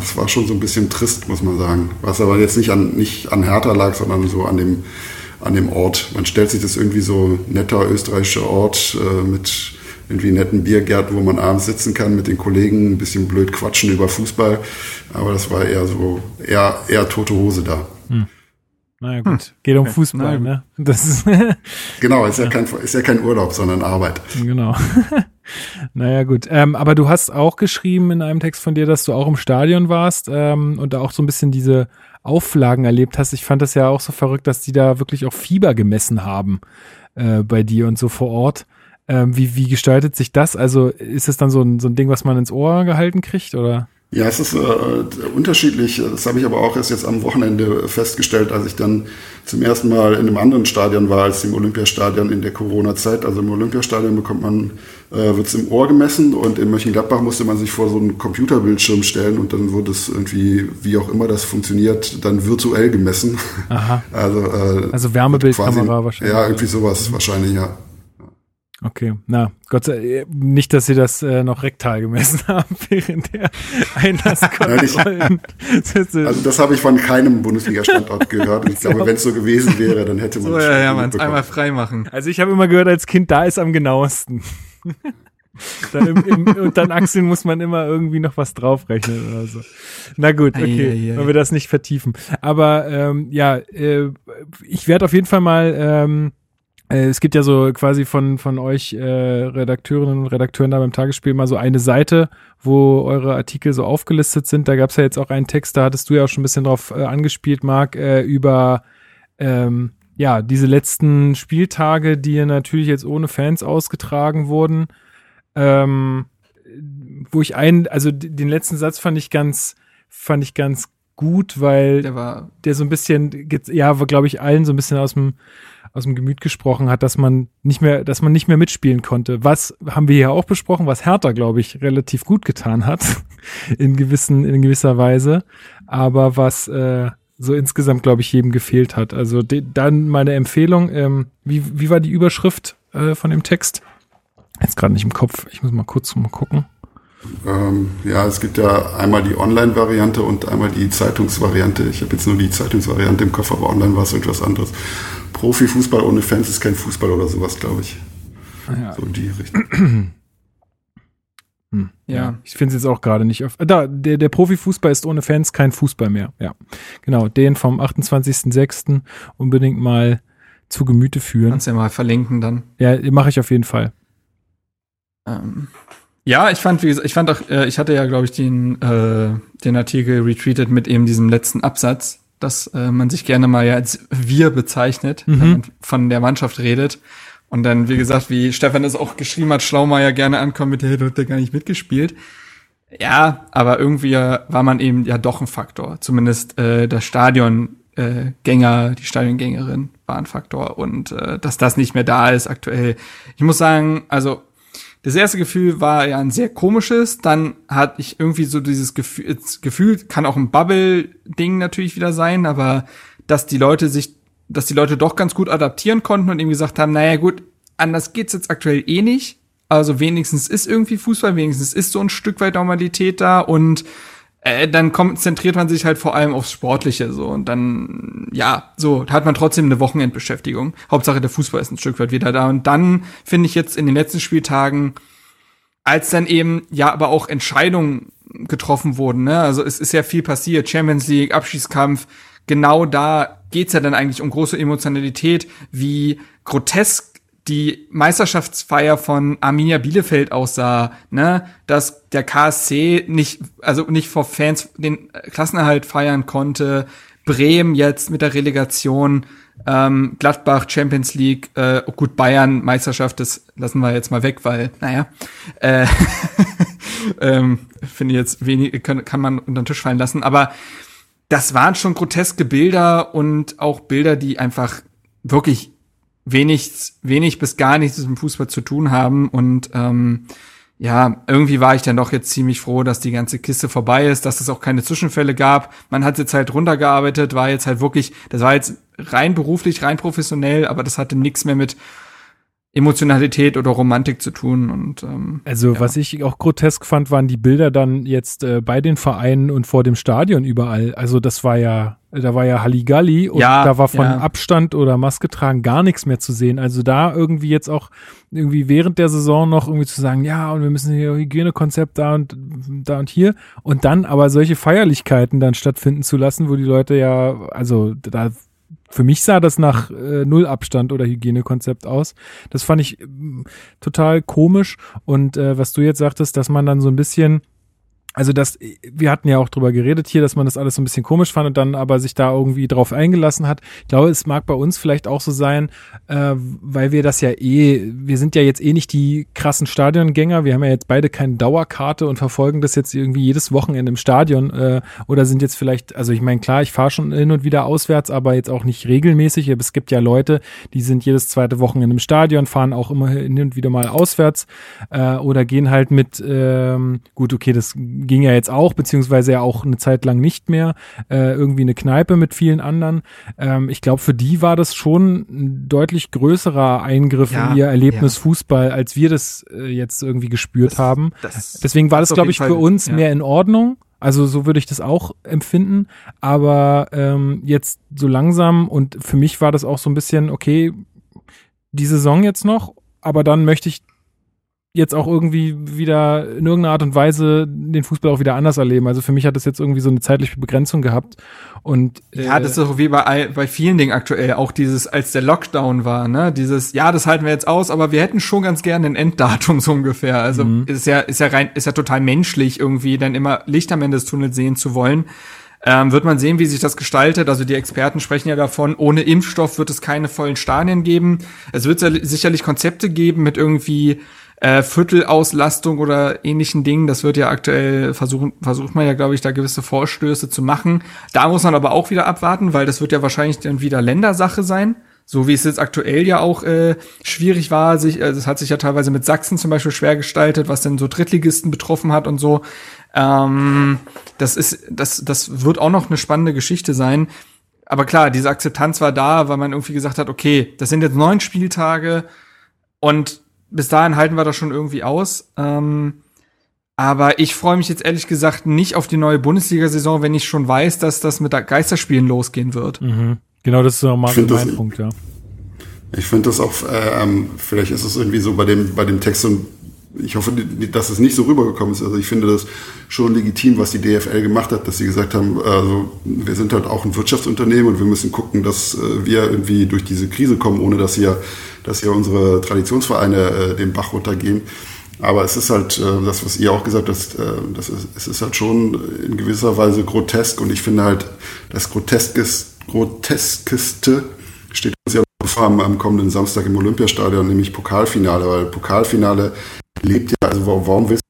das war schon so ein bisschen trist, muss man sagen. Was aber jetzt nicht an, nicht an Hertha lag, sondern so an dem an dem Ort. Man stellt sich das irgendwie so netter österreichischer Ort äh, mit irgendwie netten Biergärten, wo man abends sitzen kann mit den Kollegen, ein bisschen blöd quatschen über Fußball. Aber das war eher so, eher, eher tote Hose da. Hm. Naja, gut. Hm. Geht um Fußball, ne? Das ist genau, ist ja, kein, ist ja kein Urlaub, sondern Arbeit. Genau. naja, gut. Ähm, aber du hast auch geschrieben in einem Text von dir, dass du auch im Stadion warst ähm, und da auch so ein bisschen diese Auflagen erlebt hast. Ich fand das ja auch so verrückt, dass die da wirklich auch Fieber gemessen haben äh, bei dir und so vor Ort. Ähm, wie, wie gestaltet sich das? Also ist es dann so ein, so ein Ding, was man ins Ohr gehalten kriegt, oder? Ja, es ist äh, unterschiedlich. Das habe ich aber auch erst jetzt am Wochenende festgestellt, als ich dann zum ersten Mal in einem anderen Stadion war als im Olympiastadion in der Corona-Zeit. Also im Olympiastadion bekommt man, äh, wird es im Ohr gemessen und in Mönchengladbach musste man sich vor so einen Computerbildschirm stellen und dann wurde es irgendwie, wie auch immer das funktioniert, dann virtuell gemessen. Aha. Also, äh, also Wärmebildkamera wahrscheinlich. Ja, irgendwie sowas wahrscheinlich, ja. Okay, na, Gott sei Dank, nicht, dass sie das äh, noch rektal gemessen haben während der Einlasskontrollen. also das habe ich von keinem Bundesliga-Standort gehört. Und ich glaube, wenn es so gewesen wäre, dann hätte man so, ja, ja, man es einmal frei machen. Also ich habe immer gehört als Kind, da ist am genauesten. dann im, im, und dann Achseln muss man immer irgendwie noch was draufrechnen oder so. Na gut, okay, ei, ei, ei. wollen wir das nicht vertiefen. Aber ähm, ja, äh, ich werde auf jeden Fall mal ähm, äh, es gibt ja so quasi von, von euch äh, Redakteurinnen und Redakteuren da beim Tagesspiel mal so eine Seite, wo eure Artikel so aufgelistet sind. Da gab es ja jetzt auch einen Text, da hattest du ja auch schon ein bisschen drauf äh, angespielt, Marc, äh, über ähm, ja, diese letzten Spieltage, die natürlich jetzt ohne Fans ausgetragen wurden. Ähm, wo ich einen, also den letzten Satz fand ich ganz, fand ich ganz gut, weil der war, der so ein bisschen, ja, glaube ich, allen so ein bisschen aus dem aus dem Gemüt gesprochen hat, dass man nicht mehr, dass man nicht mehr mitspielen konnte. Was haben wir hier auch besprochen, was Hertha, glaube ich, relativ gut getan hat, in gewissen, in gewisser Weise, aber was äh, so insgesamt, glaube ich, jedem gefehlt hat. Also dann meine Empfehlung, ähm, wie, wie war die Überschrift äh, von dem Text? Jetzt gerade nicht im Kopf, ich muss mal kurz mal gucken. Ähm, ja, es gibt ja einmal die Online-Variante und einmal die Zeitungsvariante. Ich habe jetzt nur die Zeitungsvariante im Kopf, aber online war es etwas anderes. Profifußball ohne Fans ist kein Fußball oder sowas, glaube ich. Ah, ja. So in die Richtung. Hm, ja. ja. ich finde es jetzt auch gerade nicht. Auf, da, der, der Profifußball ist ohne Fans kein Fußball mehr. Ja, genau. Den vom 28.06. unbedingt mal zu Gemüte führen. Kannst ja mal verlinken dann. Ja, mache ich auf jeden Fall. Ähm, ja, ich fand, wie gesagt, ich fand auch, äh, ich hatte ja, glaube ich, den, äh, den Artikel retweetet mit eben diesem letzten Absatz, dass äh, man sich gerne mal ja als wir bezeichnet, mhm. wenn man von der Mannschaft redet. Und dann, wie gesagt, wie Stefan es auch geschrieben hat, Schlaumeier gerne ankommt mit, hey, du ja gar nicht mitgespielt. Ja, aber irgendwie war man eben ja doch ein Faktor. Zumindest äh, der Stadiongänger, äh, die Stadiongängerin war ein Faktor. Und äh, dass das nicht mehr da ist aktuell. Ich muss sagen, also das erste Gefühl war ja ein sehr komisches. Dann hatte ich irgendwie so dieses Gefühl, Gefühl kann auch ein Bubble-Ding natürlich wieder sein, aber dass die Leute sich, dass die Leute doch ganz gut adaptieren konnten und eben gesagt haben, naja gut, anders geht's jetzt aktuell eh nicht. Also wenigstens ist irgendwie Fußball, wenigstens ist so ein Stück weit Normalität da und äh, dann konzentriert man sich halt vor allem aufs Sportliche so und dann ja so hat man trotzdem eine Wochenendbeschäftigung. Hauptsache der Fußball ist ein Stück weit wieder da und dann finde ich jetzt in den letzten Spieltagen als dann eben ja aber auch Entscheidungen getroffen wurden, ne? Also es ist ja viel passiert, Champions League, Abschiedskampf, genau da geht's ja dann eigentlich um große Emotionalität, wie grotesk die Meisterschaftsfeier von Arminia Bielefeld aussah, ne, dass der KSC nicht, also nicht vor Fans den Klassenerhalt feiern konnte, Bremen jetzt mit der Relegation, ähm, Gladbach Champions League, äh, oh gut Bayern Meisterschaft, das lassen wir jetzt mal weg, weil naja, äh, ähm, finde jetzt wenig kann, kann man unter den Tisch fallen lassen, aber das waren schon groteske Bilder und auch Bilder, die einfach wirklich wenig, wenig bis gar nichts mit dem Fußball zu tun haben. Und ähm, ja, irgendwie war ich dann doch jetzt ziemlich froh, dass die ganze Kiste vorbei ist, dass es auch keine Zwischenfälle gab. Man hat jetzt halt runtergearbeitet, war jetzt halt wirklich, das war jetzt rein beruflich, rein professionell, aber das hatte nichts mehr mit Emotionalität oder Romantik zu tun. Und ähm, also ja. was ich auch grotesk fand, waren die Bilder dann jetzt äh, bei den Vereinen und vor dem Stadion überall. Also das war ja, da war ja Halligalli und ja, da war von ja. Abstand oder Maske tragen gar nichts mehr zu sehen. Also da irgendwie jetzt auch irgendwie während der Saison noch irgendwie zu sagen, ja, und wir müssen hier Hygienekonzept da und da und hier und dann aber solche Feierlichkeiten dann stattfinden zu lassen, wo die Leute ja, also da für mich sah das nach äh, Nullabstand oder Hygienekonzept aus. Das fand ich äh, total komisch. Und äh, was du jetzt sagtest, dass man dann so ein bisschen also das, wir hatten ja auch drüber geredet hier, dass man das alles so ein bisschen komisch fand und dann aber sich da irgendwie drauf eingelassen hat. Ich glaube, es mag bei uns vielleicht auch so sein, äh, weil wir das ja eh, wir sind ja jetzt eh nicht die krassen Stadiongänger. Wir haben ja jetzt beide keine Dauerkarte und verfolgen das jetzt irgendwie jedes Wochenende im Stadion äh, oder sind jetzt vielleicht, also ich meine, klar, ich fahre schon hin und wieder auswärts, aber jetzt auch nicht regelmäßig. Aber es gibt ja Leute, die sind jedes zweite Wochenende im Stadion, fahren auch immer hin und wieder mal auswärts äh, oder gehen halt mit, ähm, gut, okay, das ging ja jetzt auch, beziehungsweise ja auch eine Zeit lang nicht mehr, äh, irgendwie eine Kneipe mit vielen anderen. Ähm, ich glaube, für die war das schon ein deutlich größerer Eingriff ja, in ihr Erlebnis ja. Fußball, als wir das äh, jetzt irgendwie gespürt das, haben. Das Deswegen war das, glaube ich, Fall, für uns ja. mehr in Ordnung. Also so würde ich das auch empfinden. Aber ähm, jetzt so langsam und für mich war das auch so ein bisschen, okay, die Saison jetzt noch, aber dann möchte ich jetzt auch irgendwie wieder in irgendeiner Art und Weise den Fußball auch wieder anders erleben. Also für mich hat das jetzt irgendwie so eine zeitliche Begrenzung gehabt. Und äh, ja, das ist auch wie bei bei vielen Dingen aktuell auch dieses, als der Lockdown war, ne, dieses, ja, das halten wir jetzt aus, aber wir hätten schon ganz gerne ein Enddatum so ungefähr. Also mhm. ist ja ist ja rein ist ja total menschlich irgendwie dann immer Licht am Ende des Tunnels sehen zu wollen. Ähm, wird man sehen, wie sich das gestaltet. Also die Experten sprechen ja davon, ohne Impfstoff wird es keine vollen Stadien geben. Es wird sicherlich Konzepte geben mit irgendwie äh, Viertelauslastung oder ähnlichen Dingen. Das wird ja aktuell versuchen, versucht man ja, glaube ich, da gewisse Vorstöße zu machen. Da muss man aber auch wieder abwarten, weil das wird ja wahrscheinlich dann wieder Ländersache sein. So wie es jetzt aktuell ja auch äh, schwierig war, sich, äh, das hat sich ja teilweise mit Sachsen zum Beispiel schwer gestaltet, was denn so Drittligisten betroffen hat und so. Ähm, das ist, das, das wird auch noch eine spannende Geschichte sein. Aber klar, diese Akzeptanz war da, weil man irgendwie gesagt hat, okay, das sind jetzt neun Spieltage und bis dahin halten wir das schon irgendwie aus. Ähm, aber ich freue mich jetzt ehrlich gesagt nicht auf die neue Bundesliga-Saison, wenn ich schon weiß, dass das mit der Geisterspielen losgehen wird. Mhm. Genau, das ist nochmal mein das, Punkt, ja. Ich finde das auch, ähm, vielleicht ist es irgendwie so bei dem, bei dem Text und ich hoffe, dass es nicht so rübergekommen ist. Also ich finde das schon legitim, was die DFL gemacht hat, dass sie gesagt haben, also wir sind halt auch ein Wirtschaftsunternehmen und wir müssen gucken, dass äh, wir irgendwie durch diese Krise kommen, ohne dass hier, dass hier unsere Traditionsvereine äh, den Bach runtergehen. Aber es ist halt äh, das, was ihr auch gesagt habt, äh, das ist, es ist halt schon in gewisser Weise grotesk und ich finde halt, das Groteskes, Groteskeste steht uns ja vor am kommenden Samstag im Olympiastadion, nämlich Pokalfinale, weil Pokalfinale lebt ja, also warum willst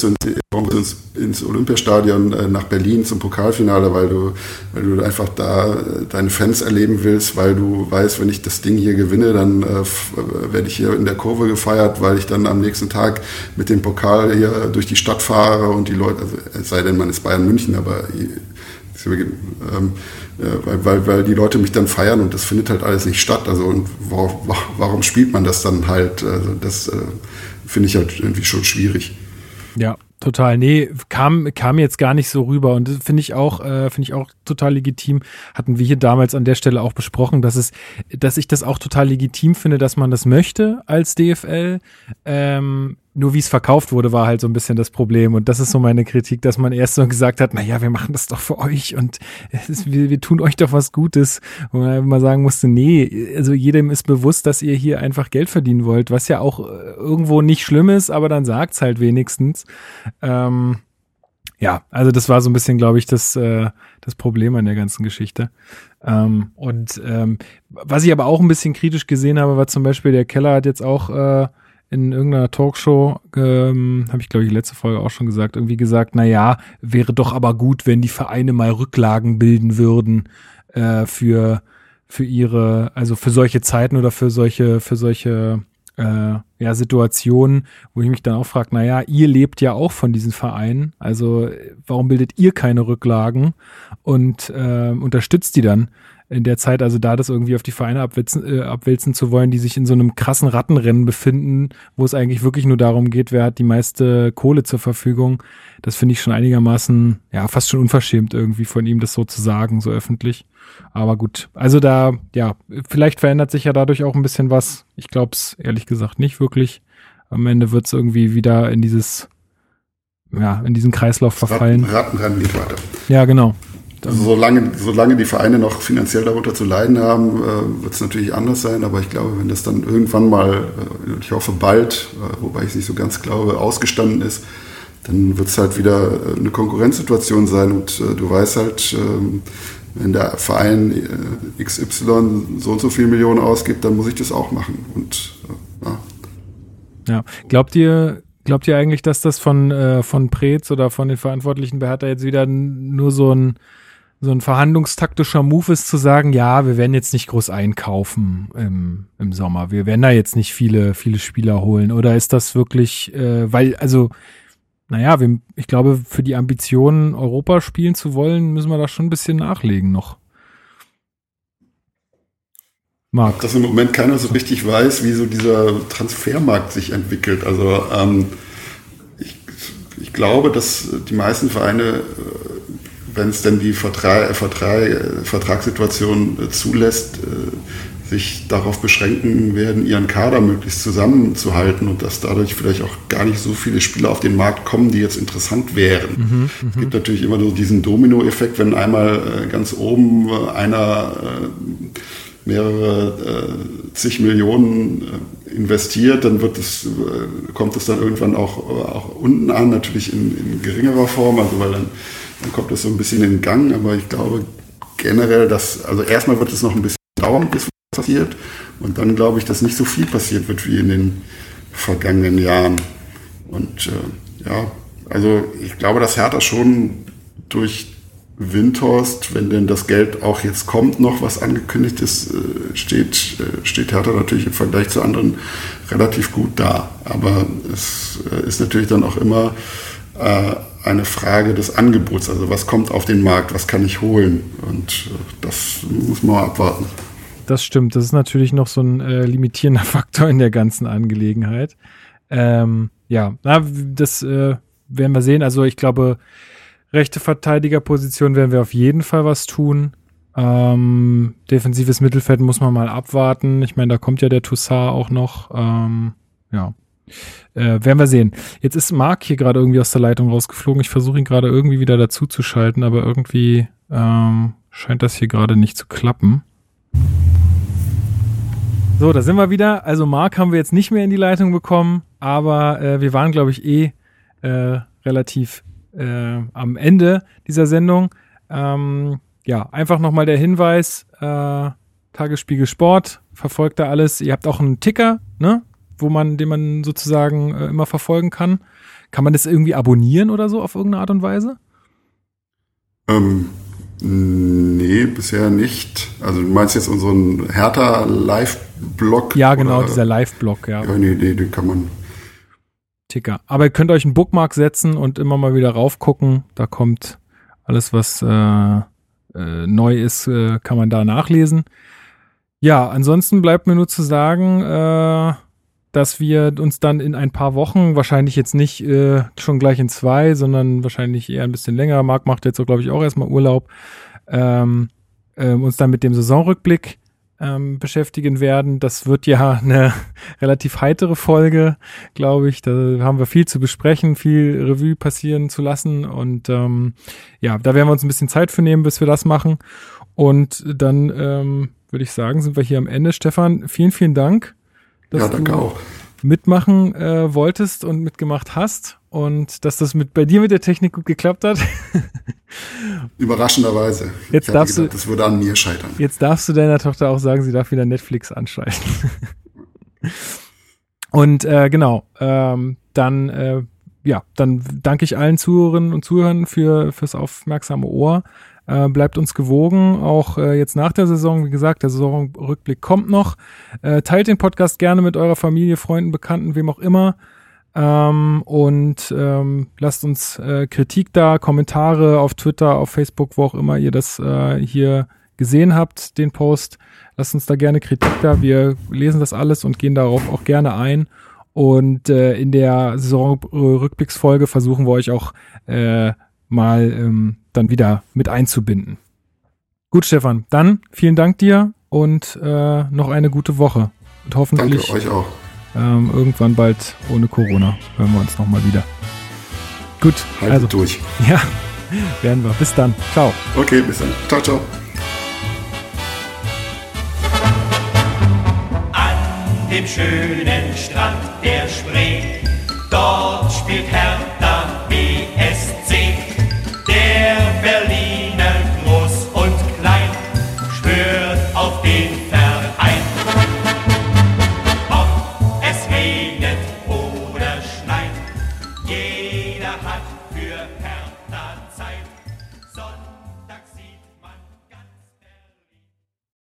du, warum willst du ins, Olympiastadion äh, nach Berlin zum Pokalfinale, weil du, weil du einfach da äh, deine Fans erleben willst, weil du weißt, wenn ich das Ding hier gewinne, dann äh, werde ich hier in der Kurve gefeiert, weil ich dann am nächsten Tag mit dem Pokal hier durch die Stadt fahre und die Leute, also es sei denn, man ist Bayern München, aber ähm, weil, weil, weil die Leute mich dann feiern und das findet halt alles nicht statt. Also und warum, warum spielt man das dann halt? Also das äh, finde ich halt irgendwie schon schwierig. Ja, total. Nee, kam, kam jetzt gar nicht so rüber. Und finde ich auch, äh, finde ich auch total legitim. Hatten wir hier damals an der Stelle auch besprochen, dass es, dass ich das auch total legitim finde, dass man das möchte als DFL. Ähm, nur wie es verkauft wurde, war halt so ein bisschen das Problem. Und das ist so meine Kritik, dass man erst so gesagt hat, na ja, wir machen das doch für euch und ist, wir, wir tun euch doch was Gutes. Und man mal sagen musste, nee, also jedem ist bewusst, dass ihr hier einfach Geld verdienen wollt, was ja auch äh, irgendwo nicht schlimm ist, aber dann sagt's halt wenigstens. Ähm, ja, also das war so ein bisschen, glaube ich, das, äh, das Problem an der ganzen Geschichte. Ähm, und ähm, was ich aber auch ein bisschen kritisch gesehen habe, war zum Beispiel, der Keller hat jetzt auch äh, in irgendeiner Talkshow, ähm, habe ich glaube ich letzte Folge auch schon gesagt, irgendwie gesagt, na ja, wäre doch aber gut, wenn die Vereine mal Rücklagen bilden würden äh, für für ihre, also für solche Zeiten oder für solche für solche äh, ja, Situationen, wo ich mich dann auch frage, naja, ihr lebt ja auch von diesen Vereinen, also warum bildet ihr keine Rücklagen und äh, unterstützt die dann? In der Zeit, also da das irgendwie auf die Vereine abwälzen, äh, abwälzen zu wollen, die sich in so einem krassen Rattenrennen befinden, wo es eigentlich wirklich nur darum geht, wer hat die meiste Kohle zur Verfügung, das finde ich schon einigermaßen, ja, fast schon unverschämt irgendwie von ihm, das so zu sagen, so öffentlich. Aber gut, also da, ja, vielleicht verändert sich ja dadurch auch ein bisschen was. Ich glaube es ehrlich gesagt nicht wirklich. Am Ende wird es irgendwie wieder in dieses, ja, in diesen Kreislauf verfallen. Rattenrennen geht weiter. Ja, genau. Also solange, solange die Vereine noch finanziell darunter zu leiden haben, äh, wird es natürlich anders sein. Aber ich glaube, wenn das dann irgendwann mal, äh, ich hoffe bald, äh, wobei ich es nicht so ganz glaube, ausgestanden ist, dann wird es halt wieder äh, eine Konkurrenzsituation sein. Und du weißt halt, ähm, wenn der Verein XY so und so viel Millionen ausgibt, dann muss ich das auch machen. Und ja. Ja, glaubt ihr, glaubt ihr eigentlich, dass das von, äh, von Preetz oder von den Verantwortlichen bei Hertha jetzt wieder nur so ein so ein verhandlungstaktischer Move ist zu sagen, ja, wir werden jetzt nicht groß einkaufen im, im Sommer. Wir werden da jetzt nicht viele, viele Spieler holen. Oder ist das wirklich, äh, weil, also, naja, wir, ich glaube, für die Ambitionen, Europa spielen zu wollen, müssen wir da schon ein bisschen nachlegen noch. Marc. Dass im Moment keiner so richtig weiß, wie so dieser Transfermarkt sich entwickelt. Also ähm, ich, ich glaube, dass die meisten Vereine äh, wenn es denn die Vertrag, Vertrag, Vertragssituation äh, zulässt, äh, sich darauf beschränken werden, ihren Kader möglichst zusammenzuhalten und dass dadurch vielleicht auch gar nicht so viele Spieler auf den Markt kommen, die jetzt interessant wären. Mhm, es gibt natürlich immer nur diesen Domino-Effekt, wenn einmal äh, ganz oben einer mehrere zig Millionen investiert, dann wird es, kommt es dann irgendwann auch, auch unten an, natürlich in, in geringerer Form, also weil dann dann kommt das so ein bisschen in Gang, aber ich glaube generell, dass, also erstmal wird es noch ein bisschen dauern, bis was passiert. Und dann glaube ich, dass nicht so viel passiert wird wie in den vergangenen Jahren. Und äh, ja, also ich glaube, dass Hertha schon durch Windhorst, wenn denn das Geld auch jetzt kommt, noch was angekündigt ist, äh, steht, äh, steht Hertha natürlich im Vergleich zu anderen relativ gut da. Aber es äh, ist natürlich dann auch immer äh, eine Frage des Angebots. Also was kommt auf den Markt, was kann ich holen? Und äh, das muss man abwarten. Das stimmt. Das ist natürlich noch so ein äh, limitierender Faktor in der ganzen Angelegenheit. Ähm, ja, na, das äh, werden wir sehen. Also ich glaube, rechte Verteidigerposition werden wir auf jeden Fall was tun. Ähm, defensives Mittelfeld muss man mal abwarten. Ich meine, da kommt ja der Toussaint auch noch. Ähm, ja. Äh, werden wir sehen. Jetzt ist Marc hier gerade irgendwie aus der Leitung rausgeflogen. Ich versuche ihn gerade irgendwie wieder dazu zu schalten, aber irgendwie ähm, scheint das hier gerade nicht zu klappen. So, da sind wir wieder. Also Marc haben wir jetzt nicht mehr in die Leitung bekommen, aber äh, wir waren, glaube ich, eh äh, relativ äh, am Ende dieser Sendung. Ähm, ja, einfach nochmal der Hinweis, äh, Tagesspiegel Sport, verfolgt da alles. Ihr habt auch einen Ticker, ne? Wo man, den man sozusagen äh, immer verfolgen kann. Kann man das irgendwie abonnieren oder so auf irgendeine Art und Weise? Ähm, nee, bisher nicht. Also du meinst jetzt unseren Hertha Live-Blog? Ja, genau, oder? dieser Live-Blog, ja. Ja, nee, nee, den kann man. Ticker. Aber ihr könnt euch einen Bookmark setzen und immer mal wieder raufgucken. Da kommt alles, was äh, äh, neu ist, äh, kann man da nachlesen. Ja, ansonsten bleibt mir nur zu sagen, äh, dass wir uns dann in ein paar Wochen, wahrscheinlich jetzt nicht äh, schon gleich in zwei, sondern wahrscheinlich eher ein bisschen länger, Marc macht jetzt so, glaube ich, auch erstmal Urlaub, ähm, äh, uns dann mit dem Saisonrückblick ähm, beschäftigen werden. Das wird ja eine relativ heitere Folge, glaube ich. Da haben wir viel zu besprechen, viel Revue passieren zu lassen. Und ähm, ja, da werden wir uns ein bisschen Zeit für nehmen, bis wir das machen. Und dann ähm, würde ich sagen, sind wir hier am Ende. Stefan, vielen, vielen Dank dass ja, danke du auch. mitmachen äh, wolltest und mitgemacht hast und dass das mit bei dir mit der Technik gut geklappt hat. Überraschenderweise. Jetzt darfst gedacht, du, das würde an mir scheitern. Jetzt darfst du deiner Tochter auch sagen, sie darf wieder Netflix anschalten. Und äh, genau, ähm, dann äh, ja, dann danke ich allen Zuhörerinnen und Zuhörern für fürs aufmerksame Ohr. Äh, bleibt uns gewogen, auch äh, jetzt nach der Saison. Wie gesagt, der Saisonrückblick kommt noch. Äh, teilt den Podcast gerne mit eurer Familie, Freunden, Bekannten, wem auch immer. Ähm, und ähm, lasst uns äh, Kritik da, Kommentare auf Twitter, auf Facebook, wo auch immer ihr das äh, hier gesehen habt, den Post. Lasst uns da gerne Kritik da. Wir lesen das alles und gehen darauf auch gerne ein. Und äh, in der Saisonrückblicksfolge versuchen wir euch auch äh, mal ähm, dann wieder mit einzubinden. Gut, Stefan, dann vielen Dank dir und äh, noch eine gute Woche. Und hoffentlich Danke euch auch. Ähm, irgendwann bald ohne Corona hören wir uns nochmal wieder. Gut, Haltet also durch. Ja, werden wir. Bis dann. Ciao. Okay, bis dann. Ciao, ciao. An dem schönen Strand der Spree, dort spielt Hertha BSC.